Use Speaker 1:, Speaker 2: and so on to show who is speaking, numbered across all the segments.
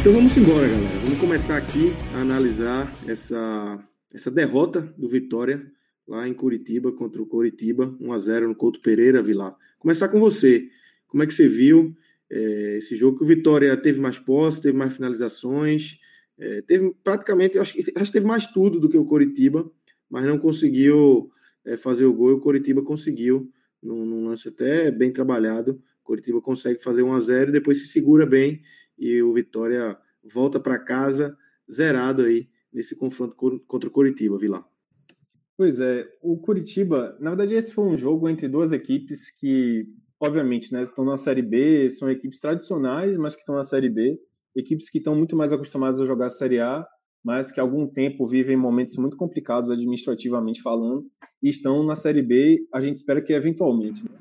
Speaker 1: Então vamos embora, galera. Vamos começar aqui a analisar essa, essa derrota do Vitória lá em Curitiba contra o Curitiba, 1 a 0 no Couto Pereira, Vilar. Começar com você. Como é que você viu é, esse jogo que o Vitória teve mais posse, teve mais finalizações, é, teve praticamente, acho acho que teve mais tudo do que o Curitiba, mas não conseguiu é, fazer o gol. E o Curitiba conseguiu, num, num lance até bem trabalhado. O Curitiba consegue fazer 1 a 0 e depois se segura bem e o Vitória volta para casa zerado aí nesse confronto contra o Curitiba, Vilar.
Speaker 2: Pois é, o Curitiba, na verdade esse foi um jogo entre duas equipes que, obviamente, né, estão na Série B, são equipes tradicionais, mas que estão na Série B, equipes que estão muito mais acostumadas a jogar a Série A, mas que há algum tempo vivem momentos muito complicados administrativamente falando, e estão na Série B, a gente espera que eventualmente, né?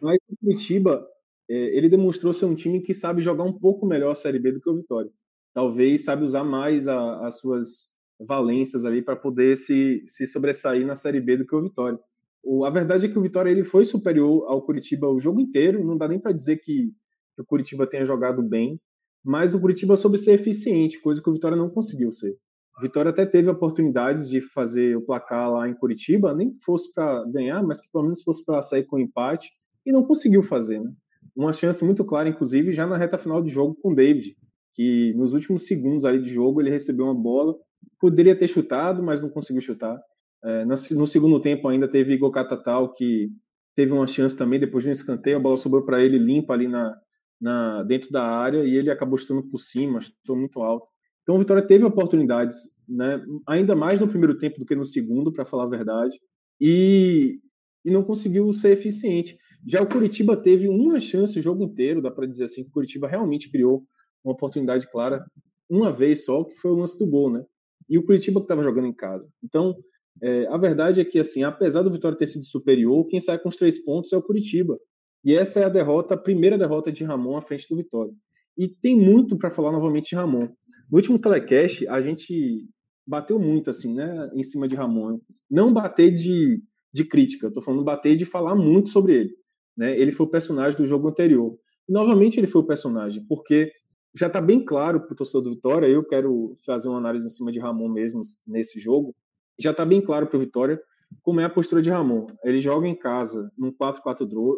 Speaker 2: Mas o Curitiba ele demonstrou ser um time que sabe jogar um pouco melhor a Série B do que o Vitória. Talvez sabe usar mais a, as suas valências ali para poder se, se sobressair na Série B do que o Vitória. O, a verdade é que o Vitória ele foi superior ao Curitiba o jogo inteiro, não dá nem para dizer que, que, o Curitiba tenha jogado bem, mas o Curitiba soube ser eficiente, coisa que o Vitória não conseguiu ser. O Vitória até teve oportunidades de fazer o placar lá em Curitiba, nem que fosse para ganhar, mas que pelo menos fosse para sair com empate, e não conseguiu fazer, né? Uma chance muito clara, inclusive, já na reta final de jogo com o David, que nos últimos segundos ali de jogo ele recebeu uma bola, poderia ter chutado, mas não conseguiu chutar. É, no, segundo tempo ainda teve Igor Catatal, que teve uma chance também, depois de um escanteio, a bola sobrou para ele limpa ali na, na, dentro da área e ele acabou chutando por cima, chutou muito alto. Então o Vitória teve oportunidades, né, ainda mais no primeiro tempo do que no segundo, para falar a verdade, e, e não conseguiu ser eficiente. Já o Curitiba teve uma chance o jogo inteiro, dá para dizer assim, que o Curitiba realmente criou uma oportunidade clara uma vez só, que foi o lance do gol, né? E o Curitiba que estava jogando em casa. Então, é, a verdade é que, assim, apesar do Vitória ter sido superior, quem sai com os três pontos é o Curitiba. E essa é a derrota, a primeira derrota de Ramon à frente do Vitória. E tem muito para falar novamente de Ramon. No último telecast, a gente bateu muito, assim, né, em cima de Ramon. Não bater de, de crítica, eu tô falando bater de falar muito sobre ele. Né? Ele foi o personagem do jogo anterior. E, novamente ele foi o personagem, porque já está bem claro para o torcedor do Vitória, eu quero fazer uma análise em cima de Ramon mesmo nesse jogo, já está bem claro para o Vitória como é a postura de Ramon. Ele joga em casa num 4-4-2,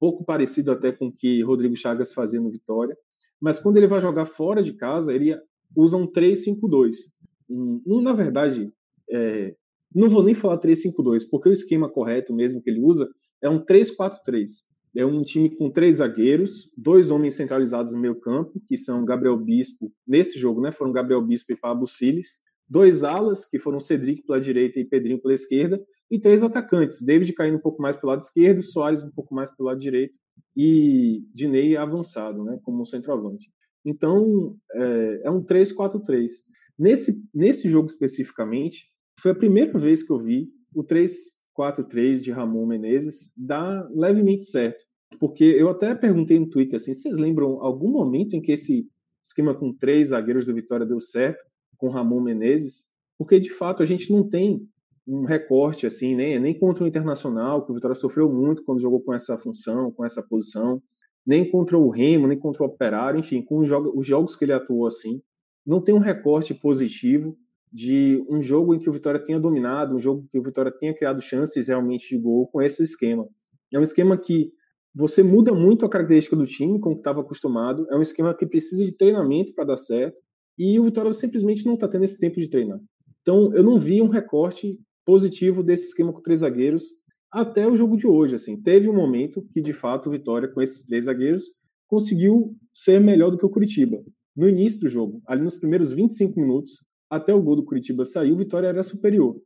Speaker 2: pouco parecido até com o que Rodrigo Chagas fazia no Vitória, mas quando ele vai jogar fora de casa, ele usa um 3-5-2. Um, na verdade, é, não vou nem falar 3-5-2, porque o esquema correto mesmo que ele usa é um 3-4-3. É um time com três zagueiros, dois homens centralizados no meio campo, que são Gabriel Bispo, nesse jogo, né? Foram Gabriel Bispo e Pablo Siles. Dois alas, que foram Cedric pela direita e Pedrinho pela esquerda. E três atacantes, David caindo um pouco mais pelo lado esquerdo, Soares um pouco mais pelo lado direito e Dinei avançado, né? Como centroavante. Então, é, é um 3-4-3. Nesse, nesse jogo especificamente, foi a primeira vez que eu vi o 3 4-3 de Ramon Menezes dá levemente certo. Porque eu até perguntei no Twitter assim, vocês lembram algum momento em que esse esquema com três zagueiros do Vitória deu certo com Ramon Menezes? Porque de fato a gente não tem um recorte assim, nem, nem contra o Internacional, que o Vitória sofreu muito quando jogou com essa função, com essa posição, nem contra o Remo, nem contra o Operário, enfim, com os jogos que ele atuou assim, não tem um recorte positivo de um jogo em que o Vitória tenha dominado, um jogo que o Vitória tenha criado chances realmente de gol com esse esquema. É um esquema que você muda muito a característica do time com o que estava acostumado, é um esquema que precisa de treinamento para dar certo, e o Vitória simplesmente não está tendo esse tempo de treinar. Então, eu não vi um recorte positivo desse esquema com três zagueiros até o jogo de hoje. Assim, teve um momento que, de fato, o Vitória, com esses três zagueiros, conseguiu ser melhor do que o Curitiba. No início do jogo, ali nos primeiros 25 minutos, até o gol do Curitiba sair, o Vitória era superior.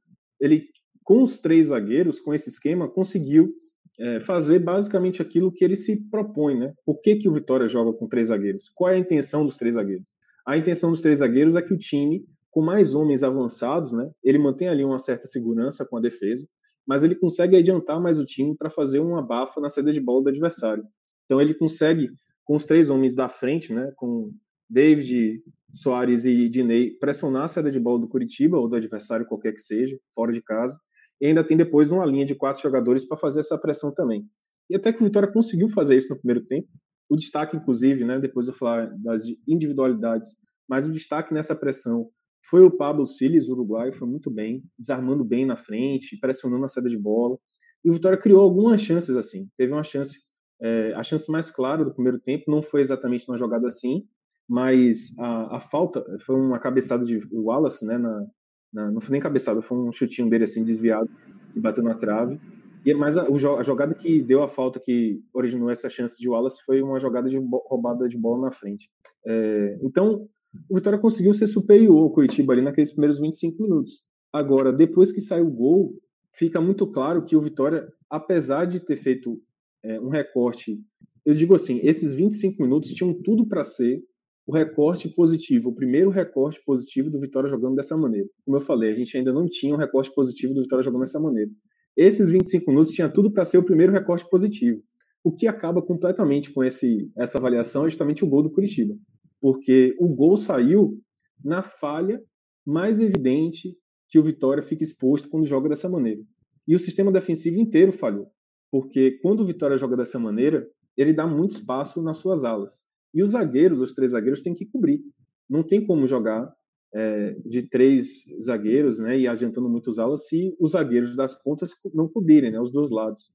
Speaker 2: Ele, com os três zagueiros, com esse esquema, conseguiu é, fazer basicamente aquilo que ele se propõe. Né? Por que, que o Vitória joga com três zagueiros? Qual é a intenção dos três zagueiros? A intenção dos três zagueiros é que o time, com mais homens avançados, né, ele mantém ali uma certa segurança com a defesa, mas ele consegue adiantar mais o time para fazer uma bafa na saída de bola do adversário. Então ele consegue, com os três homens da frente, né, com David, Soares e Dinei, pressionar a saída de bola do Curitiba ou do adversário, qualquer que seja, fora de casa, e ainda tem depois uma linha de quatro jogadores para fazer essa pressão também. E até que o Vitória conseguiu fazer isso no primeiro tempo. O destaque, inclusive, né, depois eu falar das individualidades, mas o destaque nessa pressão foi o Pablo Siles, uruguaio, foi muito bem, desarmando bem na frente, pressionando a saída de bola. E o Vitória criou algumas chances assim. Teve uma chance, é, a chance mais clara do primeiro tempo, não foi exatamente numa jogada assim, mas a, a falta foi uma cabeçada de Wallace, né? Na, na, não foi nem cabeçada, foi um chutinho dele assim desviado que bateu na trave. E mas a, a, jogada que deu a falta que originou essa chance de Wallace foi uma jogada de roubada de bola na frente. É, então o Vitória conseguiu ser superior ao Curitiba ali naqueles primeiros 25 minutos. Agora, depois que saiu o gol, fica muito claro que o Vitória, apesar de ter feito é, um recorte, eu digo assim, esses 25 minutos tinham tudo para ser o recorte positivo, o primeiro recorte positivo do Vitória jogando dessa maneira. Como eu falei, a gente ainda não tinha um recorte positivo do Vitória jogando dessa maneira. Esses 25 minutos tinha tudo para ser o primeiro recorte positivo. O que acaba completamente com esse, essa avaliação é justamente o gol do Curitiba porque o gol saiu na falha mais evidente que o Vitória fica exposto quando joga dessa maneira. E o sistema defensivo inteiro falhou, porque quando o Vitória joga dessa maneira, ele dá muito espaço nas suas alas. E os zagueiros, os três zagueiros, têm que cobrir. Não tem como jogar é, de três zagueiros né, e adiantando muitos alas se os zagueiros das pontas não cobrirem, né, os dois lados.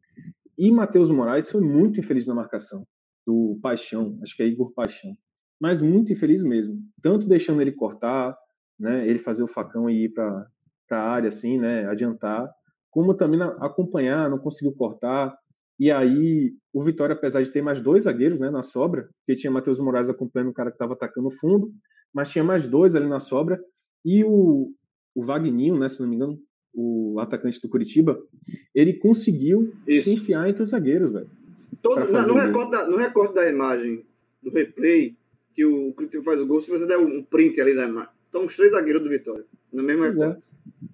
Speaker 2: E Matheus Moraes foi muito infeliz na marcação do Paixão, acho que é Igor Paixão mas muito infeliz mesmo. Tanto deixando ele cortar, né, ele fazer o facão e ir para a área, assim, né, adiantar, como também acompanhar, não conseguiu cortar. E aí, o Vitória, apesar de ter mais dois zagueiros né, na sobra, porque tinha Matheus Moraes acompanhando o cara que estava atacando o fundo, mas tinha mais dois ali na sobra, e o, o Vagninho, né, se não me engano, o atacante do Curitiba, ele conseguiu Isso. se enfiar entre os zagueiros, velho.
Speaker 1: No, recorte da, no recorte da imagem do replay, que o Curitiba faz o gol, se você der um print ali da imagem. Estão os três zagueiros do Vitória, na mesma é.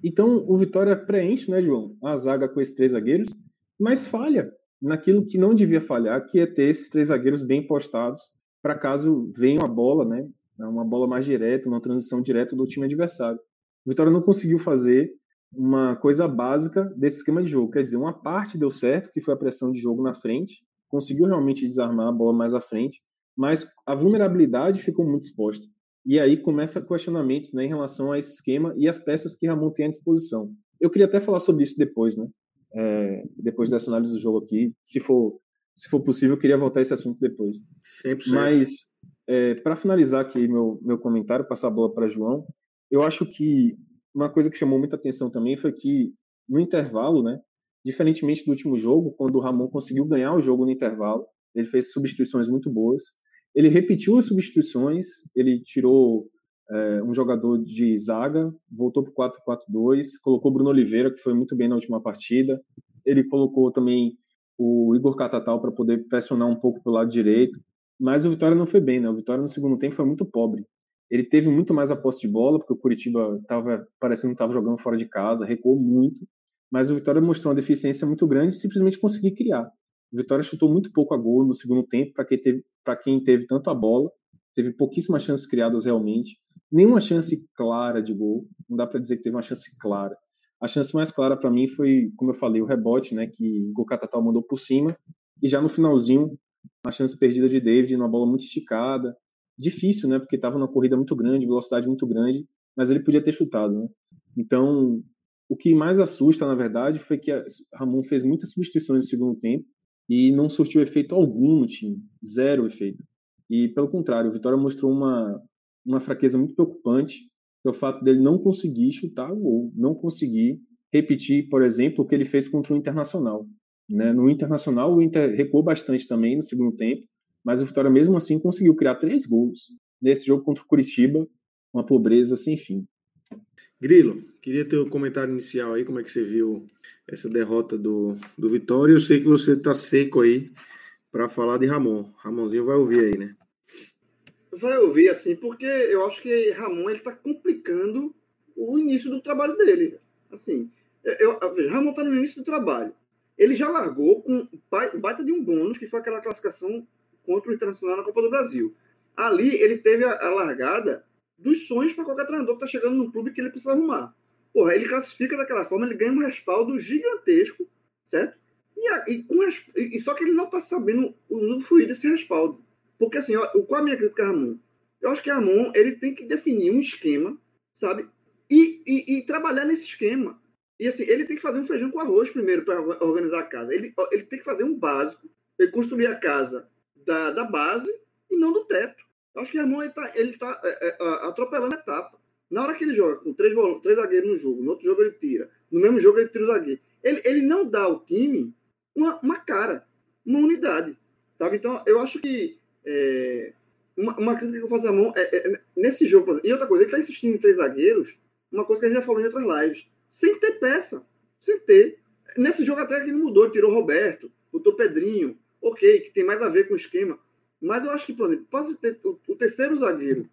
Speaker 2: Então, o Vitória preenche, né, João, a zaga com esses três zagueiros, mas falha naquilo que não devia falhar, que é ter esses três zagueiros bem postados, para caso venha uma bola, né, uma bola mais direta, uma transição direta do time adversário. O Vitória não conseguiu fazer uma coisa básica desse esquema de jogo. Quer dizer, uma parte deu certo, que foi a pressão de jogo na frente, conseguiu realmente desarmar a bola mais à frente, mas a vulnerabilidade ficou muito exposta. E aí começa questionamentos né, em relação a esse esquema e as peças que Ramon tem à disposição. Eu queria até falar sobre isso depois, né? É, depois dessa análise do jogo aqui, se for, se for possível, eu queria voltar a esse assunto depois. 100%. Mas, é, para finalizar aqui meu, meu comentário, passar a bola para João, eu acho que uma coisa que chamou muita atenção também foi que, no intervalo, né, diferentemente do último jogo, quando o Ramon conseguiu ganhar o jogo no intervalo, ele fez substituições muito boas, ele repetiu as substituições, ele tirou é, um jogador de zaga, voltou para o 4-4-2, colocou Bruno Oliveira, que foi muito bem na última partida. Ele colocou também o Igor Catatal para poder pressionar um pouco pelo lado direito. Mas o Vitória não foi bem, né? O Vitória no segundo tempo foi muito pobre. Ele teve muito mais a posse de bola, porque o Curitiba estava parecendo que estava jogando fora de casa, recuou muito. Mas o Vitória mostrou uma deficiência muito grande e simplesmente conseguiu criar. O Vitória chutou muito pouco a gol no segundo tempo para quem teve para quem teve tanto a bola, teve pouquíssimas chances criadas realmente, nenhuma chance clara de gol. Não dá para dizer que teve uma chance clara. A chance mais clara para mim foi, como eu falei, o rebote, né, que o Catatal mandou por cima e já no finalzinho a chance perdida de David numa bola muito esticada, difícil, né, porque estava numa corrida muito grande, velocidade muito grande, mas ele podia ter chutado, né? Então, o que mais assusta, na verdade, foi que Ramon fez muitas substituições no segundo tempo e não surtiu efeito algum no time, zero efeito. E pelo contrário, o Vitória mostrou uma, uma fraqueza muito preocupante, que é o fato dele não conseguir chutar o gol, não conseguir repetir, por exemplo, o que ele fez contra o Internacional. Né? No Internacional, o Inter recuou bastante também no segundo tempo, mas o Vitória, mesmo assim, conseguiu criar três gols nesse jogo contra o Curitiba, uma pobreza sem fim.
Speaker 1: Grilo, queria ter um comentário inicial aí, como é que você viu essa derrota do, do Vitória. Eu sei que você está seco aí para falar de Ramon. Ramonzinho vai ouvir aí, né?
Speaker 3: Vai ouvir, assim, porque eu acho que Ramon está complicando o início do trabalho dele. Assim, eu, eu, Ramon está no início do trabalho. Ele já largou com baita de um bônus, que foi aquela classificação contra o Internacional na Copa do Brasil. Ali ele teve a, a largada dos sonhos para qualquer treinador que está chegando num clube que ele precisa arrumar. Porra, ele classifica daquela forma, ele ganha um respaldo gigantesco, certo? E, e, com, e só que ele não está sabendo usufruir desse respaldo. Porque assim, ó, qual a minha crítica a Ramon? Eu acho que Ramon ele tem que definir um esquema, sabe? E, e, e, trabalhar nesse esquema. E assim, ele tem que fazer um feijão com arroz primeiro para organizar a casa. Ele, ele tem que fazer um básico, ele construir a casa da, da base e não do teto. Eu acho que Ramon ele está ele tá, é, é, atropelando a etapa. Na hora que ele joga com três, três zagueiros no jogo, no outro jogo ele tira, no mesmo jogo ele tira o zagueiro. Ele, ele não dá ao time uma, uma cara, uma unidade. Sabe? Então, eu acho que é, uma, uma crítica que eu faço a mão é, é, nesse jogo. Exemplo, e outra coisa, ele está insistindo em três zagueiros, uma coisa que a gente já falou em outras lives, sem ter peça, sem ter. Nesse jogo até que ele mudou, ele tirou o Roberto, botou Pedrinho, ok, que tem mais a ver com o esquema. Mas eu acho que, por exemplo, pode ter o, o terceiro zagueiro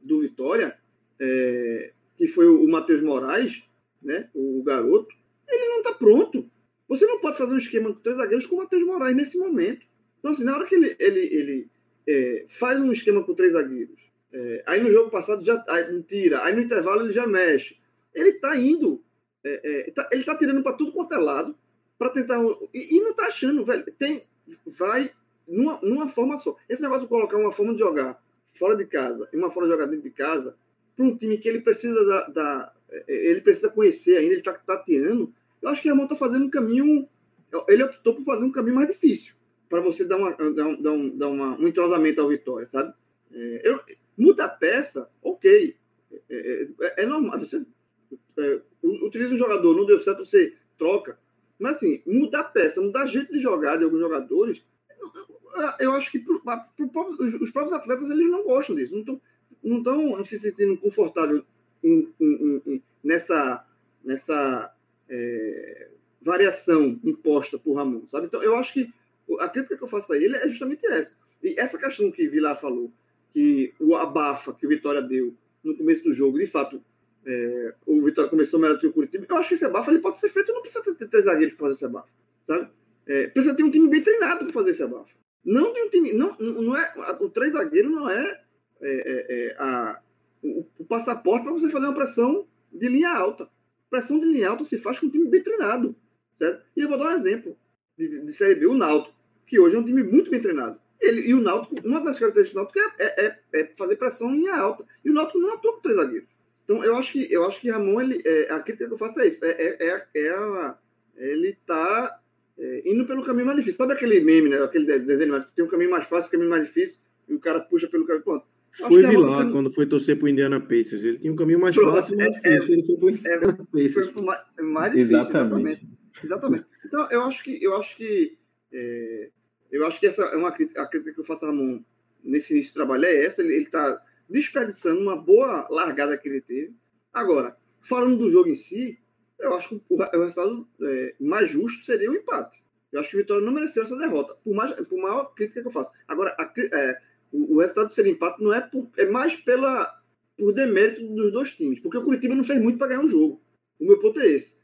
Speaker 3: do Vitória, é, que foi o, o Matheus Moraes, né, o, o garoto, ele não está pronto. Você não pode fazer um esquema com três zagueiros com o Matheus Moraes nesse momento. Então, assim, na hora que ele, ele, ele é, faz um esquema com três zagueiros, é, aí no jogo passado já aí, tira, aí no intervalo ele já mexe. Ele está indo, é, é tá, ele está tirando para tudo quanto é lado, para tentar. E, e não está achando, velho. Tem, vai numa, numa forma só. Esse negócio de colocar uma forma de jogar fora de casa e uma forma de jogar dentro de casa, para um time que ele precisa da, da, é, ele precisa conhecer ainda, ele está tateando, eu acho que o Ramon está fazendo um caminho. Ele optou por fazer um caminho mais difícil para você dar, uma, dar, dar, um, dar uma, um entrosamento ao Vitória, sabe? É, eu, muda peça, ok. É, é, é, é normal. Você é, utiliza um jogador, não deu certo, você troca. Mas assim, mudar peça, mudar jeito de jogar de alguns jogadores, eu acho que pro, pro, os próprios atletas eles não gostam disso. Não estão não se sentindo confortáveis em, em, em, nessa, nessa é, variação imposta por Ramon, sabe? Então, eu acho que a crítica que eu faço a ele é justamente essa. E essa questão que Vilar falou, que o abafa que o Vitória deu no começo do jogo, de fato, é, o Vitória começou melhor do que o Curitiba, eu acho que esse abafa ele pode ser feito, não precisa ter três zagueiros para fazer esse abafa, sabe? É, precisa ter um time bem treinado para fazer esse abafa. Não de um time, não, não é, o três zagueiro não é, é, é, é a, o, o passaporte para você fazer uma pressão de linha alta. Pressão de linha alta se faz com um time bem treinado. Certo? E eu vou dar um exemplo de, de, Série B, o Náutico, que hoje é um time muito bem treinado. Ele, e o Náutico, uma das características do Náutico é, é, é, é fazer pressão em linha alta. E o Náutico não atua com três zagueiros. Então, eu acho que, eu acho que Ramon, ele, é, a crítica que eu faço é isso. É, é, é, é a, ele está é, indo pelo caminho mais difícil. Sabe aquele meme, né? aquele desenho, tem um caminho mais fácil, um caminho mais difícil, e o cara puxa pelo caminho. Pronto.
Speaker 1: Foi Vilar quando foi torcer pro Indiana Pacers. Ele tinha um caminho mais fácil e mais
Speaker 3: é,
Speaker 1: difícil.
Speaker 3: É, ele foi pro Indiana é, Pacers. Foi mais, mais difícil, exatamente. exatamente. Então, eu acho que, eu acho que, é, eu acho que essa é uma crítica, a crítica que eu faço a Ramon nesse início de trabalho é essa. Ele está desperdiçando uma boa largada que ele teve. Agora, falando do jogo em si, eu acho que o, o resultado é, mais justo seria o empate. Eu acho que o Vitória não mereceu essa derrota, por, mais, por maior crítica que eu faço. Agora, a, é, o, o resultado ser empate não é por, é mais pela por demérito dos dois times, porque o Curitiba não fez muito para ganhar um jogo. O meu ponto é esse?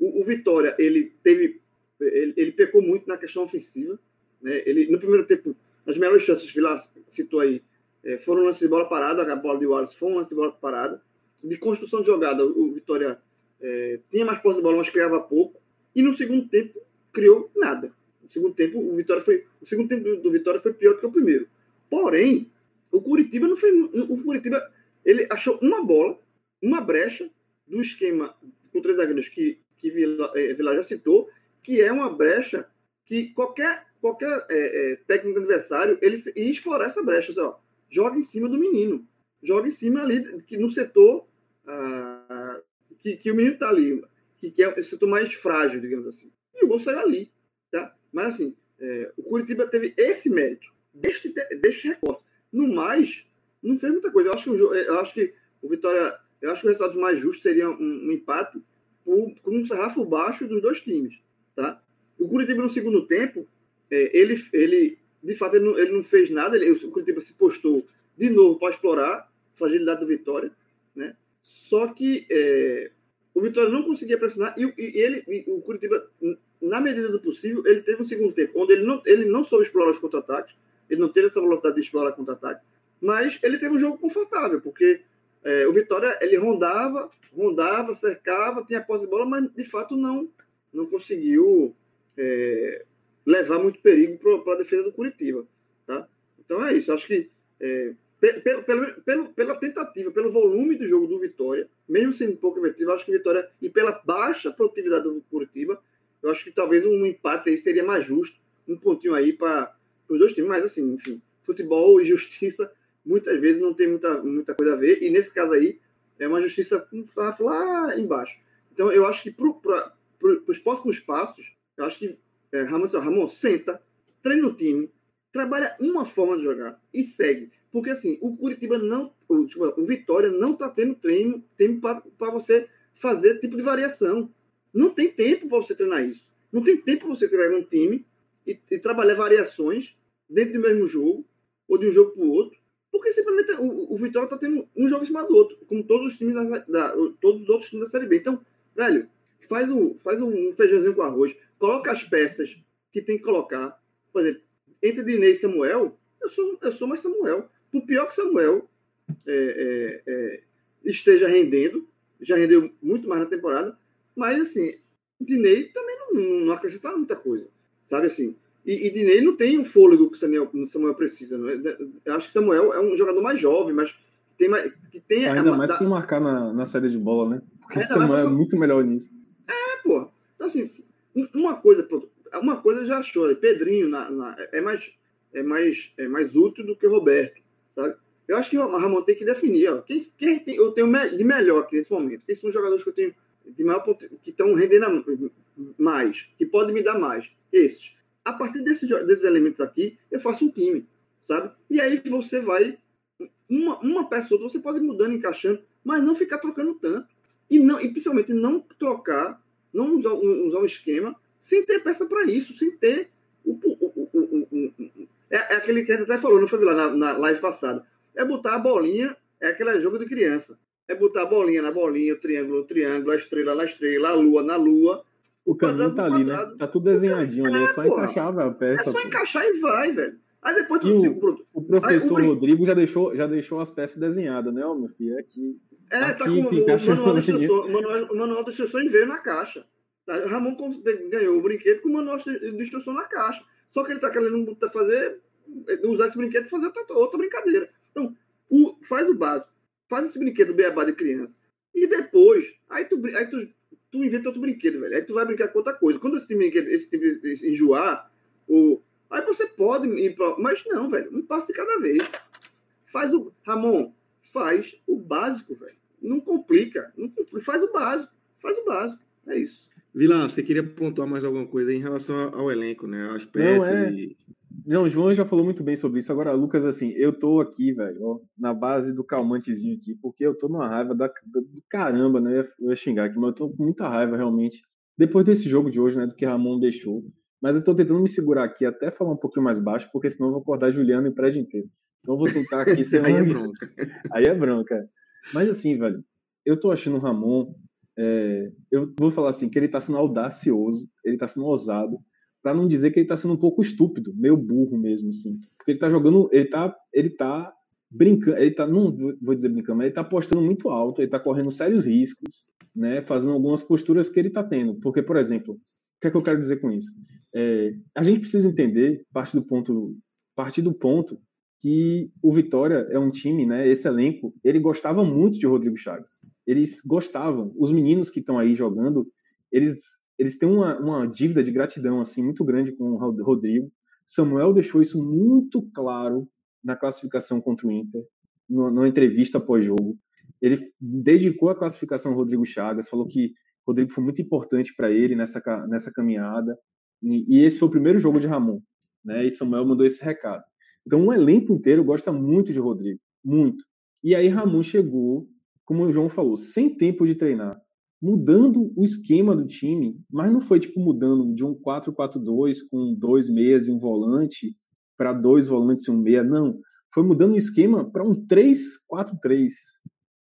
Speaker 3: O, o Vitória ele teve ele, ele, pecou muito na questão ofensiva, né? Ele no primeiro tempo as melhores chances que Vilar citou aí é, foram lance de bola parada, a bola de Wallace foi um lance de bola parada. De construção de jogada, o Vitória é, tinha mais posse de bola, mas criava pouco. E no segundo tempo criou nada. No segundo tempo o Vitória foi o segundo tempo do, do Vitória foi pior do que o primeiro. Porém, o Curitiba não foi. O Curitiba ele achou uma bola, uma brecha do esquema com três zagueiros que, que Vila, é, já citou, que é uma brecha que qualquer, qualquer é, é, técnico adversário ele ia explorar essa brecha. Assim, ó, joga em cima do menino. Joga em cima ali, que no setor ah, que, que o menino está ali. que, que é o setor mais frágil, digamos assim. E o gol saiu ali, tá? Mas assim, é, o Curitiba teve esse mérito, deste, deste recorte. No mais, não fez muita coisa. Eu acho que o, eu acho que o Vitória, eu acho que o resultado mais justo seria um, um empate com um sarrafo baixo dos dois times, tá? O Curitiba no segundo tempo, é, ele, ele de fato ele não, ele não fez nada. Ele, o Curitiba se postou de novo para explorar a fragilidade do Vitória, né? Só que é, o Vitória não conseguia pressionar e, e ele, e o Curitiba, na medida do possível, ele teve um segundo tempo onde ele não, ele não soube explorar os contra-ataques, ele não teve essa velocidade de explorar contra-ataque, mas ele teve um jogo confortável, porque é, o Vitória ele rondava, rondava, cercava, tinha posse de bola, mas de fato não, não conseguiu é, levar muito perigo para a defesa do Curitiba. Tá? Então é isso, acho que é, pelo, pelo, pelo, pela tentativa, pelo volume do jogo do Vitória, mesmo sendo pouco efetivo, acho que Vitória, e pela baixa produtividade do Curitiba, eu acho que talvez um empate aí seria mais justo, um pontinho aí para os dois times, mas assim, enfim, futebol e justiça muitas vezes não tem muita, muita coisa a ver, e nesse caso aí é uma justiça com lá embaixo. Então eu acho que para os próximos passos, eu acho que é, Ramon, Ramon, senta, treina o time, trabalha uma forma de jogar e segue. Porque assim, o Curitiba não. O, o Vitória não está tendo treino, tempo para você fazer tipo de variação. Não tem tempo para você treinar isso. Não tem tempo para você treinar um time e, e, trabalhar variações dentro do mesmo jogo, ou de um jogo para o outro. Porque simplesmente o, o Vitória está tendo um jogo em cima do outro, como todos os times da, da, todos os outros times da Série B. Então, velho, faz, o, faz um feijãozinho com arroz, coloca as peças que tem que colocar. Por exemplo, entre Dinei e Samuel, eu sou, eu sou mais Samuel. Por pior que Samuel é, é, é, esteja rendendo, já rendeu muito mais na temporada, mas assim, Dinei também não, não acrescenta muita coisa, sabe assim? E, e Dinei não tem o fôlego que o Samuel, Samuel precisa. Né? Eu acho que Samuel é um jogador mais jovem, mas tem mais, que tem
Speaker 2: ainda a, mais que marcar na, na saída de bola, né? Porque Samuel é muito melhor nisso.
Speaker 3: É, pô. Então assim, uma coisa, uma coisa já achou, Pedrinho na, na, é mais é mais é mais útil do que Roberto, sabe? Eu acho que o Ramon tem que definir, ó, quem, quem tem, eu tenho de melhor aqui nesse momento. Quem são os jogadores que eu tenho de maior que estão rendendo mais, que podem me dar mais? Esses. A partir desses, desses elementos aqui, eu faço um time, sabe? E aí você vai uma, uma outra, você pode ir mudando, encaixando, mas não ficar trocando tanto. E, não, e principalmente não trocar, não usar, usar um esquema sem ter peça para isso, sem ter o, o, o, é, é, aquele que a gente até falou, não foi lá na, na live passada. É botar a bolinha, é aquele jogo de criança. É botar a bolinha na bolinha, o triângulo no triângulo, a estrela na estrela, a lua na lua.
Speaker 2: O caminho tá ali, né? Tá tudo desenhadinho ali, é, só porra. encaixar a peça.
Speaker 3: É só encaixar e vai, velho. Aí depois tu
Speaker 2: o, o professor aí, o... Rodrigo já deixou, já deixou as peças desenhadas, né, meu filho? Aqui.
Speaker 3: É, aqui, tá com o, manual de instruções, o manual, o manual de instruções veio na caixa. Tá? Ramon ganhou o brinquedo com o manual de instrução na caixa. Só que ele está querendo fazer, usar esse brinquedo e fazer outra, outra, brincadeira. Então, o, faz o básico. Faz esse brinquedo beabá de criança. E depois, aí tu, aí tu, tu inventa outro brinquedo, velho. Aí tu vai brincar com outra coisa. Quando esse brinquedo, esse tipo enjoar, ou, aí você pode ir pra, Mas não, velho. Um passo de cada vez. Faz o. Ramon, faz o básico, velho. Não complica. Não complica. Faz o básico. Faz o básico. É isso.
Speaker 1: Vila, você queria pontuar mais alguma coisa em relação ao elenco, né? As peças
Speaker 2: Não, é...
Speaker 1: e...
Speaker 2: Não, o João já falou muito bem sobre isso. Agora, Lucas, assim, eu tô aqui, velho, ó, na base do calmantezinho aqui, porque eu tô numa raiva da, do caramba, né? Eu ia xingar aqui, mas eu tô com muita raiva, realmente. Depois desse jogo de hoje, né, do que Ramon deixou. Mas eu tô tentando me segurar aqui, até falar um pouquinho mais baixo, porque senão eu vou acordar Juliano e o prédio inteiro. Então eu vou tentar aqui ser
Speaker 1: Aí é bronca.
Speaker 2: Aí é bronca. Mas assim, velho, eu tô achando o Ramon é, eu vou falar assim, que ele está sendo audacioso, ele está sendo ousado, para não dizer que ele está sendo um pouco estúpido, meio burro mesmo, assim. Porque ele está jogando, ele está ele tá brincando, ele tá, não vou dizer brincando, mas ele está apostando muito alto, ele está correndo sérios riscos, né, fazendo algumas posturas que ele está tendo. Porque, por exemplo, o que é que eu quero dizer com isso? É, a gente precisa entender, parte do ponto, partir do ponto que o Vitória é um time, né, esse elenco, ele gostava muito de Rodrigo Chagas. Eles gostavam. Os meninos que estão aí jogando, eles eles têm uma, uma dívida de gratidão assim muito grande com o Rodrigo. Samuel deixou isso muito claro na classificação contra o Inter, numa, numa entrevista pós-jogo. Ele dedicou a classificação ao Rodrigo Chagas, falou que Rodrigo foi muito importante para ele nessa, nessa caminhada. E, e, esse foi o primeiro jogo de Ramon, né? E Samuel mandou esse recado. Então, o elenco inteiro gosta muito de Rodrigo, muito. E aí Ramon chegou, como o João falou, sem tempo de treinar, mudando o esquema do time, mas não foi tipo mudando de um 4-4-2 com dois meias e um volante para dois volantes e um meia, não. Foi mudando o esquema para um 3-4-3,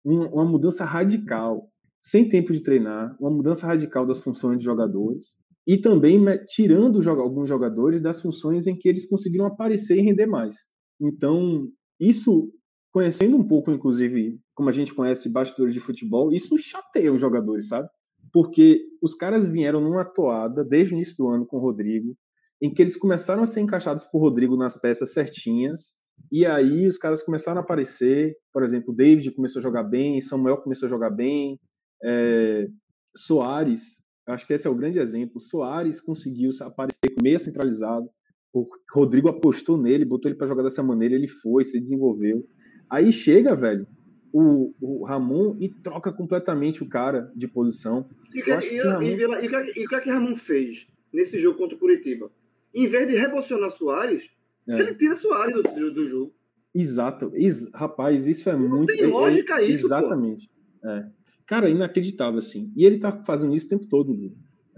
Speaker 2: uma mudança radical, sem tempo de treinar, uma mudança radical das funções de jogadores e também tirando alguns jogadores das funções em que eles conseguiram aparecer e render mais. Então, isso conhecendo um pouco, inclusive, como a gente conhece bastidores de futebol, isso chateia os jogadores, sabe? Porque os caras vieram numa toada desde o início do ano com o Rodrigo, em que eles começaram a ser encaixados por Rodrigo nas peças certinhas, e aí os caras começaram a aparecer, por exemplo, David começou a jogar bem, Samuel começou a jogar bem, é, Soares, acho que esse é o grande exemplo, Soares conseguiu aparecer meio centralizado, o Rodrigo apostou nele, botou ele para jogar dessa maneira, ele foi, se desenvolveu. Aí chega, velho, o, o Ramon e troca completamente o cara de posição.
Speaker 3: E o que, e, Ramon... e, e, que, é que Ramon fez nesse jogo contra o Curitiba? Em vez de reposicionar Soares, é. ele tira Soares do, do, do jogo.
Speaker 2: Exato. Ex rapaz, isso é
Speaker 3: Não
Speaker 2: muito.
Speaker 3: Tem lógica
Speaker 2: é,
Speaker 3: isso.
Speaker 2: Exatamente. É. Cara, inacreditável, assim. E ele tá fazendo isso o tempo todo,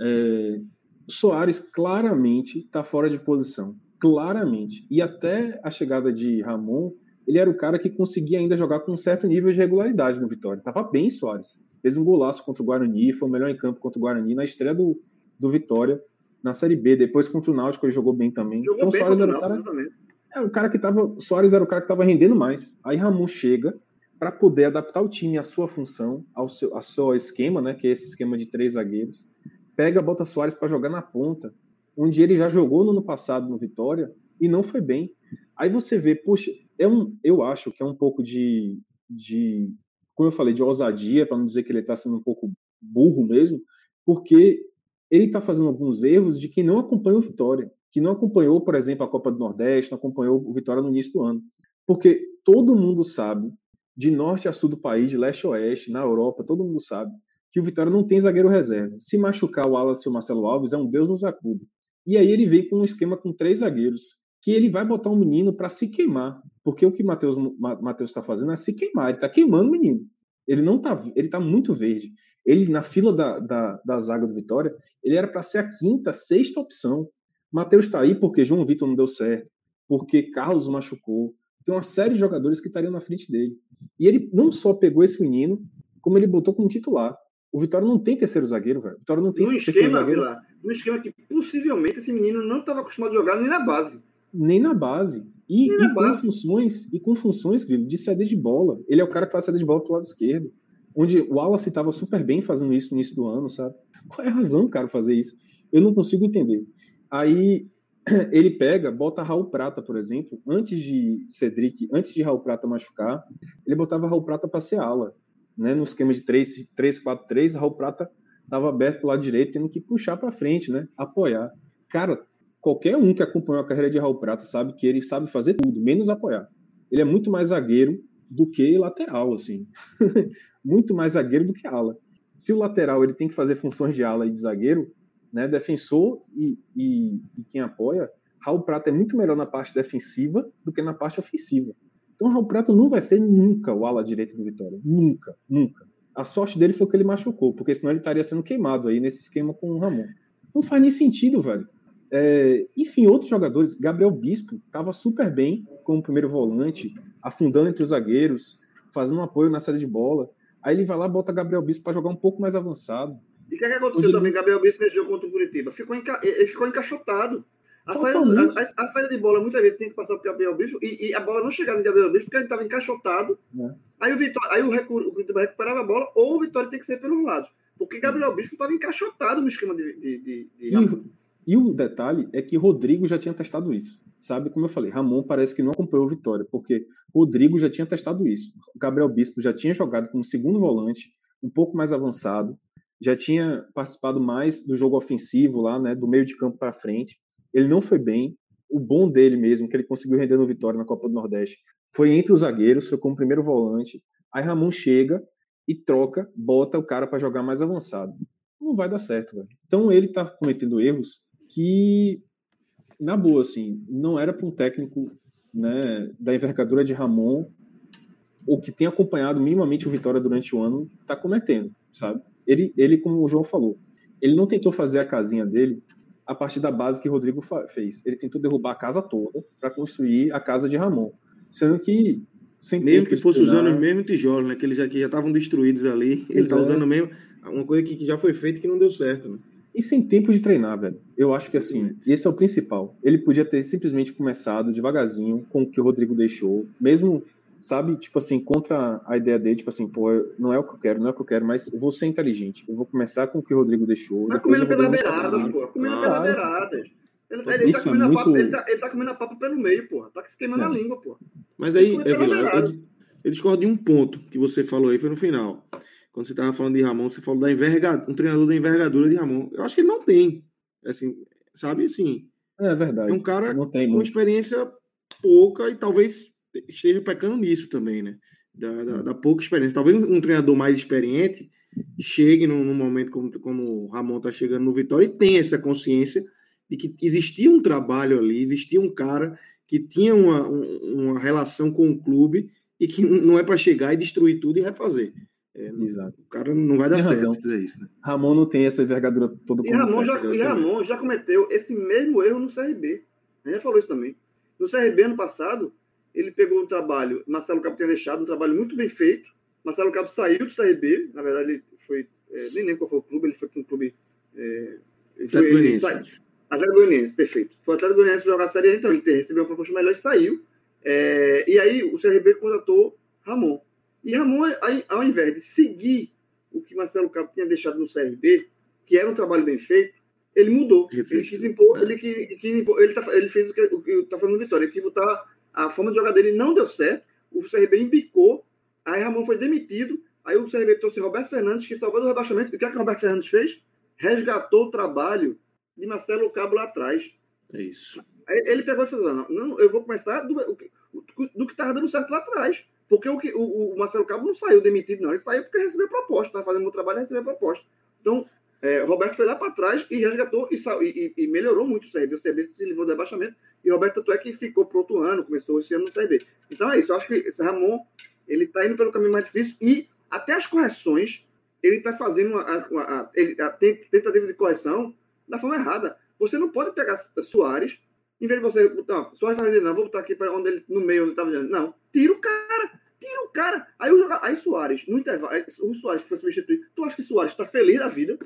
Speaker 2: é, Soares claramente tá fora de posição. Claramente. E até a chegada de Ramon, ele era o cara que conseguia ainda jogar com um certo nível de regularidade no Vitória. Tava bem Soares. Fez um golaço contra o Guarani, foi o melhor em campo contra o Guarani na estreia do, do Vitória na Série B. Depois contra o Náutico ele jogou bem também.
Speaker 3: Jogou
Speaker 2: então
Speaker 3: bem
Speaker 2: Soares era
Speaker 3: o
Speaker 2: cara,
Speaker 3: era
Speaker 2: o cara que tava, Soares era o cara que tava rendendo mais. Aí Ramon chega para poder adaptar o time à sua função, ao seu, ao seu esquema, né, que é esse esquema de três zagueiros. Pega, bota Soares para jogar na ponta, onde ele já jogou no ano passado no Vitória e não foi bem. Aí você vê, puxa, é um, eu acho que é um pouco de, de como eu falei, de ousadia, para não dizer que ele está sendo um pouco burro mesmo, porque ele está fazendo alguns erros de quem não acompanha o Vitória, que não acompanhou, por exemplo, a Copa do Nordeste, não acompanhou o Vitória no início do ano. Porque todo mundo sabe, de norte a sul do país, de leste a oeste, na Europa, todo mundo sabe, que o Vitória não tem zagueiro reserva. Se machucar o Wallace e o Marcelo Alves, é um Deus nos acuda. E aí ele veio com um esquema com três zagueiros, que ele vai botar um menino para se queimar, porque o que Matheus Matheus está fazendo é se queimar, ele está queimando o menino. Ele não tá, ele tá muito verde. Ele na fila da, da, da zaga do Vitória, ele era para ser a quinta, sexta opção. Matheus está aí porque João Vitor não deu certo, porque Carlos machucou. Tem uma série de jogadores que estariam na frente dele. E ele não só pegou esse menino, como ele botou como titular. O Vitória não tem terceiro zagueiro, velho. O Vitória não tem
Speaker 3: no
Speaker 2: terceiro
Speaker 3: esquema,
Speaker 2: zagueiro.
Speaker 3: No esquema que possivelmente esse menino não estava acostumado a jogar nem na base.
Speaker 2: Nem na base. E, e com
Speaker 3: base.
Speaker 2: funções, e com funções, Grilo, de saída de bola. Ele é o cara que faz saída de bola pro lado esquerdo. Onde o Wallace estava super bem fazendo isso no início do ano, sabe? Qual é a razão, cara, fazer isso? Eu não consigo entender. Aí ele pega, bota Raul Prata, por exemplo, antes de Cedric, antes de Raul Prata machucar, ele botava Raul Prata para ser ala. Né? No esquema de 3-4-3, Raul Prata estava aberto pro lado direito, tendo que puxar para frente, né? Apoiar. Cara, qualquer um que acompanhou a carreira de Raul Prata sabe que ele sabe fazer tudo, menos apoiar. Ele é muito mais zagueiro do que lateral, assim. muito mais zagueiro do que ala. Se o lateral ele tem que fazer funções de ala e de zagueiro, né, defensor e, e, e quem apoia, Raul Prata é muito melhor na parte defensiva do que na parte ofensiva. Então Raul Prata não vai ser nunca o ala direito do Vitória. Nunca, nunca. A sorte dele foi que ele machucou, porque senão ele estaria sendo queimado aí nesse esquema com o Ramon. Não faz nem sentido, velho. É, enfim, outros jogadores, Gabriel Bispo estava super bem como primeiro volante, afundando entre os zagueiros, fazendo um apoio na saída de bola. Aí ele vai lá e bota Gabriel Bispo para jogar um pouco mais avançado.
Speaker 3: E o que, é que aconteceu também? Gabriel Bispo nesse jogo contra o Curitiba. Ficou enca... Ele ficou encaixotado. A saída,
Speaker 2: Totalmente.
Speaker 3: a, a- a saída de bola muitas vezes tem que passar por Gabriel Bispo e, e a bola não chegava em Gabriel Bispo porque ele estava encaixotado.
Speaker 2: É.
Speaker 3: Aí o Vitória, aí o, recu, o Curitiba recuperava a bola ou o Vitória tem que ser pelos lados. Porque Gabriel Bispo estava encaixotado no esquema de. de, de, de
Speaker 2: E, o detalhe é que Rodrigo já tinha testado isso. Sabe, como eu falei, Ramon parece que não acompanhou Vitória, porque Rodrigo já tinha testado isso. O Gabriel Bispo já tinha jogado como segundo volante, um pouco mais avançado, já tinha participado mais do jogo ofensivo lá, né, do meio de campo para frente. Ele não foi bem. O bom dele mesmo, que ele conseguiu render no Vitória na Copa do Nordeste, foi entre os zagueiros, foi como primeiro volante. Aí Ramon chega e troca, bota o cara para jogar mais avançado. não vai dar certo, velho. Então ele tá cometendo erros que, na boa, assim, não era para um técnico né, da envergadura de Ramon ou que tem acompanhado minimamente o Vitória durante o ano, tá cometendo, sabe? Ele, ele, como o João falou, ele não tentou fazer a casinha dele a partir da base que Rodrigo fez. Ele tentou derrubar a casa toda para construir a casa de Ramon. Sendo que.
Speaker 1: Sem mesmo que fosse usando os mesmos tijolos, né? Que eles já estavam destruídos ali. Ele está usando mesmo uma coisa que, que já foi feita que não deu certo, né?
Speaker 2: E sem tempo de treinar, velho. Eu acho que assim, esse é o principal. Ele podia ter simplesmente começado devagarzinho com o que o Rodrigo deixou, mesmo sabe? Tipo assim, contra a ideia dele, tipo assim, pô, não é o que eu quero, não é o que eu quero, mas eu vou ser inteligente. Eu vou começar com o que o Rodrigo deixou.
Speaker 3: Tá comendo pela beirada, pô. Comendo pela beirada. Ele, tá, ele, tá comendo é muito... papa, ele, tá, ele tá comendo a papa pelo meio, porra. Tá se queimando é. a língua, porra.
Speaker 1: Mas aí, Evila, eu, eu, eu discordo de um ponto que você falou aí, foi no final. Quando você tava falando de Ramon, você falou da envergadura, um treinador da envergadura de Ramon. Eu acho que ele não tem. Assim, sabe, assim.
Speaker 2: É verdade.
Speaker 1: É um cara com muito. experiência pouca e talvez esteja pecando nisso também, né? Da, da, da, pouca experiência. Talvez um treinador mais experiente chegue num, num momento como, como o Ramon está chegando no Vitória e tenha essa consciência de que existia um trabalho ali, existia um cara que tinha uma, uma relação com o clube e que não é para chegar e destruir tudo e refazer. É, Exato. O cara não vai dar tem certo razão. se fizer isso. Né?
Speaker 2: Ramon não tem essa envergadura toda.
Speaker 3: E Ramon, já, e Ramon já cometeu esse mesmo erro no CRB. A gente já falou isso também. No CRB ano passado, ele pegou um trabalho, Marcelo Cabo tinha deixado um trabalho muito bem feito. Marcelo Cabo saiu do CRB, na verdade ele foi, é, nem lembro qual foi o clube, ele foi para um clube. É,
Speaker 1: Atlético Goianiense.
Speaker 3: Atlético Goianiense, perfeito. Foi Atlético Goianiense para jogar a Série A, então ele recebeu uma proposta melhor e saiu. É, e aí o CRB contratou Ramon. E Ramon, ao invés de seguir o que Marcelo Cabo tinha deixado no CRB, que era um trabalho bem feito, ele mudou. Ele quis impor, é. ele, quis, quis impor, ele, tá, ele fez o que está falando Vitória, ele quis botar a forma de jogar dele não deu certo, o CRB embicou, aí Ramon foi demitido, aí o CRB trouxe Roberto Fernandes, que salvou do rebaixamento. O que, é que o Roberto Fernandes fez? Resgatou o trabalho de Marcelo Cabo lá atrás.
Speaker 1: É isso.
Speaker 3: Aí ele pegou e falou: não, não eu vou começar do, do que estava dando certo lá atrás. Porque o, que, o, o, Marcelo Cabo não saiu demitido, não. Ele saiu porque recebeu proposta. Estava fazendo o meu trabalho e recebeu proposta. Então, é, Roberto foi lá para trás e resgatou e, e, e, melhorou muito o CRB. O CRB se livrou do rebaixamento e Roberto tanto é que ficou para outro ano, começou esse ano no CRB. Então é isso, eu acho que esse Ramon ele está indo pelo caminho mais difícil e até as correções ele está fazendo a, a, a, a, tentativa de correção da forma errada. Você não pode pegar Soares, em vez de você botar, Soares está vendendo, não, vou botar aqui para onde ele, no meio, onde está vendendo. Não, tira o cara, tira o cara. Aí, o, aí Soares, no intervalo, o Soares que foi substituir, tu acha que Soares está feliz da vida?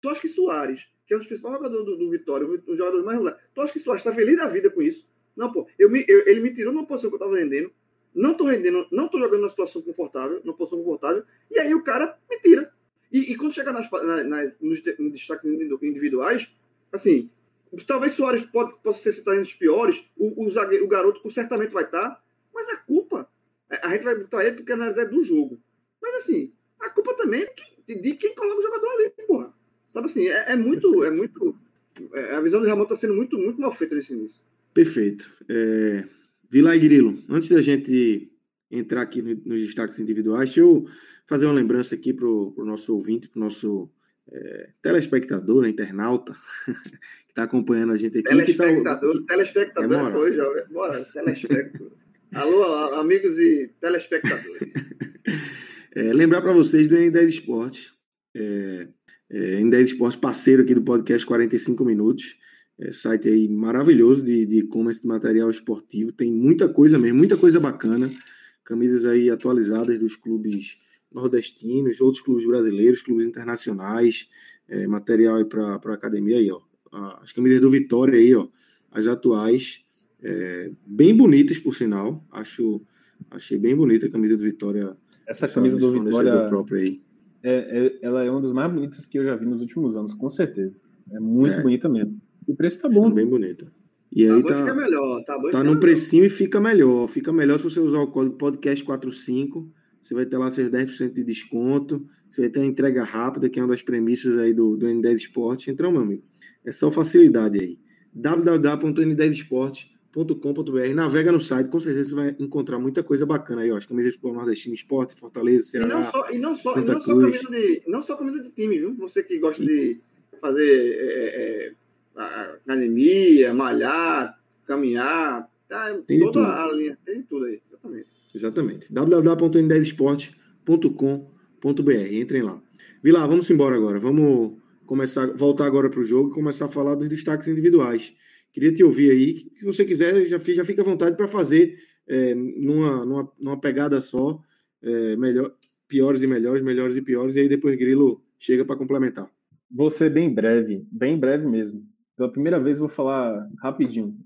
Speaker 3: Tu acha que Soares, que é um dos principais jogadores do, do Vitória, um jogador mais regular, tu acha que Soares está feliz da vida com isso? Não, pô. Eu me, eu, ele me tirou numa posição que eu estava rendendo. Não estou rendendo, não estou jogando numa situação confortável, numa posição confortável. E aí o cara me tira. E, e quando chegar nas, na, na, nos, nos, destaques individuais, assim, talvez Soares pode, possa ser citado entre os piores, o, o, zagueiro, o garoto certamente vai estar, mas a culpa, a gente vai botar ele porque analisar do jogo. Mas assim, a culpa também é de, de quem coloca o jogador ali, porra. Sabe assim, é, é muito. É muito é, a visão do Ramon está sendo muito, muito mal feita nesse início.
Speaker 1: Perfeito. É, Vila e Grilo, antes da gente entrar aqui nos destaques individuais, deixa eu fazer uma lembrança aqui para o nosso ouvinte, para o nosso é, telespectador, né, internauta, que está acompanhando a gente aqui.
Speaker 3: Telespectador, que tá, telespectador é, foi, jovem. Bora, telespectador. Alô, amigos e telespectadores.
Speaker 1: É, lembrar para vocês do N10 Esportes. É, é, N10 Esportes, parceiro aqui do podcast 45 Minutos. É, site aí maravilhoso de, de e-commerce de material esportivo. Tem muita coisa mesmo, muita coisa bacana. Camisas aí atualizadas dos clubes nordestinos, outros clubes brasileiros, clubes internacionais. É, material aí para academia aí, ó. As camisas do Vitória aí, ó. As atuais. É, bem bonitas, por sinal. Acho, achei bem bonita a camisa do Vitória.
Speaker 2: Essa, essa camisa do Vitória. Próprio aí é, é, ela é uma das mais bonitas que eu já vi nos últimos anos, com certeza. É muito é. bonita mesmo. E o preço tá bom.
Speaker 1: Bem bonita. E aí tá,
Speaker 3: tá, melhor, tá,
Speaker 1: tá no precinho e fica melhor. Fica melhor se você usar o código podcast45. Você vai ter lá seus 10% de desconto. Você vai ter uma entrega rápida, que é uma das premissas aí do, do N10 Esporte. Então, meu amigo, é só facilidade aí. www.n10esporte.com www.camisedatopor.com.br. Navega no site, com certeza você vai encontrar muita coisa bacana aí, ó. As camisas de futebol nordestino, esporte, Fortaleza, Ceará.
Speaker 3: E não só, e não só, Santa e não Cruz. Só camisa de, não só camisa de time, viu? Você que gosta de fazer é, é, academia, malhar, caminhar, tá, tem toda tudo. a linha, tem tudo aí, exatamente.
Speaker 1: Exatamente. www.n10esporte.com.br. Entrem lá. Vila, vamos embora agora. Vamos começar, voltar agora para o jogo e começar a falar dos destaques individuais. Queria te ouvir aí. Se você quiser, já, já fica à vontade para fazer é, numa, numa, numa, pegada só, é, melhor, piores e melhores, melhores e piores, e aí depois Grilo chega para complementar.
Speaker 2: Vou ser bem breve, bem breve mesmo. Pela primeira vez vou falar rapidinho.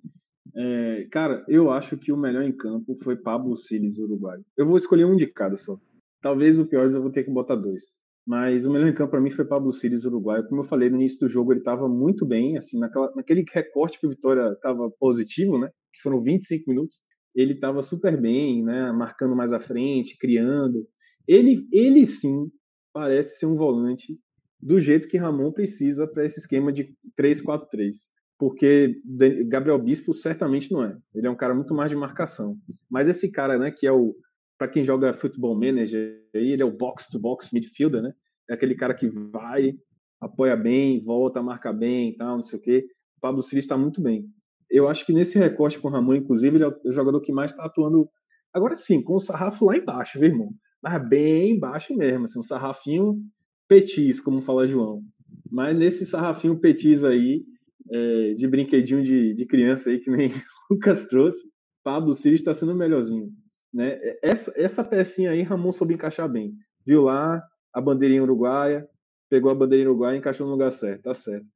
Speaker 2: É, cara, eu acho que o melhor em campo foi Pablo Siles, uruguai. Eu vou escolher um de cada só. Talvez o pior eu vou ter que botar dois. Mas o melhor em campo para mim foi Pablo Siles, uruguaio. Como eu falei no início do jogo, ele estava muito bem, assim, naquela, naquele recorte que o Vitória estava positivo, né? Que foram 25 minutos. Ele estava super bem, né? Marcando mais à frente, criando. Ele, ele sim parece ser um volante do jeito que Ramon precisa para esse esquema de 3-4-3. Porque Gabriel Bispo certamente não é. Ele é um cara muito mais de marcação. Mas esse cara, né, que é o para quem joga futebol manager, ele é o box to box midfielder, né? É aquele cara que vai, apoia bem, volta, marca bem, tal, não sei o quê. O Pablo Silva está muito bem. Eu acho que nesse recorte com o Ramon, inclusive, ele é o jogador que mais está atuando. Agora sim, com o sarrafo lá embaixo, viu, irmão? Mas bem embaixo mesmo, assim, um sarrafinho petis, como fala João. Mas nesse sarrafinho petis aí, é, de brinquedinho de, de criança aí, que nem o Lucas trouxe, Pablo Silva está sendo melhorzinho. Né? Essa, essa pecinha aí, Ramon soube encaixar bem. Viu lá a bandeirinha uruguaia, pegou a bandeirinha uruguaia e encaixou no lugar certo, tá certo.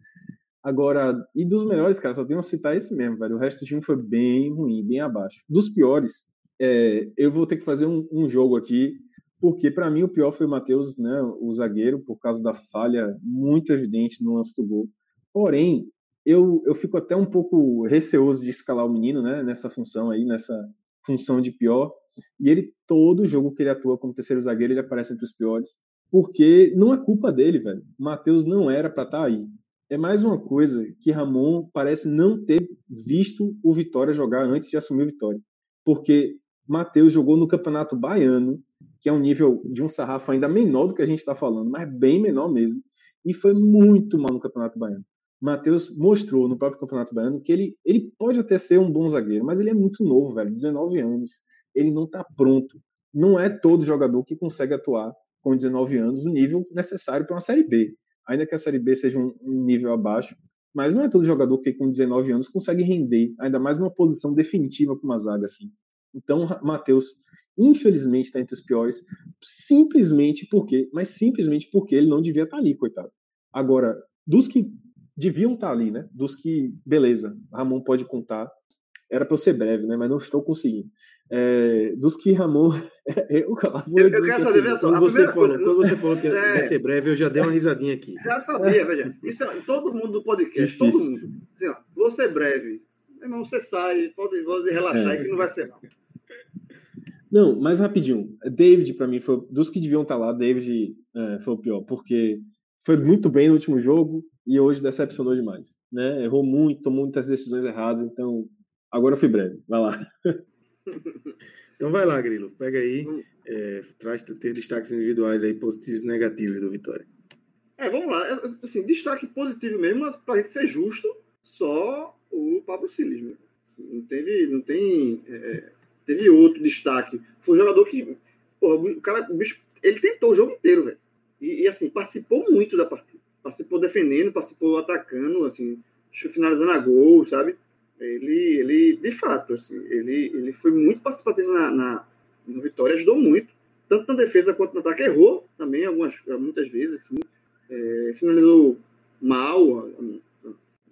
Speaker 2: Agora, e dos melhores, cara, só tenho que citar esse mesmo, velho. O resto do time foi bem ruim, bem abaixo. Dos piores, é, eu vou ter que fazer um, um jogo aqui, porque para mim o pior foi o Matheus, né, o zagueiro, por causa da falha muito evidente no lance do gol. Porém, eu, eu fico até um pouco receoso de escalar o menino, né, nessa função aí, nessa função de pior, e ele, todo jogo que ele atua como terceiro zagueiro, ele aparece entre os piores. Porque não é culpa dele, velho. Matheus não era para estar tá aí. É mais uma coisa que Ramon parece não ter visto o Vitória jogar antes de assumir o Vitória. Porque Matheus jogou no Campeonato Baiano, que é um nível de um sarrafo ainda menor do que a gente está falando, mas bem menor mesmo. E foi muito mal no Campeonato Baiano. Matheus mostrou no próprio Campeonato Baiano que ele, ele pode até ser um bom zagueiro, mas ele é muito novo, velho, 19 anos ele não está pronto. Não é todo jogador que consegue atuar com 19 anos no nível necessário para uma Série B. Ainda que a Série B seja um, nível abaixo, mas não é todo jogador que com 19 anos consegue render, ainda mais numa posição definitiva com uma zaga assim. Então, Matheus, infelizmente, está entre os piores, simplesmente porque, mas simplesmente porque ele não devia estar tá ali, coitado. Agora, dos que deviam estar tá ali, né? Dos que, beleza, Ramon pode contar. Era para eu ser breve, né? Mas não estou conseguindo é, dos que Ramon.
Speaker 3: eu, eu, eu quero saber, veja só.
Speaker 1: Quando você, falou, coisa, quando você falou que é, ia ser breve, eu já dei uma risadinha aqui.
Speaker 3: Já sabia, veja. Isso é, todo mundo do podcast, Difícil. todo mundo. Assim, ó, vou ser breve. Irmão, você sai, pode, pode relaxar é. que não vai ser, não.
Speaker 2: Não, mais rapidinho. David, para mim, foi dos que deviam estar lá, David é, foi o pior, porque foi muito bem no último jogo e hoje decepcionou demais. Né? Errou muito, tomou muitas decisões erradas, então agora eu fui breve. Vai lá.
Speaker 1: Então vai lá, Grilo. Pega aí, é, traz teus destaques individuais aí, positivos e negativos do Vitória.
Speaker 3: É, vamos lá. É, assim, destaque positivo mesmo, mas pra gente ser justo, só o Pablo Silis. Assim, não teve, não tem, é, teve outro destaque. Foi um jogador que, porra, o cara, o bicho, ele tentou o jogo inteiro, velho. E, e, assim, participou muito da partida. Participou defendendo, participou atacando, assim, finalizando a gol, sabe? Ele, ele de fato, assim, ele, ele foi muito participativo na, na, no Vitória, ajudou muito, tanto na defesa quanto no ataque. Errou também algumas, muitas vezes, assim, é, finalizou mal,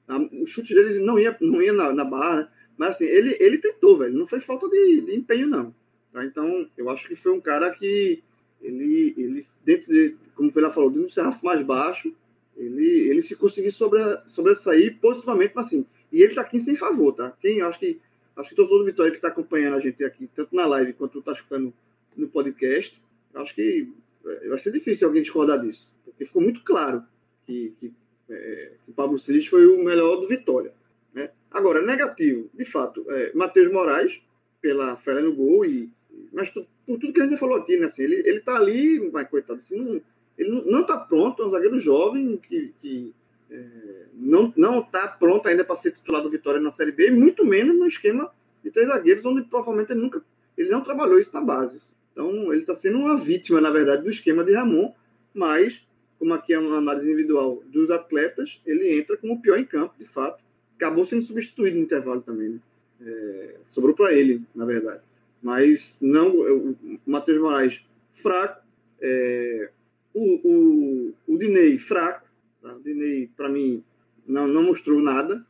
Speaker 3: a, a, o chute dele não ia, não ia na, na barra, mas assim, ele, ele tentou, velho, não foi falta de, de empenho, não. Tá? Então, eu acho que foi um cara que ele, ele dentro de, como o Vila falou, dentro do sarrafo mais baixo, ele, ele se conseguiu sobre, sobressair positivamente, mas assim, e ele está aqui sem favor, tá? Quem acho que acho que todo Vitória que está acompanhando a gente aqui, tanto na live quanto está escutando no podcast, acho que é, vai ser difícil alguém discordar disso, porque ficou muito claro que, que, é, que o Pablo Siles foi o melhor do Vitória. Né? Agora, negativo, de fato, é, Matheus Moraes, pela fé no gol, e, mas tu, por tudo que a gente falou aqui, né? Assim, ele, ele tá ali, mas coitado, assim, não, ele não está pronto, é um zagueiro jovem que, que é, não está pronto ainda para ser titular do Vitória na Série B, muito menos no esquema de três zagueiros, onde provavelmente ele nunca ele não trabalhou isso na base. Então ele está sendo uma vítima, na verdade, do esquema de Ramon, mas como aqui é uma análise individual dos atletas, ele entra como o pior em campo, de fato. Acabou sendo substituído no intervalo também, né? É, sobrou para ele, na verdade. Mas não, o Matheus Moraes fraco, é, o, o, o Dinei fraco, tá? o Dinei para mim não, não mostrou nada,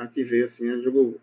Speaker 3: aqui veio assim, jogou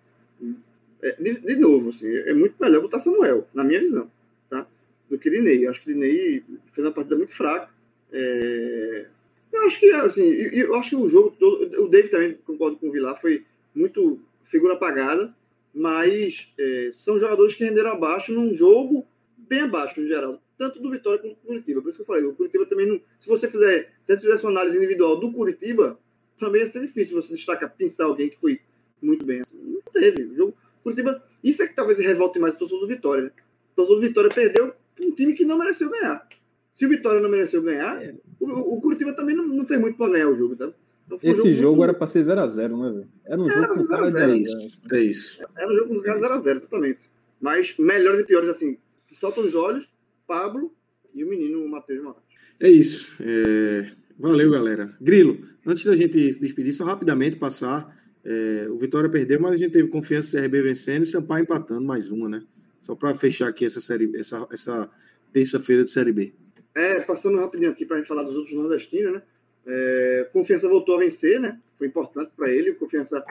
Speaker 3: é, de, de, novo, assim, é muito melhor botar Samuel, na minha visão, tá? do que Dinei. Acho que Dinei fez uma partida muito fraca. É... Eu acho que assim, eu acho que o jogo todo, o David também concordo com o Vilar, foi muito figura apagada, mas é, são jogadores que renderam abaixo num jogo bem abaixo no geral, tanto do Vitória quanto do Curitiba. Por isso que eu falei, o Curitiba também não. Se você fizer, se você fizesse uma análise individual do Curitiba, também ia ser difícil você destacar, pensar alguém que foi muito bem. Assim. Não teve. O jogo Curitiba, isso é que talvez revolte mais o torcedor do Vitória. Né? O torcedor do Vitória perdeu um time que não mereceu ganhar. Se o Vitória não mereceu ganhar, é. o, o Curitiba também não, não fez muito para ganhar o jogo, tá?
Speaker 2: Então, Esse jogo, jogo muito... era para ser 0x0, né, velho? Era um era jogo com cara 0
Speaker 1: É isso. É isso.
Speaker 3: Era um jogo com cara 0x0, totalmente. Mas melhores e piores, assim, que soltam os olhos, Pablo e o menino Matheus Moraes.
Speaker 1: É isso. É... Valeu, galera. Grilo, antes da gente se despedir, só rapidamente passar. É... o Vitória perdeu, mas a gente teve confiança CRB vencendo e Sampaio empatando mais uma, né? Só para fechar aqui essa série, essa, essa terça-feira de Série B.
Speaker 3: É, passando rapidinho aqui para a gente falar dos outros nordestinos, né? É, confiança voltou a vencer, né? Foi importante para ele. Confiança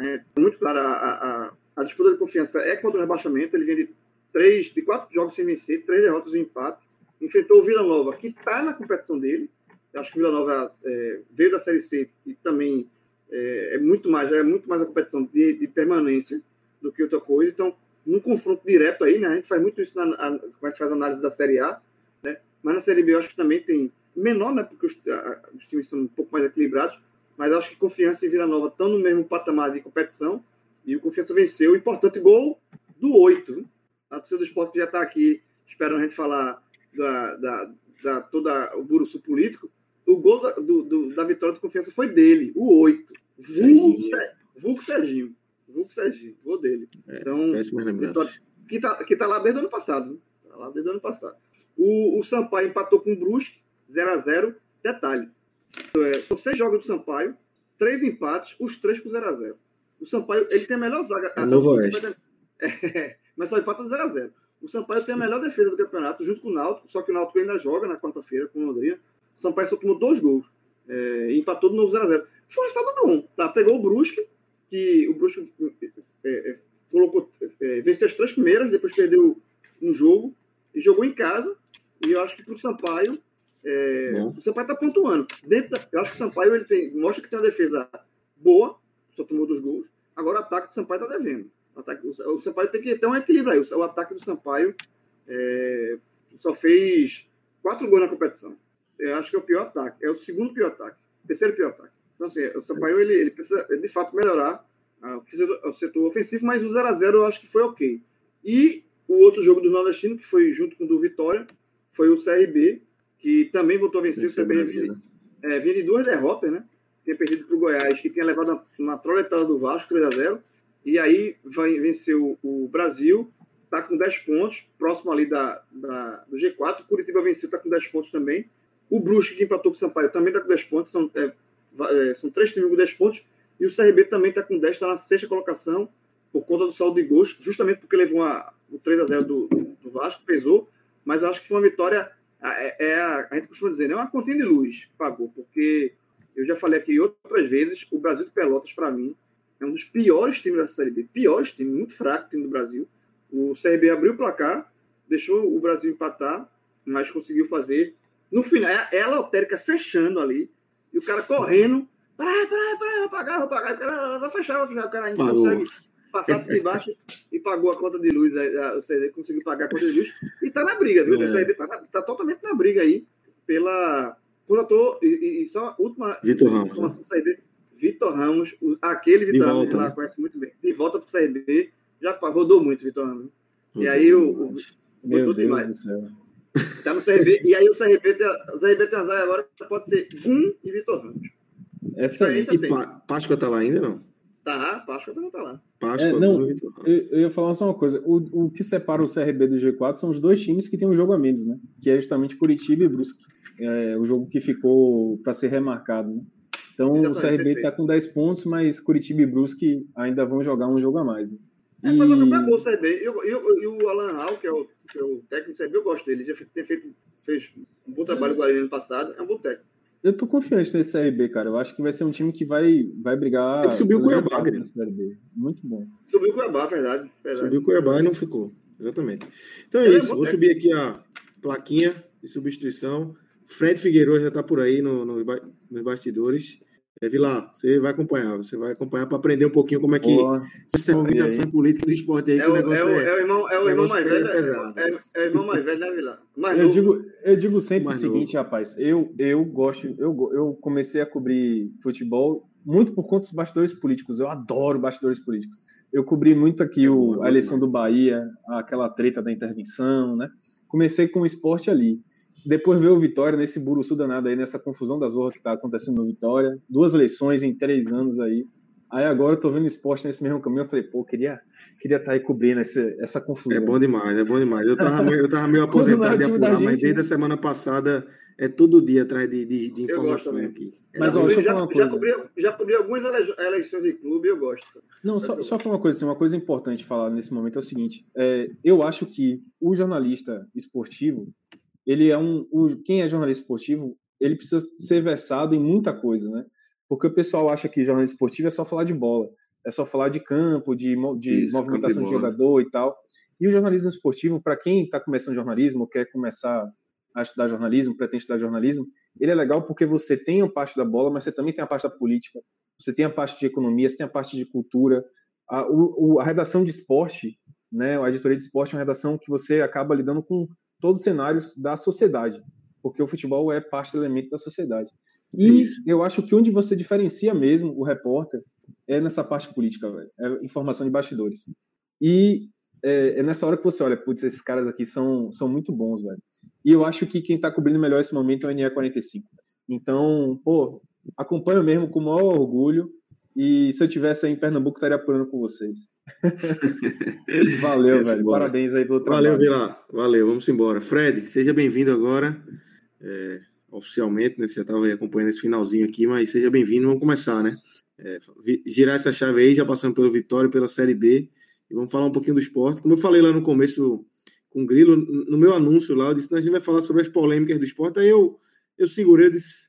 Speaker 3: é muito clara. A, a, a, disputa de confiança é contra o rebaixamento. Ele vem de três, de quatro jogos sem vencer, três derrotas e um empate. Enfrentou o Vila Nova, que está na competição dele. Eu acho que o Vila Nova é, veio da Série C e também é, é, muito mais, é muito mais a competição de, de, permanência do que outra coisa. Então, num confronto direto aí, né? A gente faz muito isso na, a, como a gente faz análise da Série A, né? Mas na Série B eu acho que também tem menor, né? Porque os, a, os times são um pouco mais equilibrados, mas acho que Confiança e Vila Nova estão no mesmo patamar de competição e o Confiança venceu. Importante gol do 8. A torcida do esporte que já está aqui esperando a gente falar da, da, da toda o buruço político. O gol da, do, do, da vitória do Confiança foi dele, o 8. Vulco Serginho. Vulco Serginho, gol dele.
Speaker 1: É, então, vitória,
Speaker 3: que está que tá lá desde o ano passado. Né? Tá lá desde o ano passado. O, o Sampaio empatou com o Brusque 0 a 0 Detalhe: é, são seis jogos do Sampaio, três empates, os três com 0 a 0 O Sampaio ele tem a melhor zaga.
Speaker 1: É Novo Oeste.
Speaker 3: É, mas só empata 0 a 0 O Sampaio tem a melhor defesa do campeonato, junto com o Náutico, só que o Náutico ainda joga na quarta-feira com o Londrina. O Sampaio só tomou dois gols. É, e empatou de novo 0 a 0 Foi um resultado bom. Tá? Pegou o Brusque, que o Brusque é, é, colocou, é, venceu as três primeiras, depois perdeu um jogo e jogou em casa. E eu acho que para o Sampaio é, o Sampaio está pontuando. Dentro da, eu acho que o Sampaio ele tem, mostra que tem uma defesa boa, só tomou dois gols. Agora o ataque do Sampaio está devendo. O, ataque, o, o, Sampaio tem que ter um equilíbrio aí. O, o ataque do Sampaio é, só fez quatro gols na competição. Eu acho que é o pior ataque. É o segundo pior ataque. Terceiro pior ataque. Então, assim, o Sampaio ele, ele precisa de fato melhorar ah, o setor ofensivo, mas o 0x0 eu acho que foi ok. E o outro jogo do Nordestino, que foi junto com o do Vitória, foi o CRB, que também voltou a vencer, também vinha, é, vinha de duas derrotas, né? Tinha perdido para o Goiás, que tinha levado uma troletada do Vasco, 3 a 0 e aí vai, venceu o Brasil, está com 10 pontos, próximo ali da, da, do G4. Curitiba venceu, está com 10 pontos também. O Brusque, que empatou com o Sampaio, também está com 10 pontos. São, é, é, são três times com 10 pontos. E o CRB também está com 10, está na sexta colocação, por conta do saldo de gols, justamente porque levou uma, o 3 a 0 do, do, Vasco, pesou. Mas acho que foi uma vitória é, é a, a, gente costuma dizer, não é uma continha de luz pagou, porque eu já falei aqui outras vezes, o Brasil de Pelotas, para mim, é um dos piores times da Série B, piores times, muito fraco time do Brasil. O CRB abriu o placar, deixou o Brasil empatar, mas conseguiu fazer. No final, é, é a lotérica fechando ali, e o cara correndo, para, para, para, vou pagar, vou pagar, o cara vai fechar, vai fechar, o cara ainda consegue passar por debaixo e pagou a conta de luz, o CRB conseguiu pagar a conta de luz e está na briga, viu? É. O CRB está tá totalmente na briga aí pela. Contratou, e, e só última
Speaker 1: Vitor Ramos,
Speaker 3: né? Vitor Ramos, aquele Vitor Ramos, né? lá conhece muito bem, de volta para o CRB, já rodou muito Vitor Ramos. E aí o, o
Speaker 2: meu Deus demais. do céu.
Speaker 3: Tá no CRB, e aí o CRB, tem, o CRB tem azar agora, pode ser Gum e Vitor Ramos.
Speaker 2: Essa
Speaker 1: é e pa, Páscoa tá lá ainda, não?
Speaker 3: Tá, Páscoa também tá lá.
Speaker 2: Páscoa, é, não, eu, eu, ia falar só uma coisa. O, o que separa o CRB do G4 são os dois times que têm um jogo a menos, né? Que é justamente Curitiba e Brusque. É, o jogo que ficou para ser remarcado, né? Então Exatamente, o CRB está com 10 pontos, mas Curitiba e Brusque ainda vão jogar um jogo a mais. Né?
Speaker 3: É, e... foi um bom o CRB. E, o Alan Hall, que é o, que é o técnico do CRB, eu gosto dele. Ele já tem feito fez um bom trabalho com o ano passado. É um bom técnico.
Speaker 2: Eu tô confiante nesse CRB, cara. Eu acho que vai ser um time que vai, vai brigar. Ele
Speaker 1: subiu o Cuiabá,
Speaker 2: Muito bom.
Speaker 3: Subiu o Cuiabá, verdade, verdade.
Speaker 1: Subiu o Cuiabá e não ficou. Exatamente. Então é, é isso. Vou técnico. subir aqui a plaquinha de substituição. Fred Figueiredo já está por aí no, no, nos bastidores. É, Vilar, você vai acompanhar, você vai acompanhar para aprender um pouquinho como é que essa movimentação política do esporte aí,
Speaker 3: é, o, negócio é, o, é, é o irmão, é o irmão mais velho, é, é, é, o irmão mais velho, né, Vilar?
Speaker 2: Mais eu, digo, eu digo sempre o seguinte, novo. rapaz, eu, eu gosto, eu, eu comecei a cobrir futebol muito por conta dos bastidores políticos, eu adoro bastidores políticos. Eu cobri muito aqui é o, a eleição do Bahia, aquela treta da intervenção, né? Comecei com o esporte ali. Depois veio o Vitória nesse buruçu danado aí, nessa confusão das honras que tá acontecendo no Vitória. Duas eleições em três anos aí. Aí agora eu tô vendo esporte nesse mesmo caminho. Eu falei, pô, queria queria estar tá aí cobrindo essa, essa confusão.
Speaker 1: É bom demais, é bom demais. Eu tava meio, eu tava meio aposentado de apurar, gente, mas desde a semana passada é todo dia atrás de, de, de informação aqui.
Speaker 2: É mas, ó, deixa eu falar uma coisa.
Speaker 3: Já cobri, já cobri algumas eleições de clube e eu gosto.
Speaker 2: Não, só, só falar uma coisa, assim, uma coisa importante falar nesse momento é o seguinte: é, eu acho que o jornalista esportivo ele é um, o, quem é jornalista esportivo, ele precisa ser versado em muita coisa, né? Porque o pessoal acha que jornalista esportivo é só falar de bola, é só falar de campo, de, de Isso, movimentação de jogador e tal. E o jornalismo esportivo, para quem está começando jornalismo, quer começar a estudar jornalismo, pretende estudar jornalismo, ele é legal porque você tem a parte da bola, mas você também tem a parte da política, você tem a parte de economia, você tem a parte de cultura. A, o, a redação de esporte, né, a editoria de esporte é uma redação que você acaba lidando com todos os cenários da sociedade, porque o futebol é parte do elemento da sociedade. E Isso. eu acho que onde você diferencia mesmo o repórter é nessa parte política, velho. É informação de bastidores. E é, é, nessa hora que você olha, putz, esses caras aqui são, são muito bons, velho. E eu acho que quem está cobrindo melhor esse momento é o NE45. Então, pô, acompanho mesmo com o maior orgulho. E se eu tivesse aí em Pernambuco, estaria apurando com vocês. Valeu, velho. Embora. Parabéns aí pelo trabalho.
Speaker 1: Valeu, Vila. Valeu, vamos embora. Fred, seja bem-vindo agora. É, oficialmente, né? Você já estava acompanhando esse finalzinho aqui, mas seja bem-vindo. Vamos começar, né? É, girar essa chave aí, já passando pelo Vitória, pela Série B. E vamos falar um pouquinho do esporte. Como eu falei lá no começo com o Grilo, no meu anúncio lá, eu disse: a gente vai falar sobre as polêmicas do esporte. Aí eu, eu segurei, eu disse.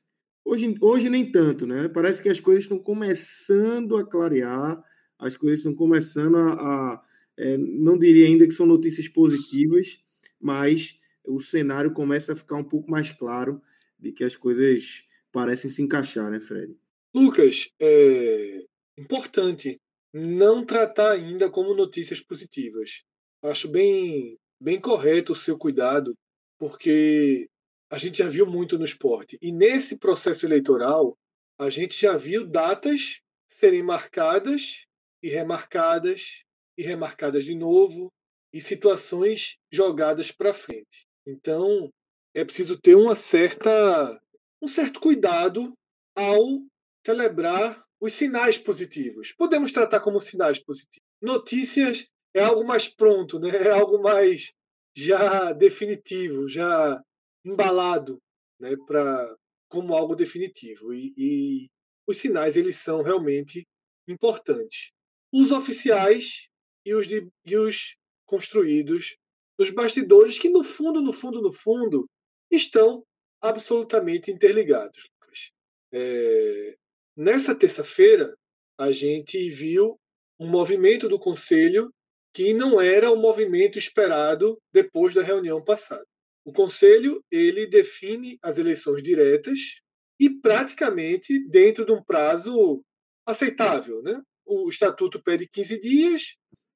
Speaker 1: Hoje, hoje nem tanto, né? Parece que as coisas estão começando a clarear as coisas estão começando a. a é, não diria ainda que são notícias positivas, mas o cenário começa a ficar um pouco mais claro de que as coisas parecem se encaixar, né, Fred?
Speaker 4: Lucas, é importante não tratar ainda como notícias positivas. Acho bem, bem correto o seu cuidado, porque a gente já viu muito no esporte. E nesse processo eleitoral, a gente já viu datas serem marcadas e remarcadas e remarcadas de novo e situações jogadas para frente. Então, é preciso ter uma certa um certo cuidado ao celebrar os sinais positivos. Podemos tratar como sinais positivos. Notícias é algo mais pronto, né? É algo mais já definitivo, já embalado, né? Para como algo definitivo. E, e os sinais eles são realmente importantes os oficiais e os, de, e os construídos nos bastidores, que no fundo, no fundo, no fundo, estão absolutamente interligados. É, nessa terça-feira, a gente viu um movimento do Conselho que não era o movimento esperado depois da reunião passada. O Conselho ele define as eleições diretas e praticamente dentro de um prazo aceitável, né? o estatuto pede 15 dias,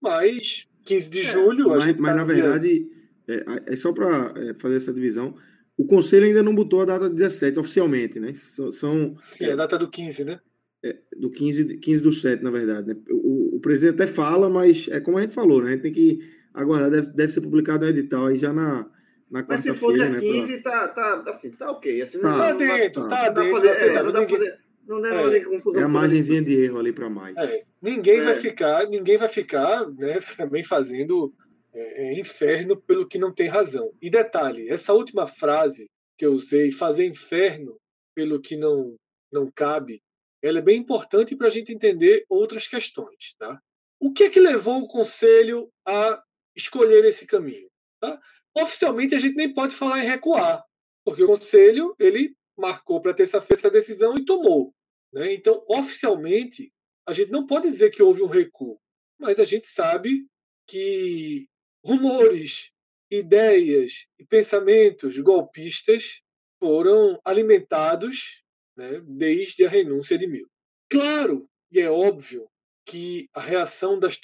Speaker 4: mas 15 de é, julho.
Speaker 1: Mas, mas tá na verdade, é, é só para é, fazer essa divisão. O conselho ainda não botou a data 17 oficialmente, né? São,
Speaker 4: Sim, é a data do 15, né?
Speaker 1: é, do 15, 15 do 7, na verdade. Né? O, o, presidente até fala, mas é como a gente falou, né? A gente tem que aguardar, deve, deve ser publicado o edital aí já na, na quarta-feira. Mas se for dia
Speaker 3: né, 15, pra... tá, tá, assim, tá ok. Assim, tá,
Speaker 4: tá dentro, tá, tá dentro. É, não dá pra fazer,
Speaker 1: não deve é, confusão. É a margenzinha de erro ali para mais.
Speaker 4: É, ninguém vai é. ficar, ninguém vai ficar, né, também fazendo é, é, inferno pelo que não tem razão. E detalhe, essa última frase que eu usei, fazer inferno pelo que não não cabe, ela é bem importante para a gente entender outras questões, tá? O que é que levou o conselho a escolher esse caminho? Tá? Oficialmente a gente nem pode falar em recuar, porque o conselho ele marcou para terça-feira essa decisão e tomou. Né? Então, oficialmente, a gente não pode dizer que houve um recuo, mas a gente sabe que rumores, ideias e pensamentos golpistas foram alimentados né, desde a renúncia de Mil. Claro, e é óbvio, que a reação das,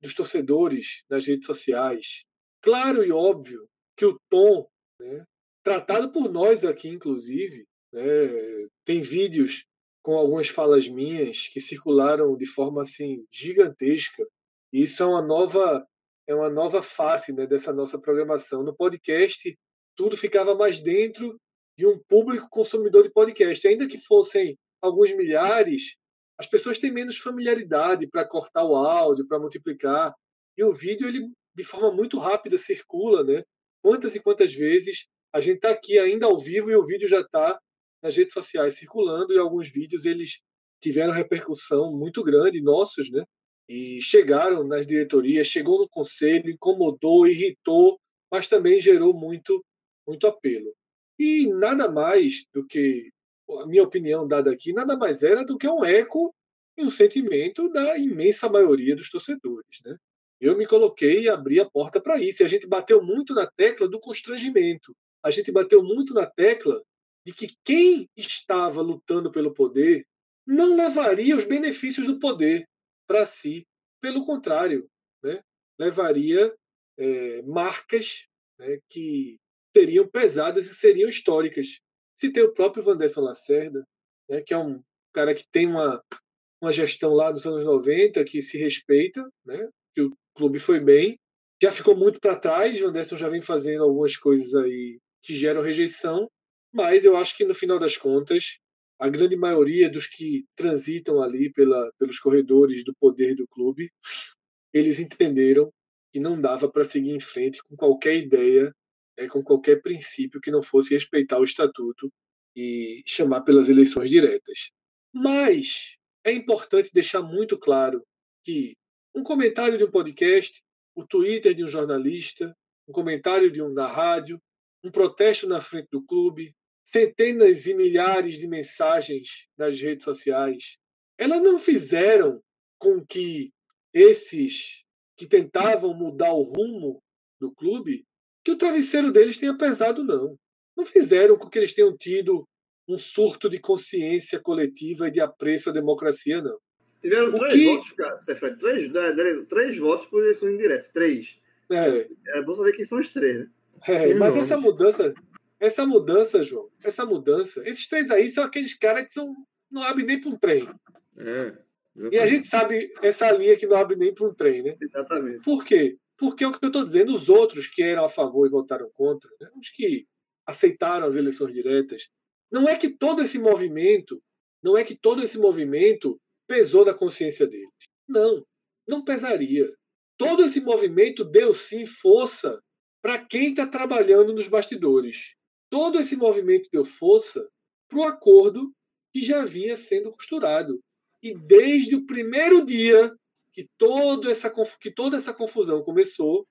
Speaker 4: dos torcedores nas redes sociais, claro e óbvio que o tom, né, tratado por nós aqui, inclusive, né? Tem vídeos com algumas falas minhas que circularam de forma assim gigantesca. E isso é uma nova é uma nova face né, dessa nossa programação. No podcast, tudo ficava mais dentro de um público consumidor de podcast. Ainda que fossem alguns milhares, as pessoas têm menos familiaridade para cortar o áudio, para multiplicar. E o vídeo, ele de forma muito rápida circula, né? Quantas e quantas vezes a gente está aqui ainda ao vivo e o vídeo já está nas redes sociais circulando e alguns vídeos eles tiveram repercussão muito grande, nossos, né? E chegaram nas diretorias, chegou no conselho, incomodou, irritou, mas também gerou muito, muito apelo. E nada mais do que, a minha opinião dada aqui, nada mais era do que um eco e um sentimento da imensa maioria dos torcedores, né? Eu me coloquei e abri a porta para isso. E a gente bateu muito na tecla do constrangimento. A gente bateu muito na tecla de que quem estava lutando pelo poder não levaria os benefícios do poder para si. Pelo contrário, né? levaria é, marcas né, que seriam pesadas e seriam históricas. Se tem o próprio Vanderson Lacerda, né, que é um cara que tem uma, uma gestão lá dos anos 90 que se respeita, né, que o clube foi bem, já ficou muito para trás, o Vanderson já vem fazendo algumas coisas aí que geram rejeição, mas eu acho que no final das contas, a grande maioria dos que transitam ali pela, pelos corredores do poder do clube, eles entenderam que não dava para seguir em frente com qualquer ideia, né, com qualquer princípio que não fosse respeitar o estatuto e chamar pelas eleições diretas. Mas é importante deixar muito claro que um comentário de um podcast, o Twitter de um jornalista, um comentário de um na rádio, um protesto na frente do clube, centenas e milhares de mensagens nas redes sociais, elas não fizeram com que esses que tentavam mudar o rumo do clube, que o travesseiro deles tenha pesado, não. Não fizeram com que eles tenham tido um surto de consciência coletiva e de apreço à democracia, não.
Speaker 3: Tiveram o três que... votos, cara, Cefred, três, três, três votos por eleição indireta. Três. É. é bom saber quem são os três, né?
Speaker 4: É, mas essa mudança, essa mudança, João, essa mudança, esses três aí são aqueles caras que são, não abrem nem para um trem.
Speaker 1: É,
Speaker 4: e a gente sabe essa linha que não abre nem para um trem, né?
Speaker 3: Exatamente.
Speaker 4: Por quê? Porque é o que eu estou dizendo, os outros que eram a favor e votaram contra, né? os que aceitaram as eleições diretas, não é que todo esse movimento, não é que todo esse movimento pesou na consciência deles. Não, não pesaria. Todo esse movimento deu sim força para quem está trabalhando nos bastidores todo esse movimento deu força para o acordo que já vinha sendo costurado. E desde o primeiro dia que, todo essa, que toda essa confusão começou,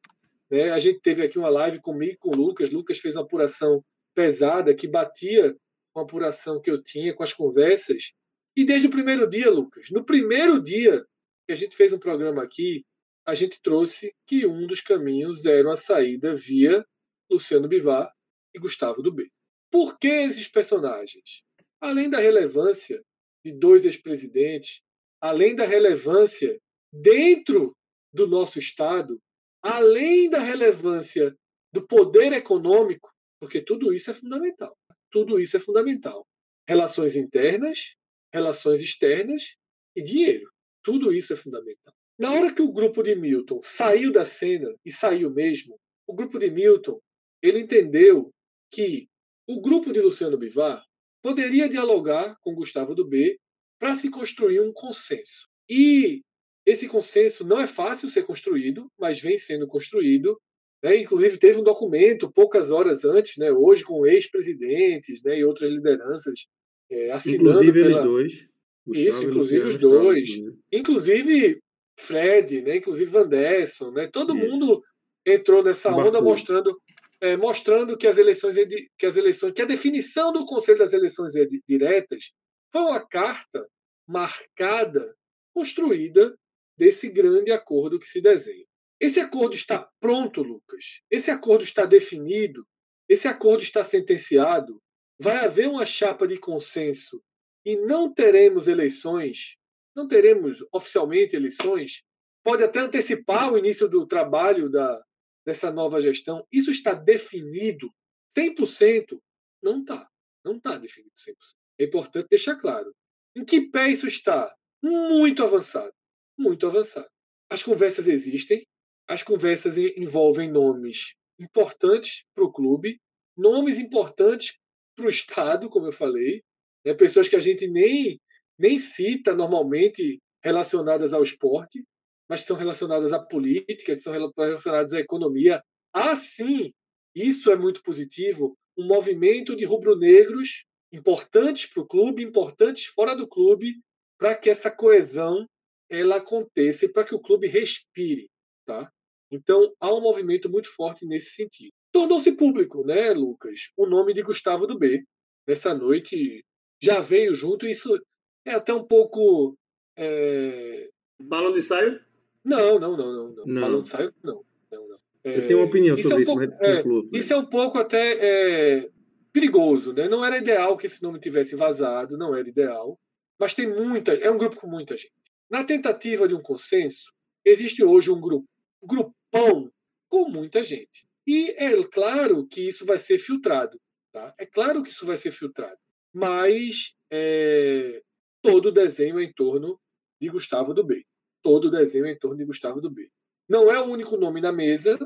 Speaker 4: né, a gente teve aqui uma live comigo com o Lucas. Lucas fez uma apuração pesada que batia com a apuração que eu tinha com as conversas. E desde o primeiro dia, Lucas, no primeiro dia que a gente fez um programa aqui, a gente trouxe que um dos caminhos era a saída via Luciano Bivar e Gustavo do B. Por que esses personagens? Além da relevância de dois ex-presidentes, além da relevância dentro do nosso Estado, além da relevância do poder econômico, porque tudo isso é fundamental. Tudo isso é fundamental. Relações internas, relações externas e dinheiro. Tudo isso é fundamental. Na hora que o grupo de Milton saiu da cena, e saiu mesmo, o grupo de Milton ele entendeu que o grupo de Luciano Bivar poderia dialogar com Gustavo do B para se construir um consenso. E esse consenso não é fácil ser construído, mas vem sendo construído. Né? Inclusive, teve um documento poucas horas antes, né? hoje, com ex-presidentes né? e outras lideranças é, assinando.
Speaker 1: Inclusive pela... eles dois.
Speaker 4: Gustavo Isso, inclusive os dois. Inclusive Fred, né? inclusive Vanderson. Né? Todo Isso. mundo entrou nessa onda mostrando é, mostrando que as eleições que as eleições que a definição do Conselho das Eleições Diretas foi uma carta marcada, construída desse grande acordo que se desenha. Esse acordo está pronto, Lucas. Esse acordo está definido. Esse acordo está sentenciado. Vai haver uma chapa de consenso e não teremos eleições, não teremos oficialmente eleições. Pode até antecipar o início do trabalho da, dessa nova gestão, isso está definido 100%? Não está. Não está definido 100%. É importante deixar claro. Em que pé isso está? Muito avançado. Muito avançado. As conversas existem, as conversas envolvem nomes importantes para o clube, nomes importantes para o Estado, como eu falei, né? pessoas que a gente nem, nem cita normalmente relacionadas ao esporte, mas que são relacionadas à política, que são relacionadas à economia. Ah, sim, isso é muito positivo. Um movimento de rubro-negros importantes para o clube, importantes fora do clube, para que essa coesão ela aconteça e para que o clube respire, tá? Então há um movimento muito forte nesse sentido. Tornou-se público, né, Lucas? O nome de Gustavo do B nessa noite já veio junto. Isso é até um pouco é...
Speaker 3: balão de saio.
Speaker 4: Não, não, não, não. não. não. Balão de saio, não. não, não.
Speaker 1: É, eu tenho uma opinião isso sobre
Speaker 4: é um
Speaker 1: isso,
Speaker 4: pouco, é, Isso é um pouco até é, perigoso, né? Não era ideal que esse nome tivesse vazado, não era ideal. Mas tem muita. É um grupo com muita gente. Na tentativa de um consenso, existe hoje um grupo, um grupão com muita gente. E é claro que isso vai ser filtrado. Tá? É claro que isso vai ser filtrado. Mas é, todo o desenho é em torno de Gustavo do B todo o desenho em torno de Gustavo do B. Não é o único nome na mesa,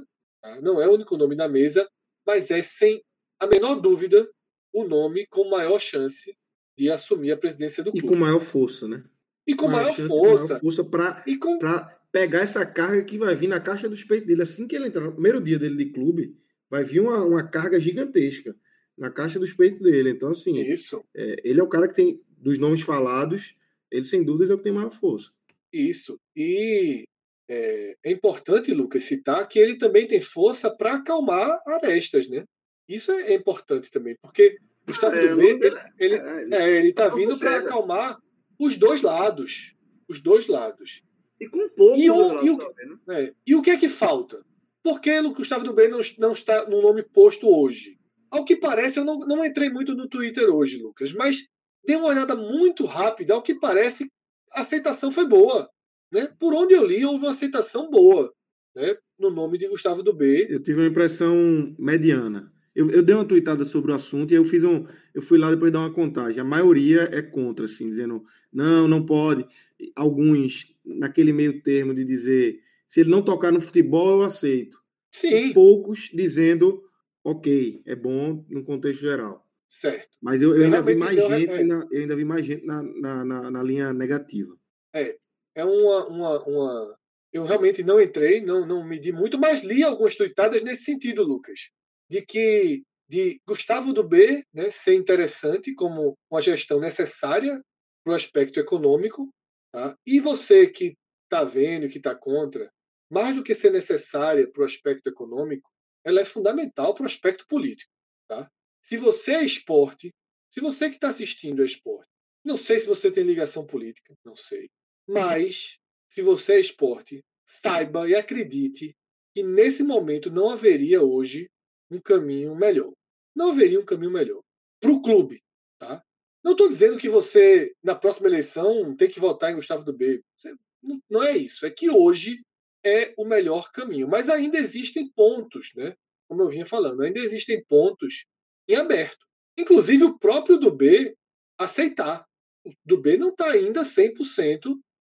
Speaker 4: tá? não é o único nome na mesa, mas é sem a menor dúvida o nome com maior chance de assumir a presidência do clube.
Speaker 1: E com maior força, né?
Speaker 4: E com maior, maior força.
Speaker 1: Maior força para com... pegar essa carga que vai vir na caixa dos peitos dele. Assim que ele entrar no primeiro dia dele de clube, vai vir uma, uma carga gigantesca na caixa dos peitos dele. Então, assim,
Speaker 4: Isso.
Speaker 1: É, ele é o cara que tem, dos nomes falados, ele sem dúvidas é o que tem maior força.
Speaker 4: Isso. E é, é, importante, Lucas, citar que ele também tem força para acalmar arestas, né? Isso é, importante também, porque Gustavo ah, é, ele, ele, é, ele tá vindo para acalmar os dois lados. Os dois lados.
Speaker 3: E com pouco
Speaker 4: e o, e, o, é, e o que é que falta? Por que o Gustavo Dubé não, não está no nome posto hoje? Ao que parece, eu não, não entrei muito no Twitter hoje, Lucas, mas dei uma olhada muito rápida. Ao que parece, a aceitação foi boa. Né? Por onde eu li, houve uma aceitação boa né? no nome de Gustavo do B.
Speaker 1: Eu tive uma impressão mediana. Eu, eu dei uma tweetada sobre o assunto e eu fiz um. Eu fui lá depois dar uma contagem. A maioria é contra, assim, dizendo não, não pode. Alguns naquele meio termo de dizer se ele não tocar no futebol, eu aceito.
Speaker 4: Sim.
Speaker 1: E poucos dizendo ok, é bom no contexto geral.
Speaker 4: Certo.
Speaker 1: Mas eu, eu, ainda, vi mais gente na, eu ainda vi mais gente na, na, na, na linha negativa.
Speaker 4: É, é uma, uma, uma. Eu realmente não entrei, não, não medi muito, mas li algumas tuitadas nesse sentido, Lucas. De que de Gustavo do B né, ser interessante como uma gestão necessária para o aspecto econômico. Tá? E você que está vendo, que está contra, mais do que ser necessária para o aspecto econômico, ela é fundamental para o aspecto político. Tá? Se você é esporte, se você que está assistindo é esporte, não sei se você tem ligação política, não sei. Mas, se você é esporte, saiba e acredite que nesse momento não haveria hoje um caminho melhor. Não haveria um caminho melhor para o clube. Tá? Não estou dizendo que você, na próxima eleição, tem que votar em Gustavo do B. Não é isso. É que hoje é o melhor caminho. Mas ainda existem pontos, né? como eu vinha falando, ainda existem pontos em aberto. Inclusive o próprio do B aceitar. do B não está ainda 100%.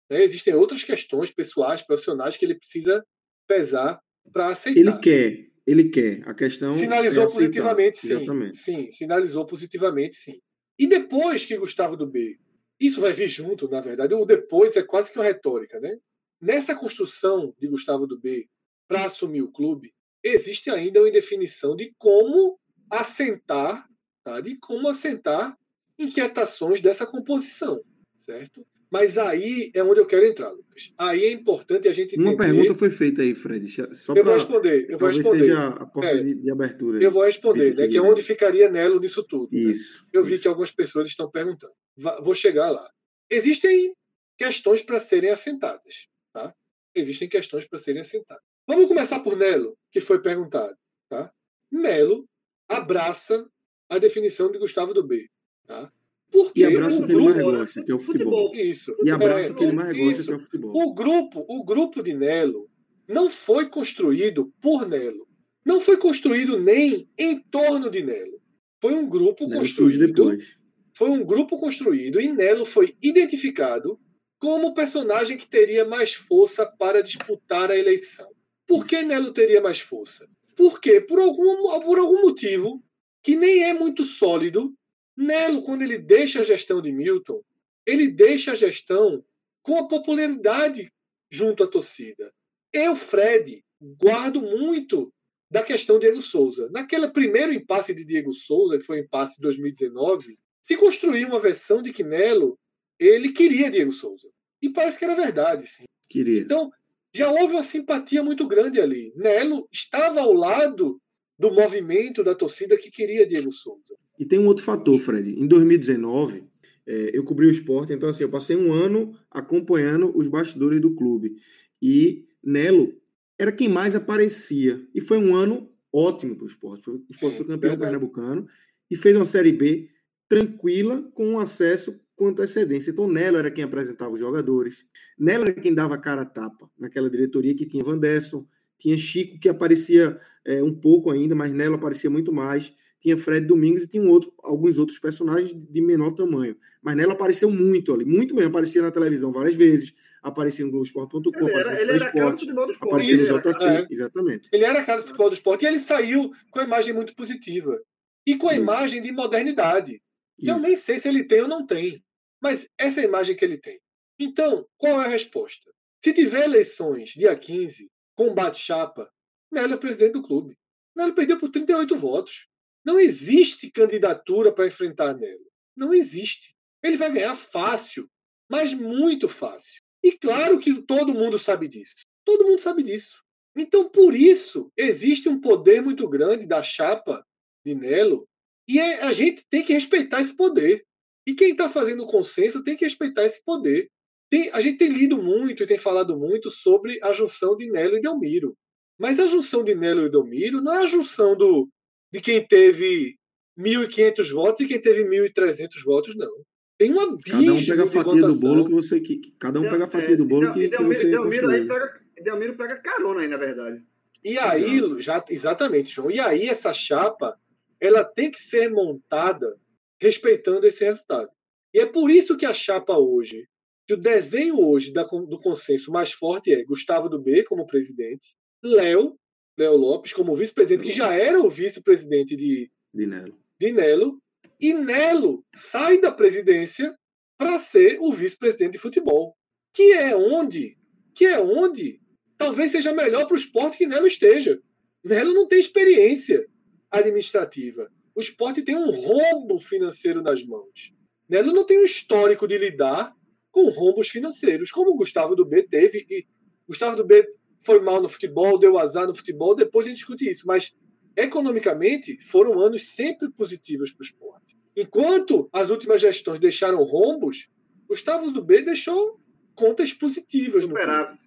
Speaker 4: Né? Existem outras questões pessoais, profissionais que ele precisa pesar para aceitar.
Speaker 1: Ele quer, ele quer. A questão
Speaker 4: sinalizou
Speaker 1: é
Speaker 4: positivamente, sim.
Speaker 1: Exatamente.
Speaker 4: Sim, sinalizou positivamente, sim. E depois que Gustavo do B, isso vai vir junto, na verdade. O depois é quase que uma retórica, né? Nessa construção de Gustavo do B para assumir o clube, existe ainda uma indefinição de como assentar, tá? de como assentar inquietações dessa composição, certo? Mas aí é onde eu quero entrar, Lucas. Aí é importante a gente entender...
Speaker 1: Uma pergunta foi feita aí, Fred. Só
Speaker 4: eu vou responder. Eu vou responder.
Speaker 1: seja a porta é, de, de, abertura.
Speaker 4: Eu vou responder, né? Que é onde ficaria Nelo nisso tudo.
Speaker 1: Né? Isso.
Speaker 4: Né? Eu
Speaker 1: isso.
Speaker 4: vi que algumas pessoas estão perguntando. Vou chegar lá. Existem questões para serem assentadas, tá? Existem questões para serem assentadas. Vamos começar por Nelo, que foi perguntado, tá? Nelo abraça a definição de Gustavo do B, tá?
Speaker 1: Porque e abraça o que ele mais gosta, que é o futebol.
Speaker 4: futebol. Isso.
Speaker 1: E abraça é, o que ele mais gosta, isso. que é o futebol.
Speaker 4: O grupo, o grupo de Nelo não foi construído por Nelo. Não foi construído nem em torno de Nelo. Foi um grupo Nelo construído.
Speaker 1: depois.
Speaker 4: Foi um grupo construído e Nelo foi identificado como o personagem que teria mais força para disputar a eleição. Por que Nelo teria mais força? Porque, por algum, por algum motivo que nem é muito sólido, Nelo, quando ele deixa a gestão de Milton, ele deixa a gestão com a popularidade junto à torcida. Eu, Fred, guardo muito da questão de Diego Souza. Naquele primeiro impasse de Diego Souza, que foi o impasse de 2019, se construiu uma versão de que Nelo ele queria Diego Souza. E parece que era verdade, sim.
Speaker 1: Queria.
Speaker 4: Então, já houve uma simpatia muito grande ali. Nelo estava ao lado do movimento da torcida que queria Diego Souza.
Speaker 1: E tem um outro fator, Fred. Em 2019, é, eu cobri o esporte, então assim, eu passei um ano acompanhando os bastidores do clube. E Nelo era quem mais aparecia. E foi um ano ótimo para o esporte. O esporte foi campeão verdade. pernambucano e fez uma Série B tranquila, com acesso com antecedência. Então, Nelo era quem apresentava os jogadores. Nelo era quem dava cara a tapa naquela diretoria que tinha Vanderson, tinha Chico, que aparecia é, um pouco ainda, mas Nelo aparecia muito mais. Tinha Fred Domingos e tinha um outro, alguns outros personagens de menor tamanho. Mas Nelo apareceu muito ali, muito mesmo. Aparecia na televisão várias vezes, aparecia no Globoesporte.com, aparecia no Esporte, aparecia no JC, é. exatamente.
Speaker 4: Ele era a cara do futebol do esporte e ele saiu com a imagem muito positiva. E com a Isso. imagem de modernidade. Isso. Eu nem sei se ele tem ou não tem. Mas essa é a imagem que ele tem. Então, qual é a resposta? Se tiver eleições dia 15, combate chapa, Nélio é presidente do clube. Nélio perdeu por 38 votos. Não existe candidatura para enfrentar Nélio. Não existe. Ele vai ganhar fácil, mas muito fácil. E claro que todo mundo sabe disso. Todo mundo sabe disso. Então, por isso, existe um poder muito grande da chapa de Nelo e é, a gente tem que respeitar esse poder. E quem está fazendo consenso tem que respeitar esse poder. Tem, a gente tem lido muito e tem falado muito sobre a junção de Nelo e Delmiro. Mas a junção de Nelo e Delmiro não é a junção do, de quem teve 1.500 votos e quem teve 1.300 votos, não. Tem um abismo
Speaker 1: Cada um pega a fatia do bolo que você. Que, cada um pega a fatia do bolo que,
Speaker 3: Delmiro,
Speaker 1: que você.
Speaker 3: Delmiro, aí pega, Delmiro pega carona aí, na verdade.
Speaker 4: E aí, já, exatamente, João. E aí, essa chapa ela tem que ser montada respeitando esse resultado. E é por isso que a chapa hoje, que o desenho hoje da, do consenso mais forte é Gustavo do B como presidente, Léo, Léo Lopes como vice-presidente, que já era o vice-presidente de,
Speaker 1: de Nelo.
Speaker 4: de Nelo, e Nelo sai da presidência para ser o vice-presidente de futebol, que é onde, que é onde talvez seja melhor para o esporte que Nelo esteja. Nelo não tem experiência administrativa. O esporte tem um rombo financeiro nas mãos. Nelo não tem um histórico de lidar com rombos financeiros, como o Gustavo do B teve. E Gustavo do B foi mal no futebol, deu azar no futebol, depois a gente discute isso. Mas, economicamente, foram anos sempre positivos para o esporte. Enquanto as últimas gestões deixaram rombos, Gustavo do B deixou contas positivas.
Speaker 3: Superávit.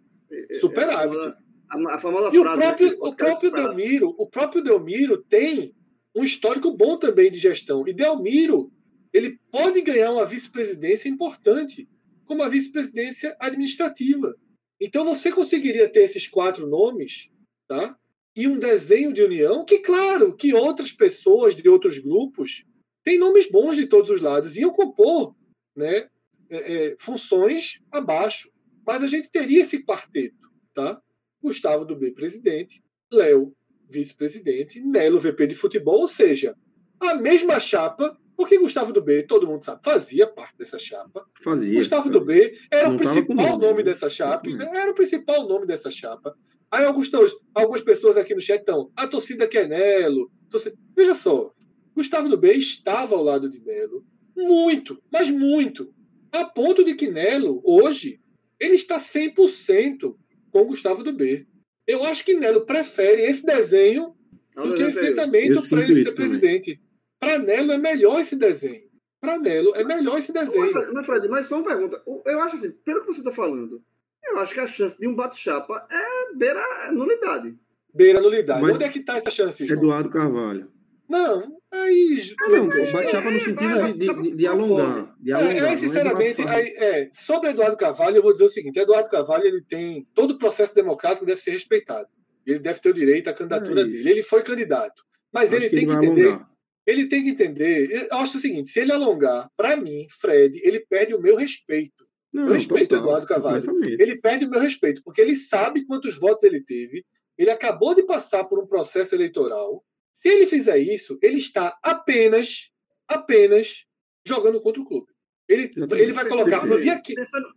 Speaker 4: Superávit.
Speaker 3: A, a famosa
Speaker 4: e frase. O próprio, o próprio Delmiro, o próprio Delmiro tem um histórico bom também de gestão. E Delmiro, ele pode ganhar uma vice-presidência importante, como a vice-presidência administrativa. Então você conseguiria ter esses quatro nomes, tá? E um desenho de união que, claro, que outras pessoas de outros grupos têm nomes bons de todos os lados, iam compor né, é, é, funções abaixo. Mas a gente teria esse quarteto, tá? Gustavo do B, presidente, Léo, vice-presidente, Nelo, VP de futebol, ou seja, a mesma chapa, porque Gustavo do B, todo mundo sabe, fazia parte dessa chapa.
Speaker 1: Fazia.
Speaker 4: Gustavo
Speaker 1: fazia.
Speaker 4: do B era
Speaker 1: Não
Speaker 4: o principal
Speaker 1: nome, né?
Speaker 4: dessa chapa,
Speaker 1: Exatamente.
Speaker 4: era o principal nome dessa chapa. Aí alguns, algumas pessoas aqui no chat estão, a torcida quer Nelo. torcida- Veja só, Gustavo do B estava ao lado de Nelo muito, mas muito. A ponto de que Nelo, hoje, ele está 100% com Gustavo do B. Eu acho que Nelo prefere esse desenho do que o enfrentamento para ele ser
Speaker 1: também.
Speaker 4: presidente. Para Nelo é melhor esse desenho. Para Nelo é melhor esse desenho.
Speaker 3: Mas, mas, Fred, mas só uma pergunta. Eu acho assim, pelo que você está falando, eu acho que a chance de um bate-chapa é beira nulidade.
Speaker 4: Beira nulidade.
Speaker 1: Mas-
Speaker 4: Onde é que está essa chance, João?
Speaker 1: Eduardo Carvalho.
Speaker 4: Não, aí.
Speaker 1: Ah, não,
Speaker 4: Lucas,
Speaker 1: bate-chapa no
Speaker 3: é,
Speaker 1: sentido
Speaker 3: vai,
Speaker 1: de, de,
Speaker 3: tá-
Speaker 1: de, de
Speaker 3: tá
Speaker 1: alongar. De
Speaker 4: É,
Speaker 1: alongar.
Speaker 4: é,
Speaker 1: é
Speaker 4: sinceramente, aí, é, sobre Eduardo Carvalho, eu vou dizer o seguinte: Eduardo Carvalho ele tem todo o processo democrático deve ser respeitado. Ele deve ter o direito à candidatura
Speaker 1: É
Speaker 4: dele. Ele foi candidato, mas
Speaker 1: Acho
Speaker 4: ele
Speaker 1: que
Speaker 4: tem que
Speaker 1: vai
Speaker 4: entender.
Speaker 1: alongar.
Speaker 4: Ele tem que entender. Eu acho o seguinte: se ele alongar, para mim, Fred, ele perde o meu respeito.
Speaker 1: Não,
Speaker 4: Eu respeito
Speaker 1: total,
Speaker 4: Eduardo Carvalho.
Speaker 1: completamente.
Speaker 4: Ele perde o meu respeito, porque ele sabe quantos votos ele teve. Ele acabou de passar por um processo eleitoral. Se ele fizer isso, ele está apenas, apenas jogando contra o clube. Ele, ele vai colocar para o dia,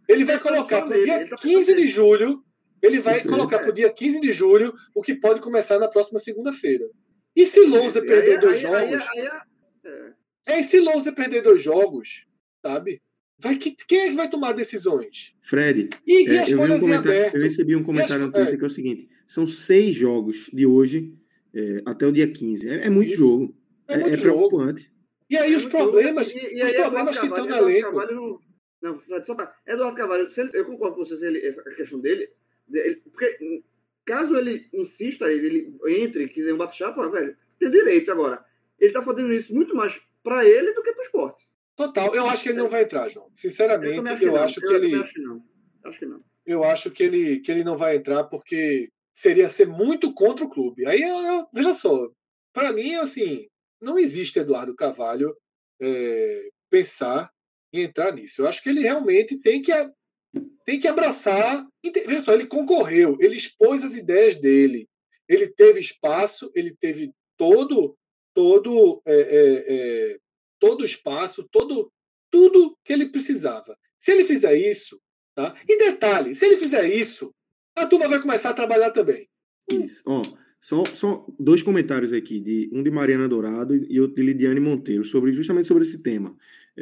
Speaker 4: ele vai
Speaker 3: pensando
Speaker 4: colocar o
Speaker 3: nele,
Speaker 4: dia
Speaker 3: ele tá
Speaker 4: 15 de julho. Ele vai colocar para o dia 15 de julho o que pode começar na próxima segunda-feira. E se Lousa perder
Speaker 3: aí-
Speaker 4: dois
Speaker 3: aí- aí-
Speaker 4: jogos?
Speaker 3: aí- é.
Speaker 4: É, e se Lousa perder dois jogos, sabe? Vai, que, quem é que vai tomar decisões?
Speaker 1: Fred,
Speaker 4: E, e
Speaker 1: é,
Speaker 4: as
Speaker 1: eu, vi um eu recebi um comentário no Twitter
Speaker 4: é.
Speaker 1: que é o seguinte: são seis jogos de hoje é, até o dia 15. É, é muito
Speaker 4: Isso.
Speaker 1: jogo.
Speaker 4: É
Speaker 1: É,
Speaker 4: muito
Speaker 1: é
Speaker 4: jogo.
Speaker 1: preocupante.
Speaker 4: E aí
Speaker 3: É
Speaker 4: os problemas,
Speaker 3: jogo, e- e
Speaker 4: os
Speaker 3: aí
Speaker 4: problemas
Speaker 3: Eduardo
Speaker 4: que estão elenco.
Speaker 3: Eduardo Carvalho não, Fred, só pra, Eduardo Carvalho, eu concordo com você, se ele, essa questão dele, ele- porque caso ele insista, ele, entre, quiser um bate-chapa, velho, tem direito agora. Ele tá fazendo isso muito mais pra ele do que pro esporte.
Speaker 4: Total, eu acho que ele não vai entrar, João. Sinceramente, eu,
Speaker 3: acho que não.
Speaker 4: acho que
Speaker 3: eu também
Speaker 4: ele,
Speaker 3: acho que não. Acho que não.
Speaker 4: eu acho que ele, que ele não vai entrar porque seria ser muito contra o clube. Aí, eu- eu- veja só, para mim, assim, não existe Eduardo Carvalho é, pensar em entrar nisso. Eu acho que ele realmente tem que tem que abraçar. Veja só, ele concorreu, ele expôs as ideias dele, ele teve espaço, ele teve todo todo é, é, é, todo espaço, todo tudo que ele precisava. Se ele fizer isso, tá? E detalhe, se ele fizer isso, a turma vai começar a trabalhar também.
Speaker 1: Isso. Ó, só, só dois comentários aqui, de, um de Mariana Dourado e outro de Lidiane Monteiro, sobre, justamente sobre esse tema.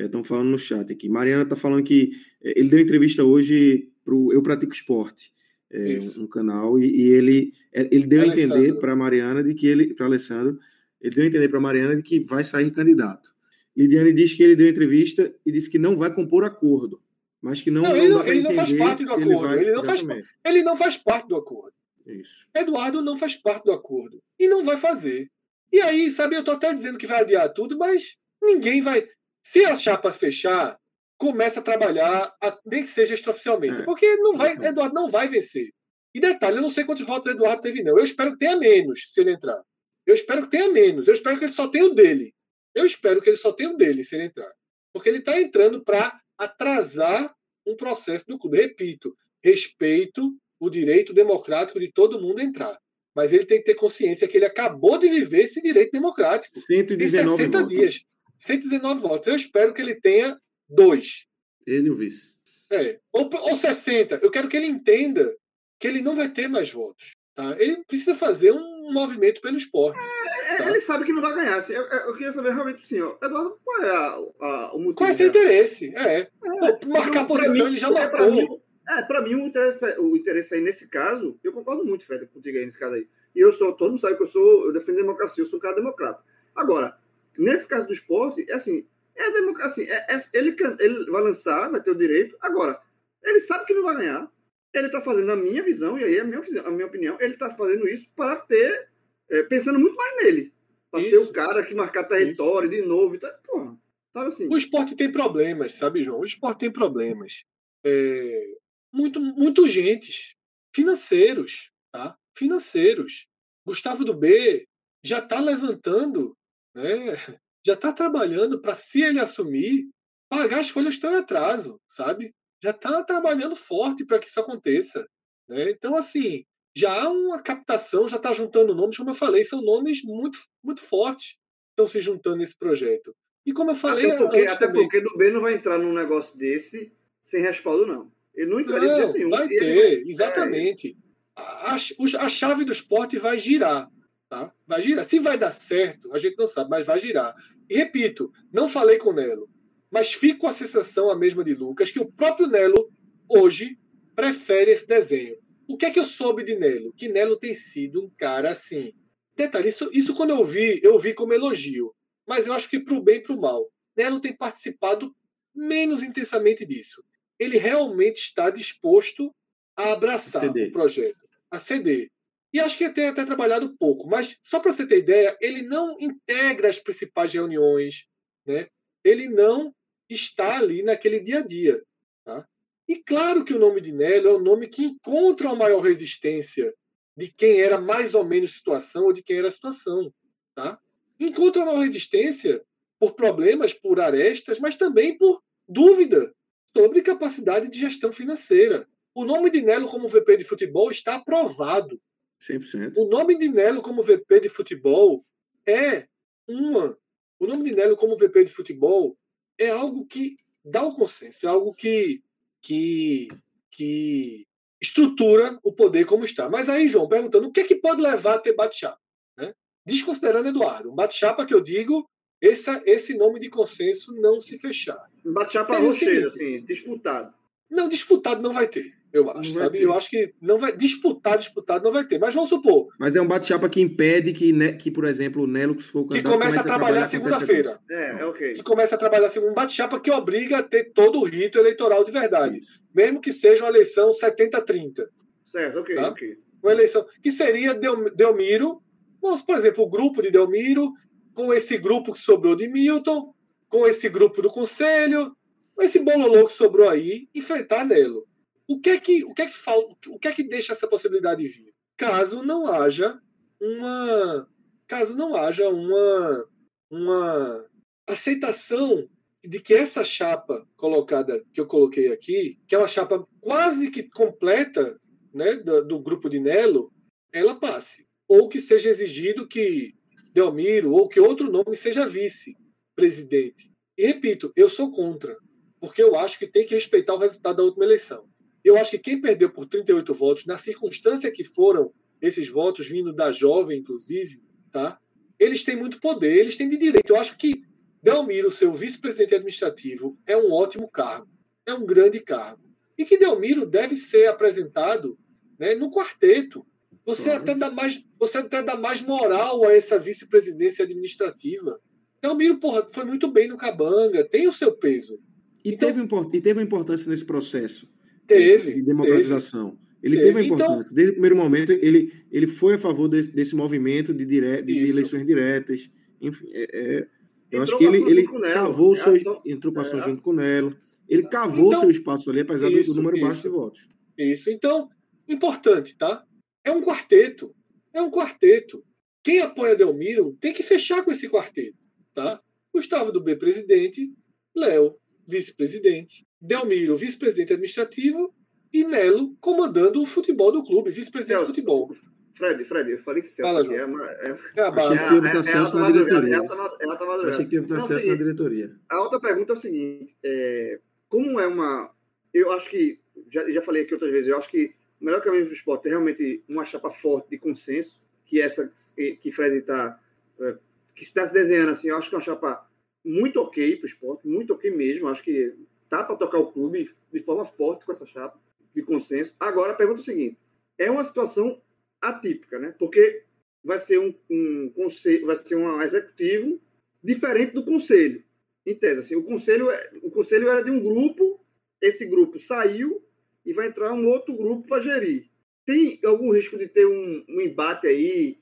Speaker 1: Estão falando no chat aqui. Mariana está falando que é, ele deu entrevista hoje para o Eu Pratico Esporte, é, um, canal, e, e ele, é, ele deu a entender para Mariana de que ele, para Alessandro, ele deu a entender para Mariana de que vai sair candidato. Lidiane diz que ele deu entrevista e disse que não vai compor acordo, mas que não,
Speaker 4: Não, ele não- ele não faz parte do
Speaker 1: se ele
Speaker 4: acordo,
Speaker 1: vai.
Speaker 4: ele não faz. Ele não faz parte do acordo.
Speaker 1: Isso.
Speaker 4: Eduardo não faz parte do acordo. E não vai fazer. E aí, sabe, eu tô até dizendo que vai adiar tudo, mas ninguém vai. Se a chapa fechar, começa a trabalhar, a- nem que seja extraoficialmente.
Speaker 1: É.
Speaker 4: Porque não vai. Eduardo não vai vencer. E detalhe, eu não sei quantos votos Eduardo teve, não. Eu espero que tenha menos se ele entrar. Eu espero que tenha menos. Eu espero que ele só tenha o dele. Eu espero que ele só tenha o dele se ele entrar. Porque ele está entrando para atrasar um processo do clube. Repito, respeito o direito democrático de todo mundo entrar. Mas ele tem que ter consciência que ele acabou de viver esse direito democrático. Em
Speaker 1: 119
Speaker 4: 60
Speaker 1: votos.
Speaker 4: dias. 119 votos. Eu espero que ele tenha dois.
Speaker 1: Ele e o vice.
Speaker 4: É. Ou, ou 60. Eu quero que ele entenda que ele não vai ter mais votos. Tá? Ele precisa fazer um movimento pelo esporte.
Speaker 3: É,
Speaker 4: Tá.
Speaker 3: Ele sabe que não vai ganhar. assim, eu, eu queria saber realmente, assim, ó, Eduardo, qual é a, a, o motivo?
Speaker 4: Qual é seu
Speaker 3: dela?
Speaker 4: interesse? É. Pô, marcar posição,
Speaker 3: mim-
Speaker 4: ele já marcou.
Speaker 3: mim- é, pra mim, o interesse, o interesse aí nesse caso, eu concordo muito, Fred, contigo aí nesse caso aí. E eu sou, todo mundo sabe que eu sou, eu defendo a democracia, eu sou um cara democrata. Agora, nesse caso do esporte, é assim, é democracia, é, é- ele, ele vai lançar, vai ter o direito. Agora, ele sabe que não vai ganhar. Ele tá fazendo a minha visão, e aí a minha, visão- a minha opinião, ele tá fazendo isso para ter, é, pensando muito mais nele. Para ser
Speaker 4: Isso.
Speaker 3: o cara que marcar território de novo e. Porra, sabe assim?
Speaker 4: O esporte tem problemas, sabe, João? O esporte tem problemas. É, muito, muito urgentes. Financeiros, tá? Financeiros. Gustavo do B já está levantando, né? já está trabalhando para, se ele assumir, pagar as folhas estão em atraso, sabe? Já está trabalhando forte para que isso aconteça. Né? Então, assim, já há uma captação, já está juntando nomes, como eu falei, são nomes muito, muito fortes que estão se juntando nesse projeto. E como eu falei.
Speaker 3: Até porque, até também, porque não vai entrar num negócio desse sem respaldo, não. Ele não entraria
Speaker 4: não, de nenhum. Vai ter, exatamente. É... A, a, a chave do esporte vai girar. Tá? Vai girar. Se vai dar certo, a gente não sabe, mas vai girar. E repito, não falei com o Nelo, mas fico com a sensação, a mesma de Lucas, que o próprio Nelo, hoje, prefere esse desenho. O que é que eu soube de Nelo? Que Nelo tem sido um cara assim. Detalhe, isso, isso quando eu vi, eu vi como elogio. Mas eu acho que para o bem e para o mal. Nelo tem participado menos intensamente disso. Ele realmente está disposto a abraçar o projeto, a ceder. E acho que tem até trabalhado pouco, mas só para você ter ideia, ele não integra as principais reuniões, né? ele não está ali naquele dia a dia. Tá? E claro que o nome de Nelo é o nome que encontra a maior resistência de quem era mais ou menos situação ou de quem era a situação. Tá? Encontra a maior resistência por problemas, por arestas, mas também por dúvida sobre capacidade de gestão financeira. O nome de Nelo como VP de futebol está aprovado.
Speaker 1: 100%.
Speaker 4: O nome de Nelo como VP de futebol é uma. O nome de Nelo como VP de futebol é algo que dá o consenso, é algo que, que, que estrutura o poder como está. Mas aí, João, perguntando o que é que pode levar a ter bate-chapa? Né? Desconsiderando Eduardo. Um bate-chapa que eu digo, esse, esse nome de consenso não se fechar.
Speaker 3: Bate-chapa rocheiro, assim, disputado.
Speaker 4: Não, disputado não vai ter. Eu acho, sabe? Eu acho que não vai disputar, disputado não vai ter. Mas vamos supor.
Speaker 1: Mas é um bate-chapa que impede que, que, por exemplo, o Nelo, que se for
Speaker 4: que comece a trabalhar segunda-feira.
Speaker 3: É, é ok.
Speaker 4: Que comece a trabalhar segunda. Um bate-chapa que obriga a ter todo o rito eleitoral de verdade. Isso. Mesmo que seja uma eleição 70-30.
Speaker 3: Certo, ok, tá? ok.
Speaker 4: Uma eleição que seria Delmiro, vamos, por exemplo, o grupo de Delmiro, com esse grupo que sobrou de Milton, com esse grupo do Conselho, com esse bololô que sobrou aí, enfrentar Nelo. O que é que, o que, é que, falta, o que, é que deixa essa possibilidade vir? Caso não haja uma. Caso não haja uma, uma aceitação de que essa chapa colocada, que eu coloquei aqui, que é uma chapa quase que completa né, do, do grupo de Nelo, ela passe. Ou que seja exigido que Delmiro ou que outro nome seja vice-presidente. E repito, eu sou contra, porque eu acho que tem que respeitar o resultado da última eleição. Eu acho que quem perdeu por 38 votos, na circunstância que foram esses votos, vindo da jovem, inclusive, tá? eles têm muito poder, eles têm de direito. Eu acho que Delmiro, seu vice-presidente administrativo, é um ótimo cargo, é um grande cargo. E que Delmiro deve ser apresentado né, no quarteto. Você, até dá mais, você até dá mais moral a essa vice-presidência administrativa. Delmiro, porra, foi muito bem no Cabanga, tem o seu peso.
Speaker 1: E, então, teve, e teve uma importância nesse processo.
Speaker 4: Teve.
Speaker 1: De democratização. Teve. Ele teve, teve uma então importância. Então, Desde o primeiro momento, ele, ele foi a favor de, desse movimento de, dire, de, de, eleições diretas. Enfim, é, é, eu acho que ele, ele cavou o seu. Entrou com a ação é, junto com o Nelo. Ele cavou então, seu espaço ali, apesar isso, do, número isso, baixo de votos.
Speaker 4: Isso. Então, importante, tá? É um quarteto. É um quarteto. Quem apoia Delmiro tem que fechar com esse quarteto, tá? Gustavo do B, presidente. Léo, vice-presidente. Delmiro, vice-presidente administrativo, e Nelo comandando o futebol do clube, vice-presidente de futebol.
Speaker 3: Fred, Fred, eu falei Celso
Speaker 1: Fala, aqui. É uma, é, é Achei que tinha muito acesso na diretoria. Ela, ela, ela tá Achei que tinha muito acesso assim, na diretoria.
Speaker 3: A outra pergunta é o seguinte: é, como é uma. Eu acho que, já, já falei aqui outras vezes, eu acho que o melhor caminho para o esporte é realmente uma chapa forte de consenso, que essa que Fred está. É, que está se desenhando assim, eu acho que é uma chapa muito ok para o esporte, muito ok mesmo. Acho que tá para tocar o clube de forma forte com essa chapa de consenso. Agora, a pergunta é o seguinte: é uma situação atípica, né? Porque vai ser um, um conselho, vai ser um executivo diferente do conselho. Em tese, assim, o conselho, é, o conselho era de um grupo, esse grupo saiu e vai entrar um outro grupo para gerir. Tem algum risco de ter um, um embate aí?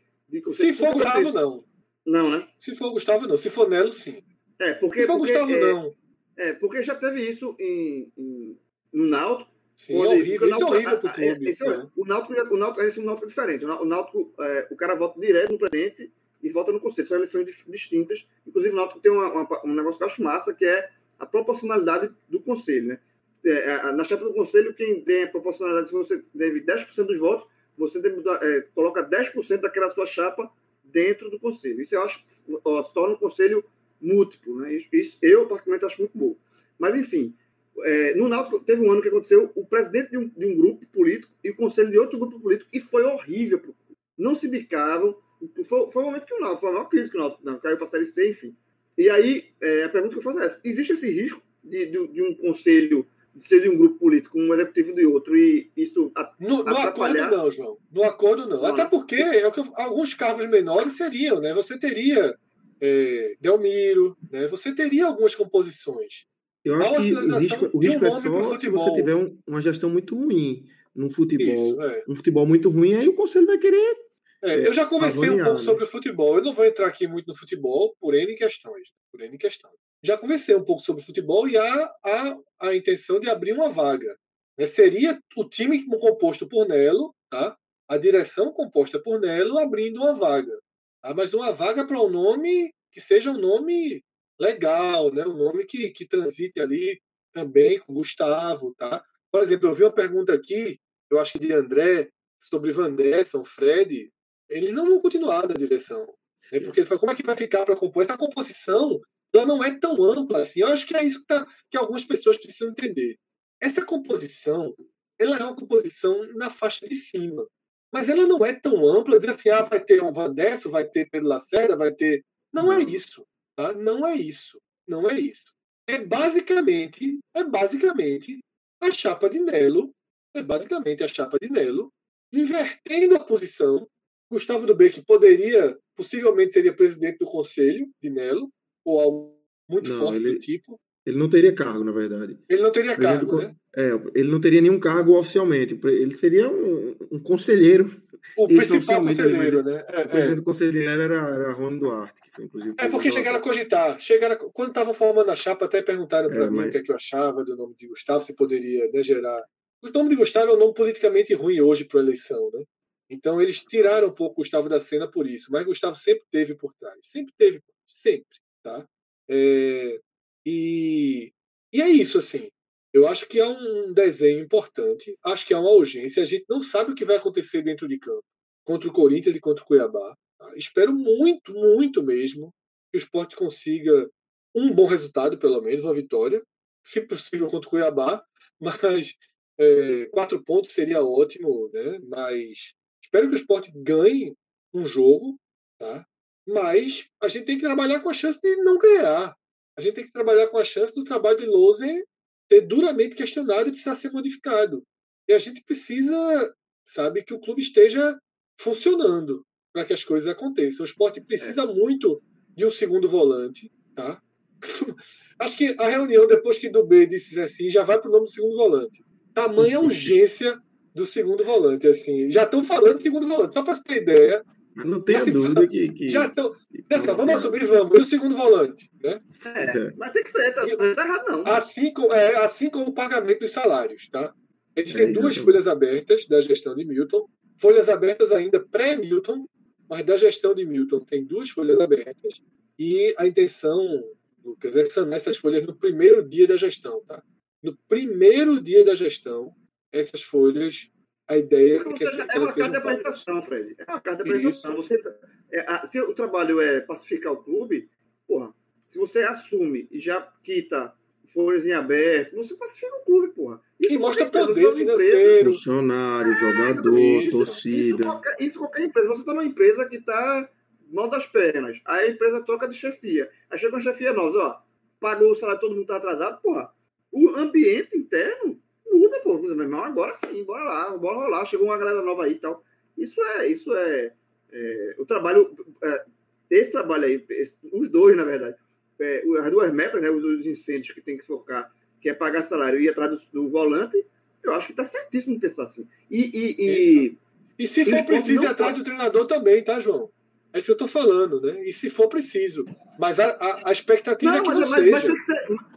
Speaker 4: Se for Gustavo, não.
Speaker 3: Não, né?
Speaker 4: Se for Gustavo, não. Se for Nelo, sim.
Speaker 3: É, porque.
Speaker 4: Se for
Speaker 3: porque,
Speaker 4: Gustavo,
Speaker 3: é,
Speaker 4: não.
Speaker 3: É, porque já teve isso em, em no Náutico.
Speaker 4: Sim, onde, é horrível, isso é horrível pro clube. Esse,
Speaker 3: é. O Náutico, o Náutico, esse é um Náutico diferente. O Náutico, é, o cara vota direto no presidente e vota no conselho. São eleições distintas. Inclusive, o Náutico tem uma, uma, um negócio que eu acho massa, que é a proporcionalidade do conselho. Né? É, na chapa do conselho, quem tem a proporcionalidade, se você deve 10% dos votos, você deve, é, coloca 10% daquela sua chapa dentro do conselho. Isso eu acho ó, torna o conselho múltiplo. Né? Isso eu, particularmente, acho muito bom. Mas, enfim, é, no Náutico teve um ano que aconteceu o presidente de um, de um, grupo político e o conselho de outro grupo político e foi horrível. Não se bicavam. Foi, foi o momento que o Náutico, foi a maior crise que o Náutico não, caiu para a Série C, enfim. E aí, é, a pergunta que eu faço é essa. Existe esse risco de, de, de um conselho de ser de um grupo político, um executivo de outro, e isso
Speaker 4: a, no, no acordo não, João. No acordo não. não. Até porque é o que alguns cargos menores seriam, né? Você teria é, Delmiro, né? Você teria algumas composições.
Speaker 1: Eu acho que o risco, o risco um é só se você tiver um, uma gestão muito ruim no futebol. Isso, é. Um futebol muito ruim, aí o conselho vai querer.
Speaker 4: É, eu já conversei um pouco né? sobre o futebol. Eu não vou entrar aqui muito no futebol por N questões. Por N questões. Já conversei um pouco sobre o futebol e há, há a intenção de abrir uma vaga. Né? Seria o time composto por Nelo, tá? a direção composta por Nelo, abrindo uma vaga. Tá? Mas uma vaga para um nome que seja um nome legal, né? um nome que, que transite ali também com Gustavo. Tá? Por exemplo, eu vi uma pergunta aqui, eu acho que de André, sobre Vanderson, Fred. Eles não vão continuar na direção. Né? Porque como é que vai ficar para compor? Essa composição ela não é tão ampla assim. Eu acho que é isso que, tá, que algumas pessoas precisam entender. Essa composição, ela é uma composição na faixa de cima. Mas ela não é tão ampla, dizer assim, ah, vai ter um Vandesso, vai ter Pedro Lacerda, vai ter... Não é isso. Tá? Não é isso. Não é isso. É basicamente, é basicamente a chapa de Nelo, é basicamente a chapa de Nelo, invertendo a posição. Gustavo do que poderia, possivelmente seria presidente do conselho de Nelo, ou algo muito não, forte
Speaker 1: ele,
Speaker 4: do tipo.
Speaker 1: Ele não teria cargo, na verdade.
Speaker 4: Ele não teria cargo, né?
Speaker 1: É, ele não teria nenhum cargo oficialmente. Ele seria um, um conselheiro.
Speaker 4: O principal conselheiro, né?
Speaker 1: É, o presidente é. do conselheiro era, era Rony Duarte, que foi inclusive.
Speaker 4: É porque chegaram a cogitar. Chegaram, quando estavam formando a chapa, até perguntaram para é, mim mas... o que, é que eu achava do nome de Gustavo, se poderia né, gerar. O nome de Gustavo é um nome politicamente ruim hoje para a eleição, né? Então eles tiraram um pouco Gustavo da cena por isso, mas Gustavo sempre teve por trás, sempre teve, sempre. Tá? É, e, e é isso, assim. Eu acho que é um desenho importante, acho que é uma urgência. A gente não sabe o que vai acontecer dentro de campo contra o Corinthians e contra o Cuiabá. Tá? Espero muito, muito mesmo que o esporte consiga um bom resultado, pelo menos, uma vitória, se possível contra o Cuiabá, mas é, quatro pontos seria ótimo, né? Mas espero que o esporte ganhe um jogo, tá? Mas a gente tem que trabalhar com a chance de não ganhar. A gente tem que trabalhar com a chance do trabalho de Lose ser duramente questionado e precisar ser modificado. E a gente precisa, sabe, que o clube esteja funcionando para que as coisas aconteçam. O esporte precisa é. muito de um segundo volante, tá? Acho que a reunião, depois que do B disse assim, já vai para o nome do segundo volante. Tamanha urgência do segundo volante, assim. Já estão falando de segundo volante. Só para você ter ideia,
Speaker 1: não tenha assim, dúvida que. que
Speaker 4: já tô, dessa, vamos subir, vamos. E o segundo volante? Né?
Speaker 3: É, é. mas tem que ser, tá, não tá errado, não.
Speaker 4: Assim, é, assim como o pagamento dos salários, tá? Existem é, duas folhas abertas da gestão de Milton, folhas abertas ainda pré-Milton, mas da gestão de Milton tem duas folhas abertas, e a intenção, Lucas, é sanar essas folhas no primeiro dia da gestão, tá? No primeiro dia da gestão, essas folhas a ideia
Speaker 3: é que seja, é uma carta de apresentação, Fred. É uma carta de apresentação. Você, é, a, se o trabalho é pacificar o clube, porra, se você assume e já quita folhas em aberto, você pacifica o clube, porra.
Speaker 4: Isso e mostra poder financeiro.
Speaker 1: Funcionário, é, jogador, isso, torcida.
Speaker 3: Isso qualquer, isso qualquer empresa. Você está numa empresa que está mal das pernas. Aí a empresa troca de chefia. Aí chega uma chefia nós, ó. Pagou o salário, todo mundo está atrasado, porra. O ambiente interno muda, pô. Meu irmão, agora sim, bora lá, bora rolar. Chegou uma galera nova aí e tal. Isso é, isso é, é o trabalho, é, esse trabalho aí, esse, os dois, na verdade, é, as duas metas, né, os, os incêndios que tem que focar, que é pagar salário e ir atrás do, do volante, eu acho que está certíssimo pensar assim. E, e, e,
Speaker 4: e se for preciso ir atrás do treinador também, tá, João? É isso que eu estou falando, né? E se for preciso. Mas a, a, a expectativa não, é que mas, não mas, seja. Mas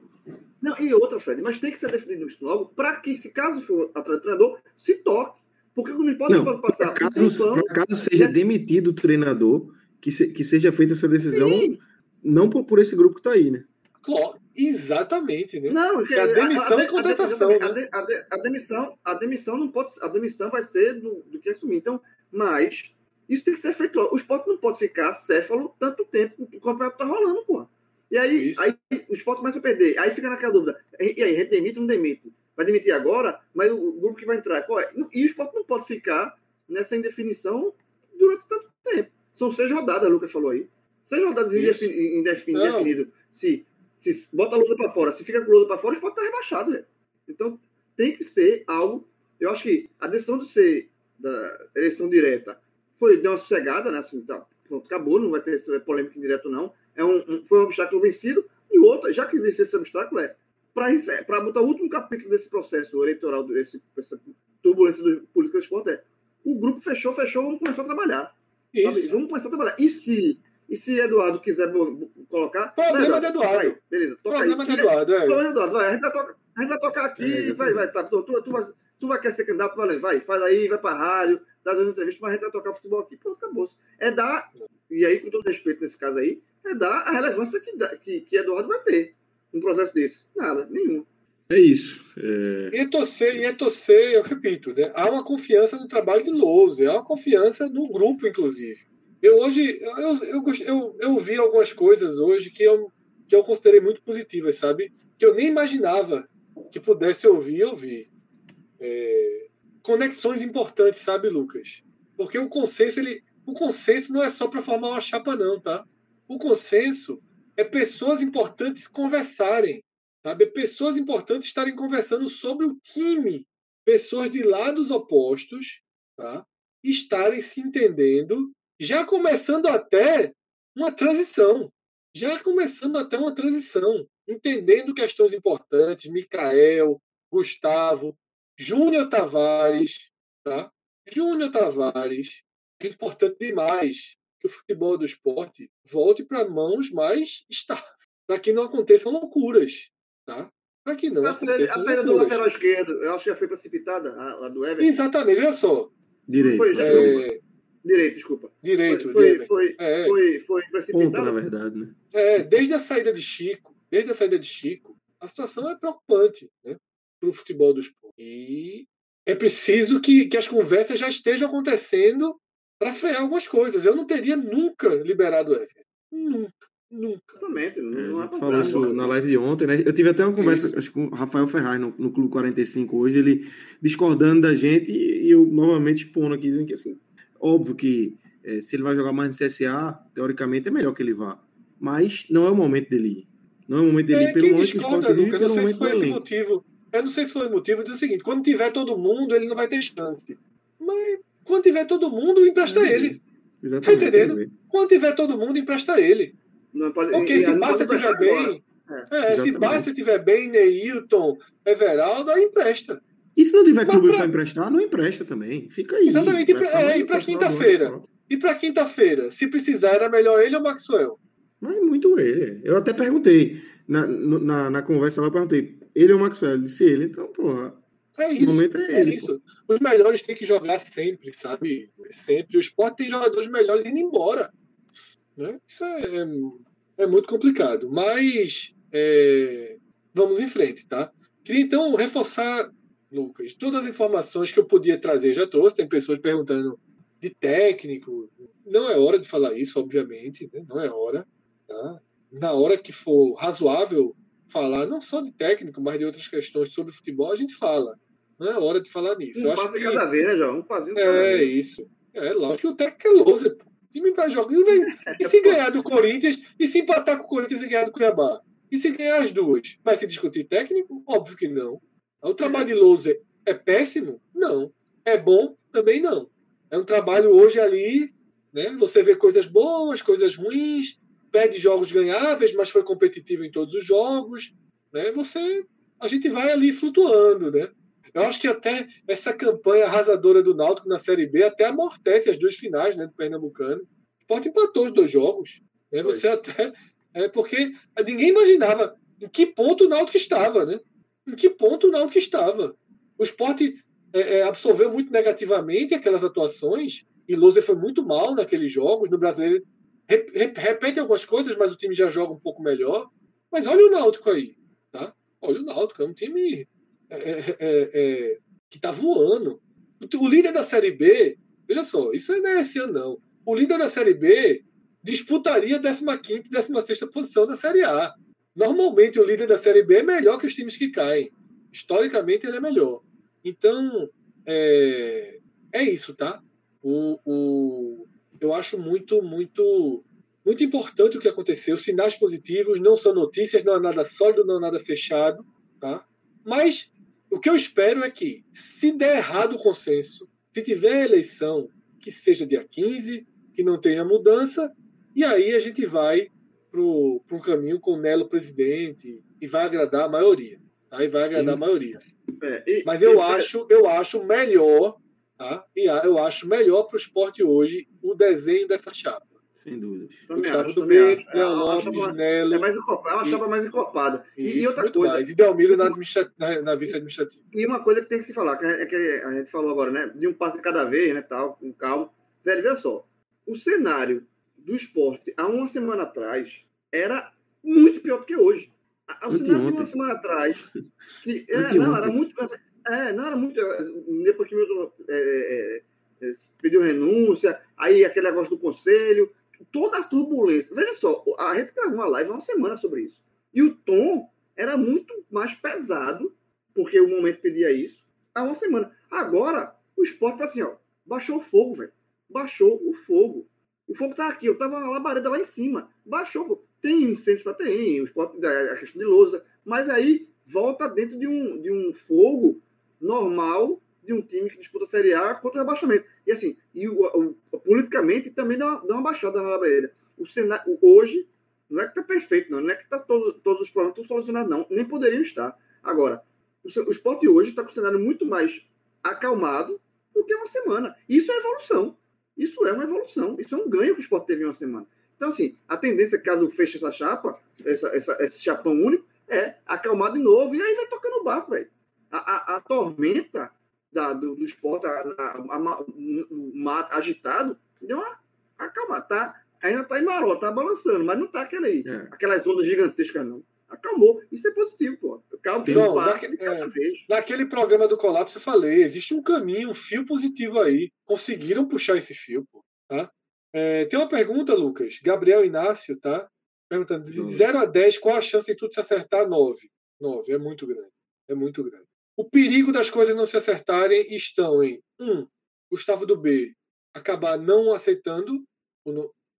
Speaker 3: não, e outra, Fred, mas tem que ser definido isso logo para que, se caso for atrás do treinador, se toque. Porque não pode não, passar.
Speaker 1: Caso, um caso seja demitido o treinador, que, se, que seja feita essa decisão, Sim. não por, por esse grupo que está aí, né?
Speaker 4: Claro. Exatamente, né?
Speaker 3: Não,
Speaker 4: é a demissão a, a, e contratação.
Speaker 3: A, né? a, demissão, a demissão não pode, a demissão vai ser do, do que assumir. Então, mas isso tem que ser feito. O esporte não pode ficar céfalo tanto tempo que o campeonato tá rolando, pô. E aí, aí o esporte começa a perder. Aí fica naquela dúvida. E aí, a gente demite ou não demite? Vai demitir agora, mas o grupo que vai entrar. Pô, e o esporte não pode ficar nessa indefinição durante tanto tempo. São seis rodadas, o Lucas falou aí. Seis rodadas indefinidas. Se se bota a luta para fora, se fica com a luta para fora, pode estar rebaixado. Né? Então, tem que ser algo. Eu acho que a decisão de ser da eleição direta foi deu uma sossegada, né? Assim, tá, pronto, acabou, não vai ter polêmica indireto, não. É um, um, foi um obstáculo vencido. E outra, já que venceu esse obstáculo, é para botar o último capítulo desse processo eleitoral, desse, dessa turbulência do político do esporte, é o grupo fechou, fechou, vamos começar a trabalhar. Vamos começar a trabalhar. E se e se Eduardo quiser colocar.
Speaker 4: Problema né, Eduardo, de Eduardo. Vai,
Speaker 3: beleza,
Speaker 4: toca Problema aí. de Eduardo, é.
Speaker 3: Problema de Eduardo, vai. A gente vai tocar, a gente vai tocar aqui, é, vai, vai, sabe? Tu, tu, tu, vai, tu vai querer ser candidato, vai, vai, faz aí, vai pra rádio, dá uma entrevista, mas a gente vai tocar futebol aqui. Pronto, acabou. É dar, e aí, com todo respeito nesse caso aí, é dar a relevância que, que, que Eduardo vai ter num processo desse. Nada, nenhum.
Speaker 1: É isso. É...
Speaker 4: E é torcer, e é torcer, eu repito, né? há uma confiança no trabalho de Lousa, há uma confiança no grupo, inclusive. Eu hoje, eu, eu, eu, eu vi algumas coisas hoje que eu, que eu considerei muito positivas, sabe? Que eu nem imaginava que pudesse ouvir ouvir. É, conexões importantes, sabe, Lucas? Porque o consenso, ele, o consenso não é só para formar uma chapa, não, tá? O consenso é pessoas importantes conversarem, sabe? É pessoas importantes estarem conversando sobre o time, pessoas de lados opostos, tá? Estarem se entendendo já começando até uma transição. Já começando até uma transição, entendendo questões importantes, Micael, Gustavo, Júnior Tavares, tá? Júnior Tavares, é importante demais que o futebol do esporte volte para mãos mais estáveis, para que não aconteçam loucuras, tá? Para que não a aconteçam
Speaker 3: A saída do lateral esquerdo, eu acho que já foi precipitada, a, a do Everton.
Speaker 4: Exatamente, olha só.
Speaker 1: Direito. Foi,
Speaker 4: é,
Speaker 3: Direito, desculpa.
Speaker 4: Direito.
Speaker 3: Foi, foi, é. foi, foi precipitado. Ponto,
Speaker 1: na verdade, né?
Speaker 4: É, desde a saída de Chico, desde a saída de Chico, a situação é preocupante né, para o futebol do esporte. E é preciso que, que as conversas já estejam acontecendo para frear algumas coisas. Eu não teria nunca liberado o Everton. Nunca. Nunca.
Speaker 3: Exatamente. Não, é,
Speaker 1: a gente falou isso na live de ontem, né? Eu tive até uma conversa acho, com o Rafael Ferraz no, no Clube 45 hoje, ele discordando da gente e eu novamente expondo aqui, dizendo que assim, Óbvio que é, se ele vai jogar mais no CSA, teoricamente é melhor que ele vá. Mas não é o momento dele ir. Não é o momento dele ir
Speaker 4: é, pelo momento que o Sport vive, pelo momento do elenco. Motivo, eu não sei se foi o motivo, diz o seguinte, quando tiver todo mundo, ele não vai ter chance. Mas quando tiver todo mundo, empresta é, ele. Exatamente. Tá entendendo? Quando tiver todo mundo, empresta ele. Pode, Porque se Basta estiver bem... É, se Basta estiver bem, Neilton, Everaldo, aí empresta.
Speaker 1: E se não tiver clube para emprestar, não empresta também. Fica aí.
Speaker 4: Exatamente. É, e para quinta-feira? E para quinta-feira? Se precisar, era melhor ele ou Maxwell?
Speaker 1: Mas muito ele. Eu até perguntei. Na, na, na conversa lá, eu perguntei. Ele ou Maxwell? Ele disse ele. Então, porra.
Speaker 4: É isso. O momento é, é ele. isso. Os melhores têm que jogar sempre, sabe? Sempre. O esporte tem jogadores melhores indo embora. Né? Isso é, é, é muito complicado. Mas é, vamos em frente, tá? Queria então reforçar Lucas. Todas as informações que eu podia trazer já trouxe. Tem pessoas perguntando de técnico. Não é hora de falar isso, obviamente. Né? Não é hora. Tá? Na hora que for razoável falar, não só de técnico, mas de outras questões sobre futebol, a gente fala. Não é hora de falar nisso.
Speaker 3: Um passo que... cada vez, né, João? Um passinho
Speaker 4: É, vez. isso. É, lógico que o técnico é loser. O time vai jogar. E se ganhar do Corinthians, e se empatar com o Corinthians e ganhar do Cuiabá? E se ganhar as duas? Vai se discutir técnico? Óbvio que não. O trabalho de loser é péssimo? Não. É bom? Também não. É um trabalho hoje ali, né? Você vê coisas boas, coisas ruins, perde jogos ganháveis, mas foi competitivo em todos os jogos, né? Você, a gente vai ali flutuando, né? Eu acho que até essa campanha arrasadora do Náutico na Série B até amortece as duas finais, né, do Pernambucano. O Sport empatou os dois jogos, né? Você até é porque ninguém imaginava em que ponto o Náutico estava, né? em que ponto o Náutico estava. O esporte é, é, absorveu muito negativamente aquelas atuações, e Lousa foi muito mal naqueles jogos. No brasileiro, repete algumas coisas, mas o time já joga um pouco melhor. Mas olha o Náutico aí, tá? Olha o Náutico, é um time é, é, é, é que tá voando. O líder da Série B, veja só, isso não é esse ano, não. O líder da Série B disputaria a 15 e 16 posição da Série A. Normalmente, o líder da Série B é melhor que os times que caem. Historicamente, ele é melhor. Então, é, é isso, tá? O, o, eu acho muito, muito, muito importante o que aconteceu. Sinais positivos não são notícias, não é nada sólido, não é nada fechado, tá? Mas o que eu espero é que, se der errado o consenso, se tiver eleição, que seja dia 15, que não tenha mudança, e aí a gente vai para um caminho com o Nelo presidente e vai agradar a maioria. Aí vai agradar a maioria. É, e, Mas eu, e, acho, eu acho melhor, tá? E eu acho melhor para o esporte hoje o desenho dessa chapa.
Speaker 1: Sem dúvidas.
Speaker 4: Gustavo Dumê, Léo Lopes, Nelo.
Speaker 3: É mais encopada, é uma chapa mais encopada.
Speaker 4: E, e outra coisa. Mais. E Delmiro na, na, na vice-administrativa.
Speaker 3: E uma coisa que tem que se falar, que é que a gente falou agora, né? De um passo de cada vez, né? Tal, com calma. Velho, veja só. O cenário do esporte há uma semana atrás era muito pior do que hoje. O cenário de uma semana atrás. Que, é, não, era muito. É, não era muito. Depois que o é, é, é, pediu renúncia, aí aquele negócio do conselho, toda a turbulência. Veja só, a gente gravou uma live uma semana sobre isso. E o tom era muito mais pesado, porque o momento pedia isso, há uma semana. Agora, o esporte foi assim, ó, baixou o fogo, velho. Baixou o fogo. O fogo tá aqui, eu tava na labareda lá em cima. Baixou o fogo. Tem incêndios para ter, o esporte, a questão de lousa, mas aí volta dentro de um, de um fogo normal de um time que disputa a Série A contra o rebaixamento. E assim, e o, o politicamente também dá uma, dá uma baixada na labareda. O cenário, hoje, não é que tá perfeito, não, não é que tá todo, todos os problemas estão solucionados, não. Nem poderiam estar. Agora, o, o esporte hoje está com o cenário muito mais acalmado do que uma semana. Isso é evolução. Isso é uma evolução. Isso é um ganho que o esporte teve em uma semana. Então, assim, a tendência, caso feche essa chapa, essa, essa, esse chapão único, é acalmar de novo e aí vai tocando o barco, velho. A, a, a, tormenta da, do, do esporte, a, a, o mar agitado, deu uma acalmar. Tá, ainda tá em maró, tá balançando, mas não tá aquele, é. aquelas ondas gigantescas, não. Acalmou. Isso é positivo, pô. Calma,
Speaker 4: não, naque, é, naquele programa do colapso eu falei, existe um caminho, um fio positivo aí. Conseguiram puxar esse fio, pô, tá? É, tem uma pergunta, Lucas. Gabriel Inácio, tá? Perguntando, de 0 a 10, qual a chance de tudo se acertar? 9. 9, é muito grande. É muito grande. O perigo das coisas não se acertarem estão em, um, Gustavo do B acabar não aceitando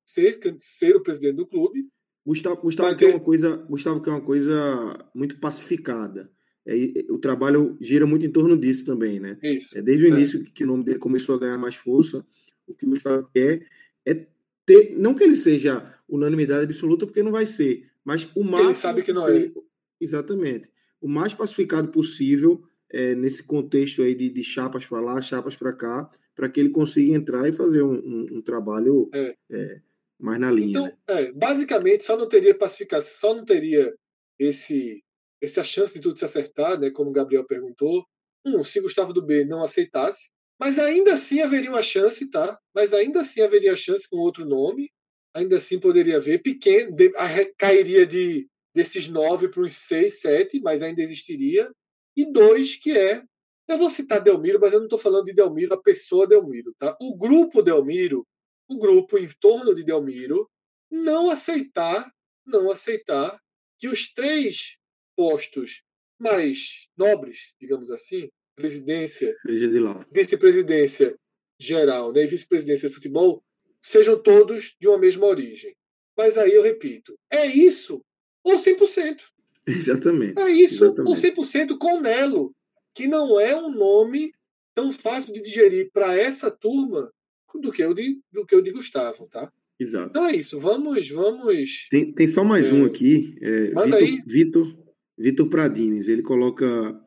Speaker 4: ser, ser o presidente do clube.
Speaker 1: Gustavo, Gustavo quer uma coisa, Gustavo quer uma coisa muito pacificada. É, o trabalho gira muito em torno disso também, né?
Speaker 4: Isso,
Speaker 1: é desde o é. início que o nome dele começou a ganhar mais força. O que o Gustavo quer é ter, não que ele seja unanimidade absoluta, porque não vai ser, mas o máximo. Ele
Speaker 4: sabe que não é. ser, é.
Speaker 1: Exatamente. O mais pacificado possível é, nesse contexto aí de, de chapas para lá, chapas para cá, para que ele consiga entrar e fazer um, um, um trabalho é. É, mais na linha. Então, né?
Speaker 4: É, basicamente, só não teria pacificação, só não teria esse essa chance de tudo se acertar, né, como o Gabriel perguntou. Um, se Gustavo do B não aceitasse, mas ainda assim haveria uma chance, tá? Mas ainda assim haveria chance com outro nome. Ainda assim poderia haver. Pequeno, de, cairia de desses nove para uns seis, sete, mas ainda existiria. E dois, que é. Eu vou citar Delmiro, mas eu não estou falando de Delmiro, a pessoa Delmiro, tá? O grupo Delmiro, o grupo em torno de Delmiro, não aceitar, não aceitar que os três postos mais nobres, digamos assim, presidência, vice-presidência geral né, e vice-presidência de futebol sejam todos de uma mesma origem. Mas aí eu repito, é isso ou 100%.
Speaker 1: Exatamente.
Speaker 4: É isso Exatamente. ou 100% com Nelo, que não é um nome tão fácil de digerir para essa turma do que o de, do que o de Gustavo, tá?
Speaker 1: Exato.
Speaker 4: Então é isso, vamos, vamos.
Speaker 1: Tem, tem só mais é... um aqui, é, Vitor, Vitor, Vitor Pradines, ele coloca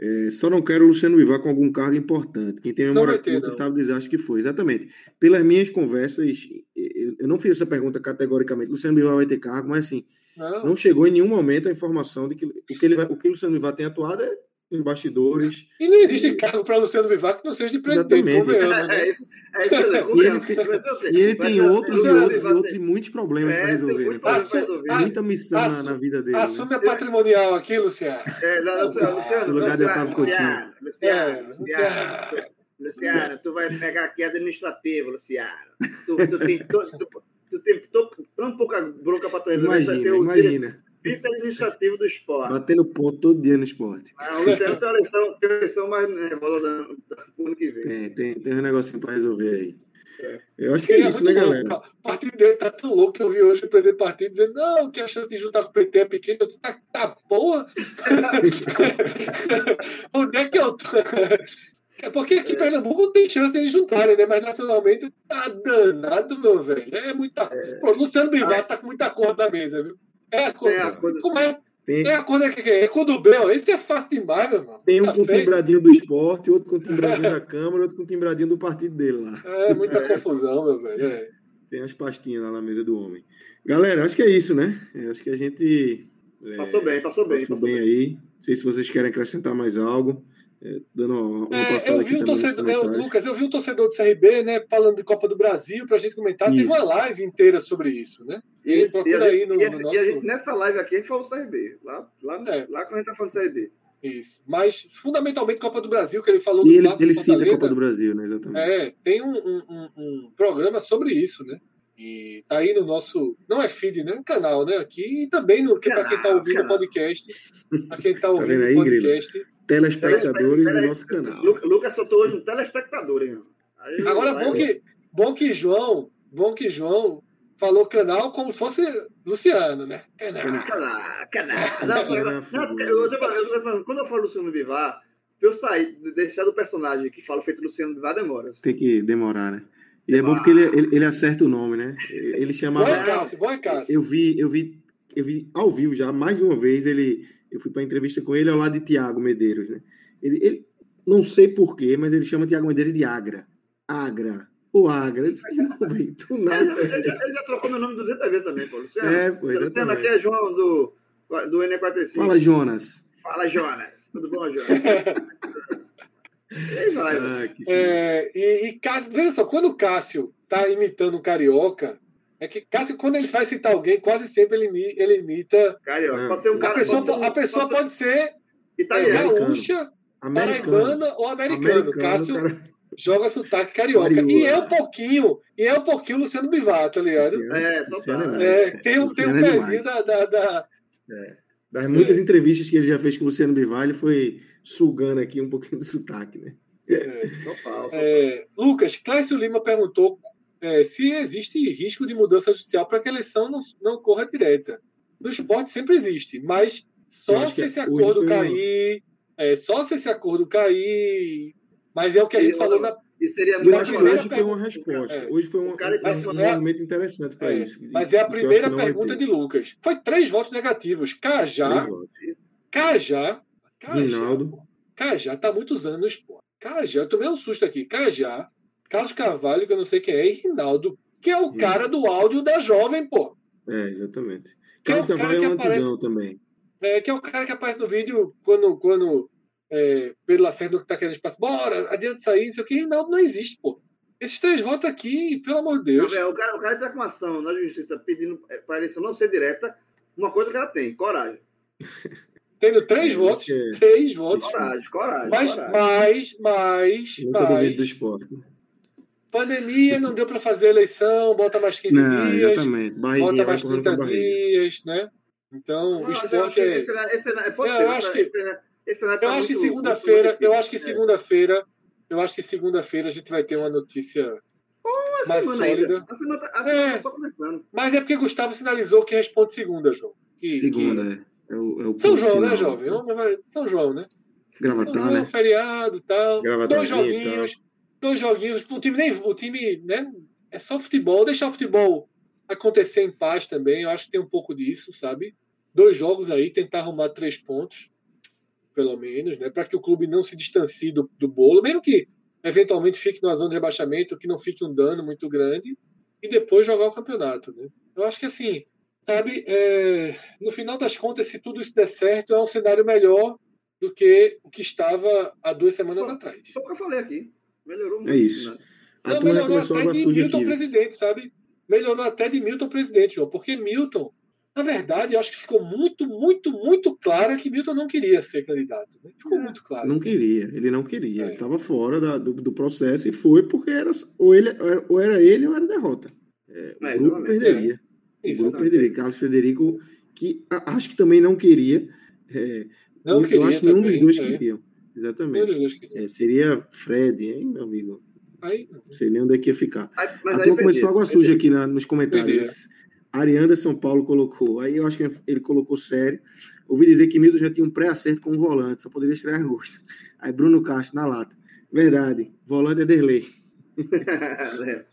Speaker 1: é, só não quero o Luciano Bivar com algum cargo importante. Quem tem memória ter, curta não. sabe dizer, acho que foi. Exatamente. Pelas minhas conversas, eu não fiz essa pergunta categoricamente. Luciano Bivar vai ter cargo, mas assim, não, não chegou em nenhum momento a informação de que o que, ele vai, o que o Luciano Bivar tem atuado é em bastidores.
Speaker 4: E não existe cargo para Luciano Bivar que não seja de presidente.
Speaker 1: Exatamente.
Speaker 4: né?
Speaker 3: É, é
Speaker 1: E ele tem-
Speaker 3: o?
Speaker 1: E ele tem outros e outros e outros e muitos problemas
Speaker 3: É,
Speaker 1: para resolver.
Speaker 3: muito
Speaker 1: né?
Speaker 4: Assu-
Speaker 3: resolver.
Speaker 4: ah,
Speaker 1: Muita missão na,
Speaker 4: assu-
Speaker 1: na vida dele. né?
Speaker 4: Assume a patrimonial aqui, Luciano.
Speaker 3: É, não, Luciano, Luciano,
Speaker 1: No lugar de
Speaker 3: Luciano,
Speaker 1: Otávio Coutinho.
Speaker 3: Luciano,
Speaker 4: É,
Speaker 3: Luciano, Luciano, Luciano, tu vai pegar aqui administrativa, Luciano. Tu, tu tem, to- tu, tu tem to- tão pouca bronca para tu resolver, vai ser
Speaker 1: Imagina, imagina.
Speaker 3: vice-administrativo do esporte.
Speaker 1: Batendo ponto todo dia no esporte.
Speaker 3: Ah, o Luciano tem uma eleição, tem uma eleição mais nervosa no no ano que vem.
Speaker 1: Tem, tem, tem um negocinho para resolver aí. Eu acho que é
Speaker 4: Ele
Speaker 1: isso, né, galera?
Speaker 4: O partido dele tá tão louco que eu vi hoje o presidente do partido dizendo não, que a chance de juntar com o PT é pequena. Eu disse, tá, tá boa? Onde é que eu tô? É porque aqui em Pernambuco não tem chance deles juntarem, né? Mas nacionalmente tá danado, meu velho. É muita. Pô, Luciano Bivar tá com muita cor na mesa, viu? É a cor.
Speaker 3: Tem a cor-
Speaker 4: Como é?
Speaker 1: Tem,
Speaker 4: É a cor da que é? É cor do Bel. Esse é fácil demais, meu irmão.
Speaker 1: tem um
Speaker 4: Tá
Speaker 1: com
Speaker 4: feio.
Speaker 1: timbradinho do esporte, outro com timbradinho da Câmara, outro com timbradinho do partido dele lá.
Speaker 4: É muita confusão, meu velho. É.
Speaker 1: Tem as pastinhas lá na mesa do homem. Galera, acho que é isso, né? Eu acho que a gente. é,
Speaker 3: Passou bem, passou bem.
Speaker 1: Passou
Speaker 3: Passou
Speaker 1: bem aí. Não sei se vocês querem acrescentar mais algo. É, dando uma, uma
Speaker 4: É,
Speaker 1: passada
Speaker 4: eu
Speaker 1: aqui
Speaker 4: vi um
Speaker 1: também nos
Speaker 4: torcedor, eu,
Speaker 1: comentários.
Speaker 4: Lucas, eu vi um torcedor do CRB, né, falando de Copa do Brasil pra gente comentar. Teve
Speaker 1: Isso.
Speaker 4: uma live inteira sobre isso, né?
Speaker 3: E,
Speaker 4: E
Speaker 3: e
Speaker 4: procura
Speaker 3: a
Speaker 4: aí
Speaker 3: gente,
Speaker 4: no,
Speaker 3: e a
Speaker 4: no
Speaker 3: gente-
Speaker 4: nosso.
Speaker 3: e a gente, nessa live aqui, a gente falou do CRB. Lá, lá,
Speaker 4: É.
Speaker 3: lá quando a gente tá falando do CRB.
Speaker 4: Isso. Mas fundamentalmente Copa do Brasil, que ele falou do
Speaker 1: E ele, ele cita a Copa do Brasil, né? Exatamente.
Speaker 4: É, tem um, um- um- um programa sobre isso, né? E tá aí no nosso. Não é feed, né? Canal, né? Aqui e também no, que para quem tá ouvindo o podcast. Pra quem tá ouvindo
Speaker 1: vendo aí,
Speaker 4: o podcast.
Speaker 1: Telespectadores do nosso canal.
Speaker 3: Lu- Lucas soltou hoje um telespectador, hein, meu? Aí,
Speaker 4: Agora, bom que, bom que João, bom que João falou canal como se fosse Luciano, né? Canal.
Speaker 3: Canal, canal.
Speaker 1: É
Speaker 3: quando eu falo Luciano Bivar, pra eu sair, de- deixar do personagem que fala feito Luciano Bivar, demora.
Speaker 1: Tem que demorar, né? E é bom porque ele, ele, ele acerta o nome, né? Ele
Speaker 4: Bom
Speaker 1: chamava.
Speaker 4: é Cássio, bom é Cássio.
Speaker 1: Eu vi, eu vi, eu vi ao vivo já, mais de uma vez, ele. Eu fui para entrevista com ele ao lado de Tiago Medeiros, né? Ele, ele- não sei porquê, mas ele chama Tiago Medeiros de Agra. Agra. O Agra. Ele disse, irmão, velho, do
Speaker 3: Ele,
Speaker 1: nada.
Speaker 3: ele já, ele já trocou meu nome 200 vezes também, pô. Luciano.
Speaker 1: É, pô,
Speaker 3: Luciano aqui é João do, do N45.
Speaker 1: Fala, Jonas.
Speaker 3: Fala, Jonas. Tudo bom, Jonas? e aí vai.
Speaker 1: Ah.
Speaker 4: É, e, e Cássio, veja só, quando o Cássio tá imitando o Carioca, é que Cássio, quando ele vai citar alguém, quase sempre ele, ele imita.
Speaker 3: Carioca.
Speaker 1: Não,
Speaker 3: Pode ser um
Speaker 1: sim.
Speaker 4: A
Speaker 3: cara.
Speaker 4: pessoa,
Speaker 3: pode ser um-
Speaker 4: a pessoa
Speaker 3: pode
Speaker 4: pode ser é,
Speaker 3: italiano.
Speaker 4: gaúcha,
Speaker 1: Americano.
Speaker 4: paraibana ou americano. Cássio
Speaker 1: cara.
Speaker 4: joga sotaque carioca. E é um pouquinho, e é um pouquinho Luciano Bivar, tá ligado?
Speaker 1: Luciano-
Speaker 3: É,
Speaker 1: Luciano
Speaker 3: total.
Speaker 1: bom.
Speaker 4: É, tem um, tem um
Speaker 1: Luciano é
Speaker 4: pezinho da, da, da-
Speaker 1: Das muitas entrevistas que ele já fez com o Luciano Bivar, ele foi sugando aqui um pouquinho do sotaque, né?
Speaker 4: é,
Speaker 3: Total.
Speaker 4: É, Lucas, Clécio Lima perguntou é, se existe risco de mudança judicial para que a eleição não, não ocorra direta. No esporte sempre existe, mas só se esse
Speaker 1: hoje
Speaker 4: acordo
Speaker 1: um-
Speaker 4: cair. É, só se esse acordo cair. Mas é o que a gente
Speaker 3: Eu-
Speaker 4: falou na.
Speaker 3: E seria
Speaker 1: Eu acho que
Speaker 4: primeira
Speaker 1: hoje foi uma resposta.
Speaker 4: É.
Speaker 1: Hoje foi um,
Speaker 3: cara-
Speaker 1: um,
Speaker 4: mas
Speaker 1: um
Speaker 4: é
Speaker 1: movimento interessante para
Speaker 4: é,
Speaker 1: isso.
Speaker 4: mas é a primeira pergunta de Lucas. Foi três votos negativos. Cajá,
Speaker 1: votos.
Speaker 4: Cajá, Cajá,
Speaker 1: Rinaldo.
Speaker 4: Cajá tá há muitos anos no esporte. Cajá, eu tomei um susto aqui. Cajá, Carlos Carvalho, que eu não sei quem é, e Rinaldo, que é o cara do áudio da jovem, pô.
Speaker 1: É, exatamente.
Speaker 4: Que é
Speaker 1: Carlos
Speaker 4: cara
Speaker 1: Carvalho é um
Speaker 4: aparece-
Speaker 1: antigão também.
Speaker 4: É, que é o cara que aparece no vídeo quando, quando é, Pedro Lacerda que tá querendo espaço. Bora, adiante sair, não sei o que. Rinaldo não existe, pô. Esses três votos aqui, pelo amor de Deus.
Speaker 3: Não, é, o, cara, o cara entra com uma ação na justiça pedindo para a eleição não ser direta. Uma coisa que ela tem, coragem.
Speaker 4: Tendo três
Speaker 1: É,
Speaker 4: votos,
Speaker 1: que é-
Speaker 4: três votos.
Speaker 3: Coragem, coragem.
Speaker 4: Mas,
Speaker 3: coragem.
Speaker 4: mas, mas,
Speaker 1: Nunca duvido do
Speaker 4: mas,
Speaker 1: esporte.
Speaker 4: Pandemia, não deu para fazer eleição, bota mais 15
Speaker 1: Não,
Speaker 4: dias,
Speaker 1: exatamente. Barriguinha
Speaker 4: bota mais
Speaker 1: empurrando com
Speaker 4: 30
Speaker 1: a barriga.
Speaker 4: dias, né? Então,
Speaker 3: Não,
Speaker 4: o
Speaker 3: eu acho
Speaker 4: esporte
Speaker 3: que
Speaker 4: é.
Speaker 3: esse, esse, esse, pode
Speaker 4: Eu acho
Speaker 3: né?
Speaker 4: que-
Speaker 3: esse, esse cenário
Speaker 4: Eu
Speaker 3: tá
Speaker 4: acho que segunda-feira,
Speaker 3: muito
Speaker 4: eu acho que segunda-feira, eu acho que segunda-feira a gente vai ter uma notícia
Speaker 3: Uma
Speaker 4: mais sólida.
Speaker 3: A semana, tá- a
Speaker 4: É.
Speaker 3: semana tá só começando.
Speaker 4: Mas é porque Gustavo sinalizou que responde segunda, João. Que-
Speaker 1: Segunda,
Speaker 4: que-
Speaker 1: é. É o, é o
Speaker 4: São João, né,
Speaker 1: final.
Speaker 4: jovem? Vamos- vai- São João, né? São
Speaker 1: Gravatar,
Speaker 4: João,
Speaker 1: né?
Speaker 4: feriado e tal. Dois
Speaker 1: e tal.
Speaker 4: Dois joguinhos. O time, nem, o time né, é só futebol. Deixar o futebol acontecer em paz também. Eu acho que tem um pouco disso, sabe? Dois jogos aí, tentar arrumar três pontos, pelo menos, né? Para que o clube não se distancie do, do bolo, mesmo que eventualmente fique numa zona de rebaixamento, que não fique um dano muito grande, e depois jogar o campeonato, né? Eu acho que assim, sabe, é, no final das contas, se tudo isso der certo, é um cenário melhor do que o que estava há duas semanas
Speaker 3: Pô,
Speaker 4: atrás.
Speaker 3: Só o que eu falei aqui. Melhorou muito.
Speaker 1: É isso.
Speaker 3: né?
Speaker 1: A
Speaker 4: Não, melhorou
Speaker 1: começou
Speaker 4: até
Speaker 1: água
Speaker 4: de Milton
Speaker 1: aqui.
Speaker 4: presidente, sabe? Melhorou até de Milton presidente, João. Porque Milton, na verdade, eu acho que ficou muito, muito, muito claro que Milton não queria ser candidato. né? Ficou
Speaker 3: É.
Speaker 4: muito claro.
Speaker 1: Não queria, ele não queria.
Speaker 4: É.
Speaker 1: Ele estava fora da- do, do processo e foi porque era ou, ele, ou era ele ou era derrota. É, o
Speaker 3: É,
Speaker 1: grupo
Speaker 3: exatamente.
Speaker 1: perderia. O grupo perderia. Carlos Frederico, que a- acho que também não queria. é,
Speaker 4: Não
Speaker 1: eu
Speaker 4: queria
Speaker 1: acho que nenhum
Speaker 4: também,
Speaker 1: dos dois
Speaker 4: é.
Speaker 1: queriam. Exatamente.
Speaker 4: Que-
Speaker 1: É, seria Fred, hein, meu amigo?
Speaker 4: Aí,
Speaker 1: Não sei nem onde é que ia ficar.
Speaker 3: Aí-
Speaker 1: a
Speaker 3: Mas aí
Speaker 1: turma começou água
Speaker 3: perdi.
Speaker 1: suja aqui na- nos comentários. Arianda São Paulo colocou. Aí eu acho que ele colocou sério. Ouvi dizer que Milton já tinha um pré-acerto com o volante, só poderia estrear em agosto. Aí Bruno Castro na lata. Verdade, volante é Derlei.
Speaker 3: É.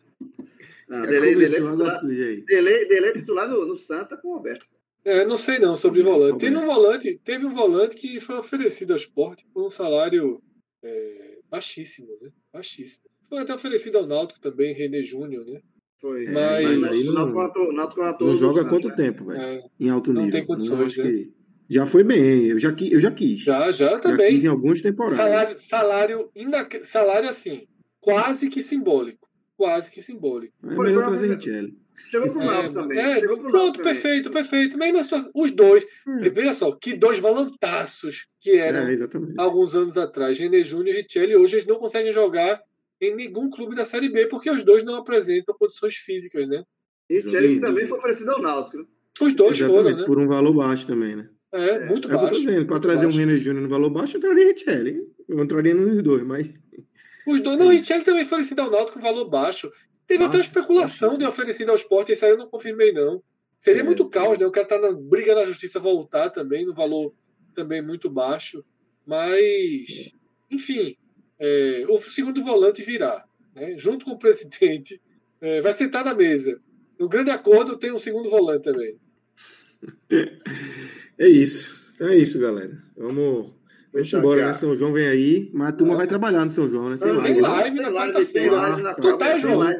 Speaker 3: Não, Delay,
Speaker 1: começou
Speaker 3: Delay,
Speaker 1: água
Speaker 3: titular,
Speaker 1: suja aí.
Speaker 3: Delay, Delay titular no, no Santa com o Roberto.
Speaker 4: É, não sei não sobre volante. Teve um volante, teve um volante que foi oferecido ao esporte por um salário é, baixíssimo, né? Baixíssimo. Foi até oferecido ao Náutico também, René Júnior, né?
Speaker 3: Foi.
Speaker 4: É, mas
Speaker 1: aí não-
Speaker 3: o Náutico contratou- o Náutico contratou
Speaker 1: Não
Speaker 3: o
Speaker 1: joga há quanto
Speaker 3: né?
Speaker 1: tempo, velho?
Speaker 4: É,
Speaker 1: Em alto
Speaker 4: Não
Speaker 1: nível.
Speaker 4: tem condições,
Speaker 1: acho
Speaker 4: né?
Speaker 1: que- Já foi bem, eu já, eu já quis.
Speaker 4: já, já
Speaker 1: Já
Speaker 4: também.
Speaker 1: quis em algumas temporadas.
Speaker 4: Salário, salário, inac- salário assim, quase que simbólico. Quase que simbólico.
Speaker 1: É
Speaker 3: Foi-
Speaker 1: melhor trazer Richelli.
Speaker 3: Chegou pro
Speaker 4: É,
Speaker 3: Náutico também.
Speaker 4: é,
Speaker 3: Chegou pro
Speaker 4: pronto,
Speaker 3: Náutico também.
Speaker 4: perfeito, perfeito. Mesma situação. Os dois,
Speaker 1: Hum.
Speaker 4: veja só, que dois volantaços que eram
Speaker 1: É,
Speaker 4: alguns anos atrás, René Júnior e Richelli, hoje eles não conseguem jogar em nenhum clube da Série B, porque os dois não apresentam condições físicas, né?
Speaker 3: E que também foi oferecido ao Náutico.
Speaker 4: Os dois foram,
Speaker 1: Exatamente,
Speaker 4: né?
Speaker 1: por um valor baixo também, né?
Speaker 4: É, muito
Speaker 1: É o que eu tô
Speaker 4: baixo.
Speaker 1: dizendo, para
Speaker 4: muito
Speaker 1: trazer
Speaker 4: baixo.
Speaker 1: um René Júnior no valor baixo, eu traria Richelli. Eu entraria nos dois, mas
Speaker 4: Os dois. Não. Richelli também foi oferecido ao Náutico com valor baixo. Teve até uma
Speaker 1: Baixo,
Speaker 4: especulação de
Speaker 1: sim.
Speaker 4: oferecido ao esporte, isso aí eu não confirmei, não. Seria
Speaker 1: É,
Speaker 4: muito caos, né? O cara tá na briga na justiça voltar também, no valor também muito baixo. Mas, enfim, é, o segundo volante virá, né? junto com o presidente, é, vai sentar na mesa. No grande acordo tem um segundo volante também.
Speaker 1: é isso. Então é isso, galera. Vamos, vamos embora, né? São João vem aí, mas a turma vai trabalhar no São João, né? Tem
Speaker 3: Tem
Speaker 1: live.
Speaker 4: Tem
Speaker 1: né?
Speaker 4: live na quarta-feira.
Speaker 3: tem live na
Speaker 1: Quarta,
Speaker 4: Tu tá,
Speaker 3: tem
Speaker 4: João?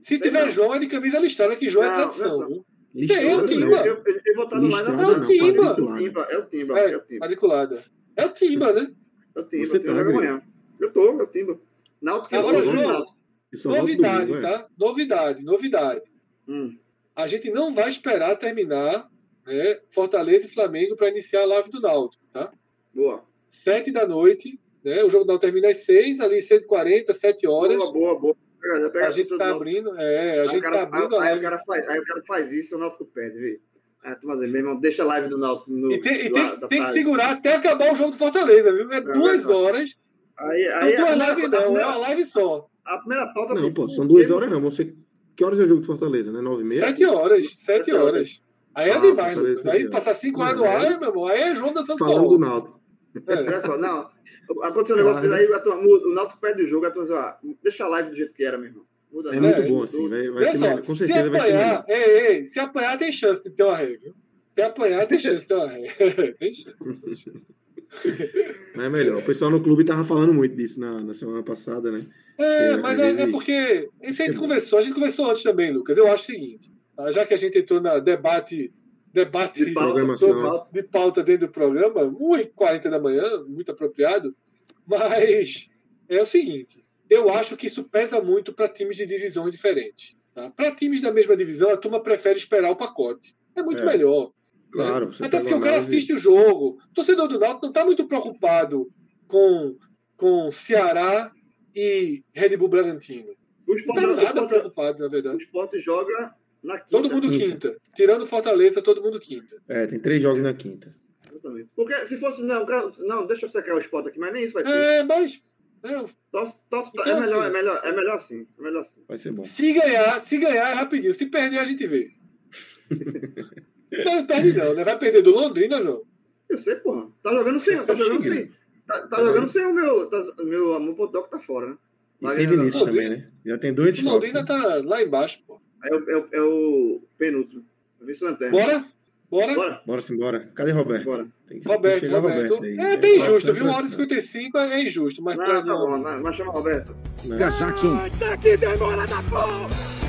Speaker 4: Se tiver João, é de camisa listrada, que João é
Speaker 3: Não,
Speaker 4: tradição. viu?
Speaker 1: Listrada,
Speaker 4: Tem, tem,
Speaker 1: não.
Speaker 4: mano.
Speaker 3: Eu, eu, eu vou estar no live
Speaker 1: Listrada
Speaker 3: na.
Speaker 4: Timba.
Speaker 3: É o Timba, é o Timba,
Speaker 4: É,
Speaker 3: é o Timba.
Speaker 4: quadriculada. É o Timba, né?
Speaker 3: É o Timba,
Speaker 1: Você
Speaker 3: o Timba
Speaker 1: tá,
Speaker 3: amanhã. Eu tô, é o Timba. Náutico
Speaker 4: Agora, João,
Speaker 1: volta
Speaker 4: Novidade,
Speaker 1: domingo, é.
Speaker 4: tá? Novidade, novidade.
Speaker 3: Hum.
Speaker 4: A gente não vai esperar terminar né, Fortaleza e Flamengo para iniciar a live do Náutico, tá?
Speaker 3: Boa.
Speaker 4: Sete da noite, né? O jogo do Náutico termina às seis, ali seis e quarenta, sete horas.
Speaker 3: Boa, boa, boa. Pega, pega
Speaker 4: A gente tá abrindo, é, a
Speaker 3: Aí
Speaker 4: gente
Speaker 3: cara,
Speaker 4: tá abrindo
Speaker 3: aí,
Speaker 4: a
Speaker 3: aí o
Speaker 4: live.
Speaker 3: cara faz, aí o cara faz isso, o Náutico perde, viu? Aí tu vai dizer, meu irmão, deixa a live do Náutico no.
Speaker 4: E tem, e
Speaker 3: do
Speaker 4: tem- tem que segurar até acabar o jogo do Fortaleza, viu? É
Speaker 3: É
Speaker 4: duas
Speaker 3: verdade.
Speaker 4: horas.
Speaker 3: Aí,
Speaker 4: Não
Speaker 3: aí
Speaker 4: duas lives
Speaker 3: a,
Speaker 4: não, é uma live só.
Speaker 3: a primeira pauta
Speaker 1: Não, pô, são duas horas não. Você... Que horas é o jogo de Fortaleza, né? Nove e meia?
Speaker 4: Sete horas, sete
Speaker 3: horas.
Speaker 4: horas. Aí é
Speaker 1: Ah,
Speaker 4: demais,
Speaker 1: sete
Speaker 4: Aí passar cinco horas
Speaker 1: Não,
Speaker 4: no
Speaker 1: é.
Speaker 4: ar, meu irmão, aí é João da São
Speaker 1: Falando do Náutico.
Speaker 4: É.
Speaker 3: Olha só, não. Aconteceu um negócio que
Speaker 1: Claro.
Speaker 3: daí a muda, o Náutico perde o jogo, a diz, ó, deixa a live do jeito que era, meu irmão. Muda
Speaker 1: É muito
Speaker 4: É,
Speaker 1: bom, assim. Vai, vai ser
Speaker 4: só,
Speaker 1: melhor. Com
Speaker 4: se
Speaker 1: certeza vai ser melhor.
Speaker 4: apanhar, ei, ei, se apanhar tem chance de ter uma ré, viu? Se apanhar tem chance de ter uma ré. tem chance. tem chance.
Speaker 1: Mas é melhor. O pessoal no clube tava falando muito disso na, na semana passada, né?
Speaker 4: É,
Speaker 1: É,
Speaker 4: mas é, é porque. Isso a gente
Speaker 1: É
Speaker 4: conversou, a gente conversou antes também, Lucas. Eu acho o seguinte: tá? já que a gente entrou na debate. Debate
Speaker 3: De pauta,
Speaker 4: de pauta dentro do programa, 1h40 da manhã, muito apropriado. Mas é o seguinte: eu acho que isso pesa muito para times de divisões diferentes. Tá? Para times da mesma divisão, a turma prefere esperar o pacote. É muito
Speaker 1: É.
Speaker 4: melhor.
Speaker 1: Claro.
Speaker 4: né? Até
Speaker 1: pega
Speaker 4: porque o cara
Speaker 1: análise-
Speaker 4: assiste o jogo. O torcedor do Náutico não está muito preocupado com, com Ceará e Red Bull Bragantino.
Speaker 3: O
Speaker 4: Não
Speaker 3: esporte,
Speaker 4: está
Speaker 3: o
Speaker 4: nada
Speaker 3: esporte-
Speaker 4: preocupado, na
Speaker 3: o
Speaker 4: verdade.
Speaker 3: esporte joga quinta.
Speaker 4: Todo mundo
Speaker 1: Quinta.
Speaker 4: quinta. Tirando Fortaleza, todo mundo quinta.
Speaker 1: É, tem três jogos na quinta.
Speaker 3: Exatamente. Porque se fosse, não, o não, deixa eu secar o esporte aqui, mas nem isso vai ter.
Speaker 4: É, mas é,
Speaker 3: Tosse- tosse-
Speaker 4: Então,
Speaker 3: é, melhor,
Speaker 4: assim-
Speaker 3: é, melhor, é melhor assim. É melhor assim.
Speaker 1: Vai ser bom.
Speaker 4: se ganhar, se ganhar é rapidinho. Se perder, a gente vê. não, perde não, né? Vai perder do Londrina, João?
Speaker 3: Eu sei, porra. Tá jogando sem. Tá jogando sem. Tá, tá jogando sem o meu. Tá, o meu amor Podoc tá fora, né?
Speaker 1: E sem Vinícius
Speaker 4: Pô,
Speaker 1: também, né? Já tem dois
Speaker 4: O
Speaker 1: desfalques.
Speaker 4: Londrina
Speaker 1: né?
Speaker 4: tá lá embaixo, pô.
Speaker 3: É o, é o, é o penúltimo. Vice-lanterna.
Speaker 4: Bora? Bora?
Speaker 3: Bora.
Speaker 1: Bora embora. Cadê Roberto?
Speaker 3: Tem
Speaker 1: Tem que,
Speaker 4: Roberto,
Speaker 1: tem que
Speaker 4: Roberto.
Speaker 1: Roberto aí.
Speaker 4: É bem
Speaker 1: Tradição,
Speaker 4: justo, viu? Uma hora e
Speaker 1: tradição.
Speaker 4: 55 é injusto, mas
Speaker 3: Não,
Speaker 4: traz
Speaker 3: tá
Speaker 4: um-
Speaker 3: bom, mas chama o Roberto.
Speaker 1: Né?
Speaker 5: Jackson.
Speaker 6: Tá que demora da porra!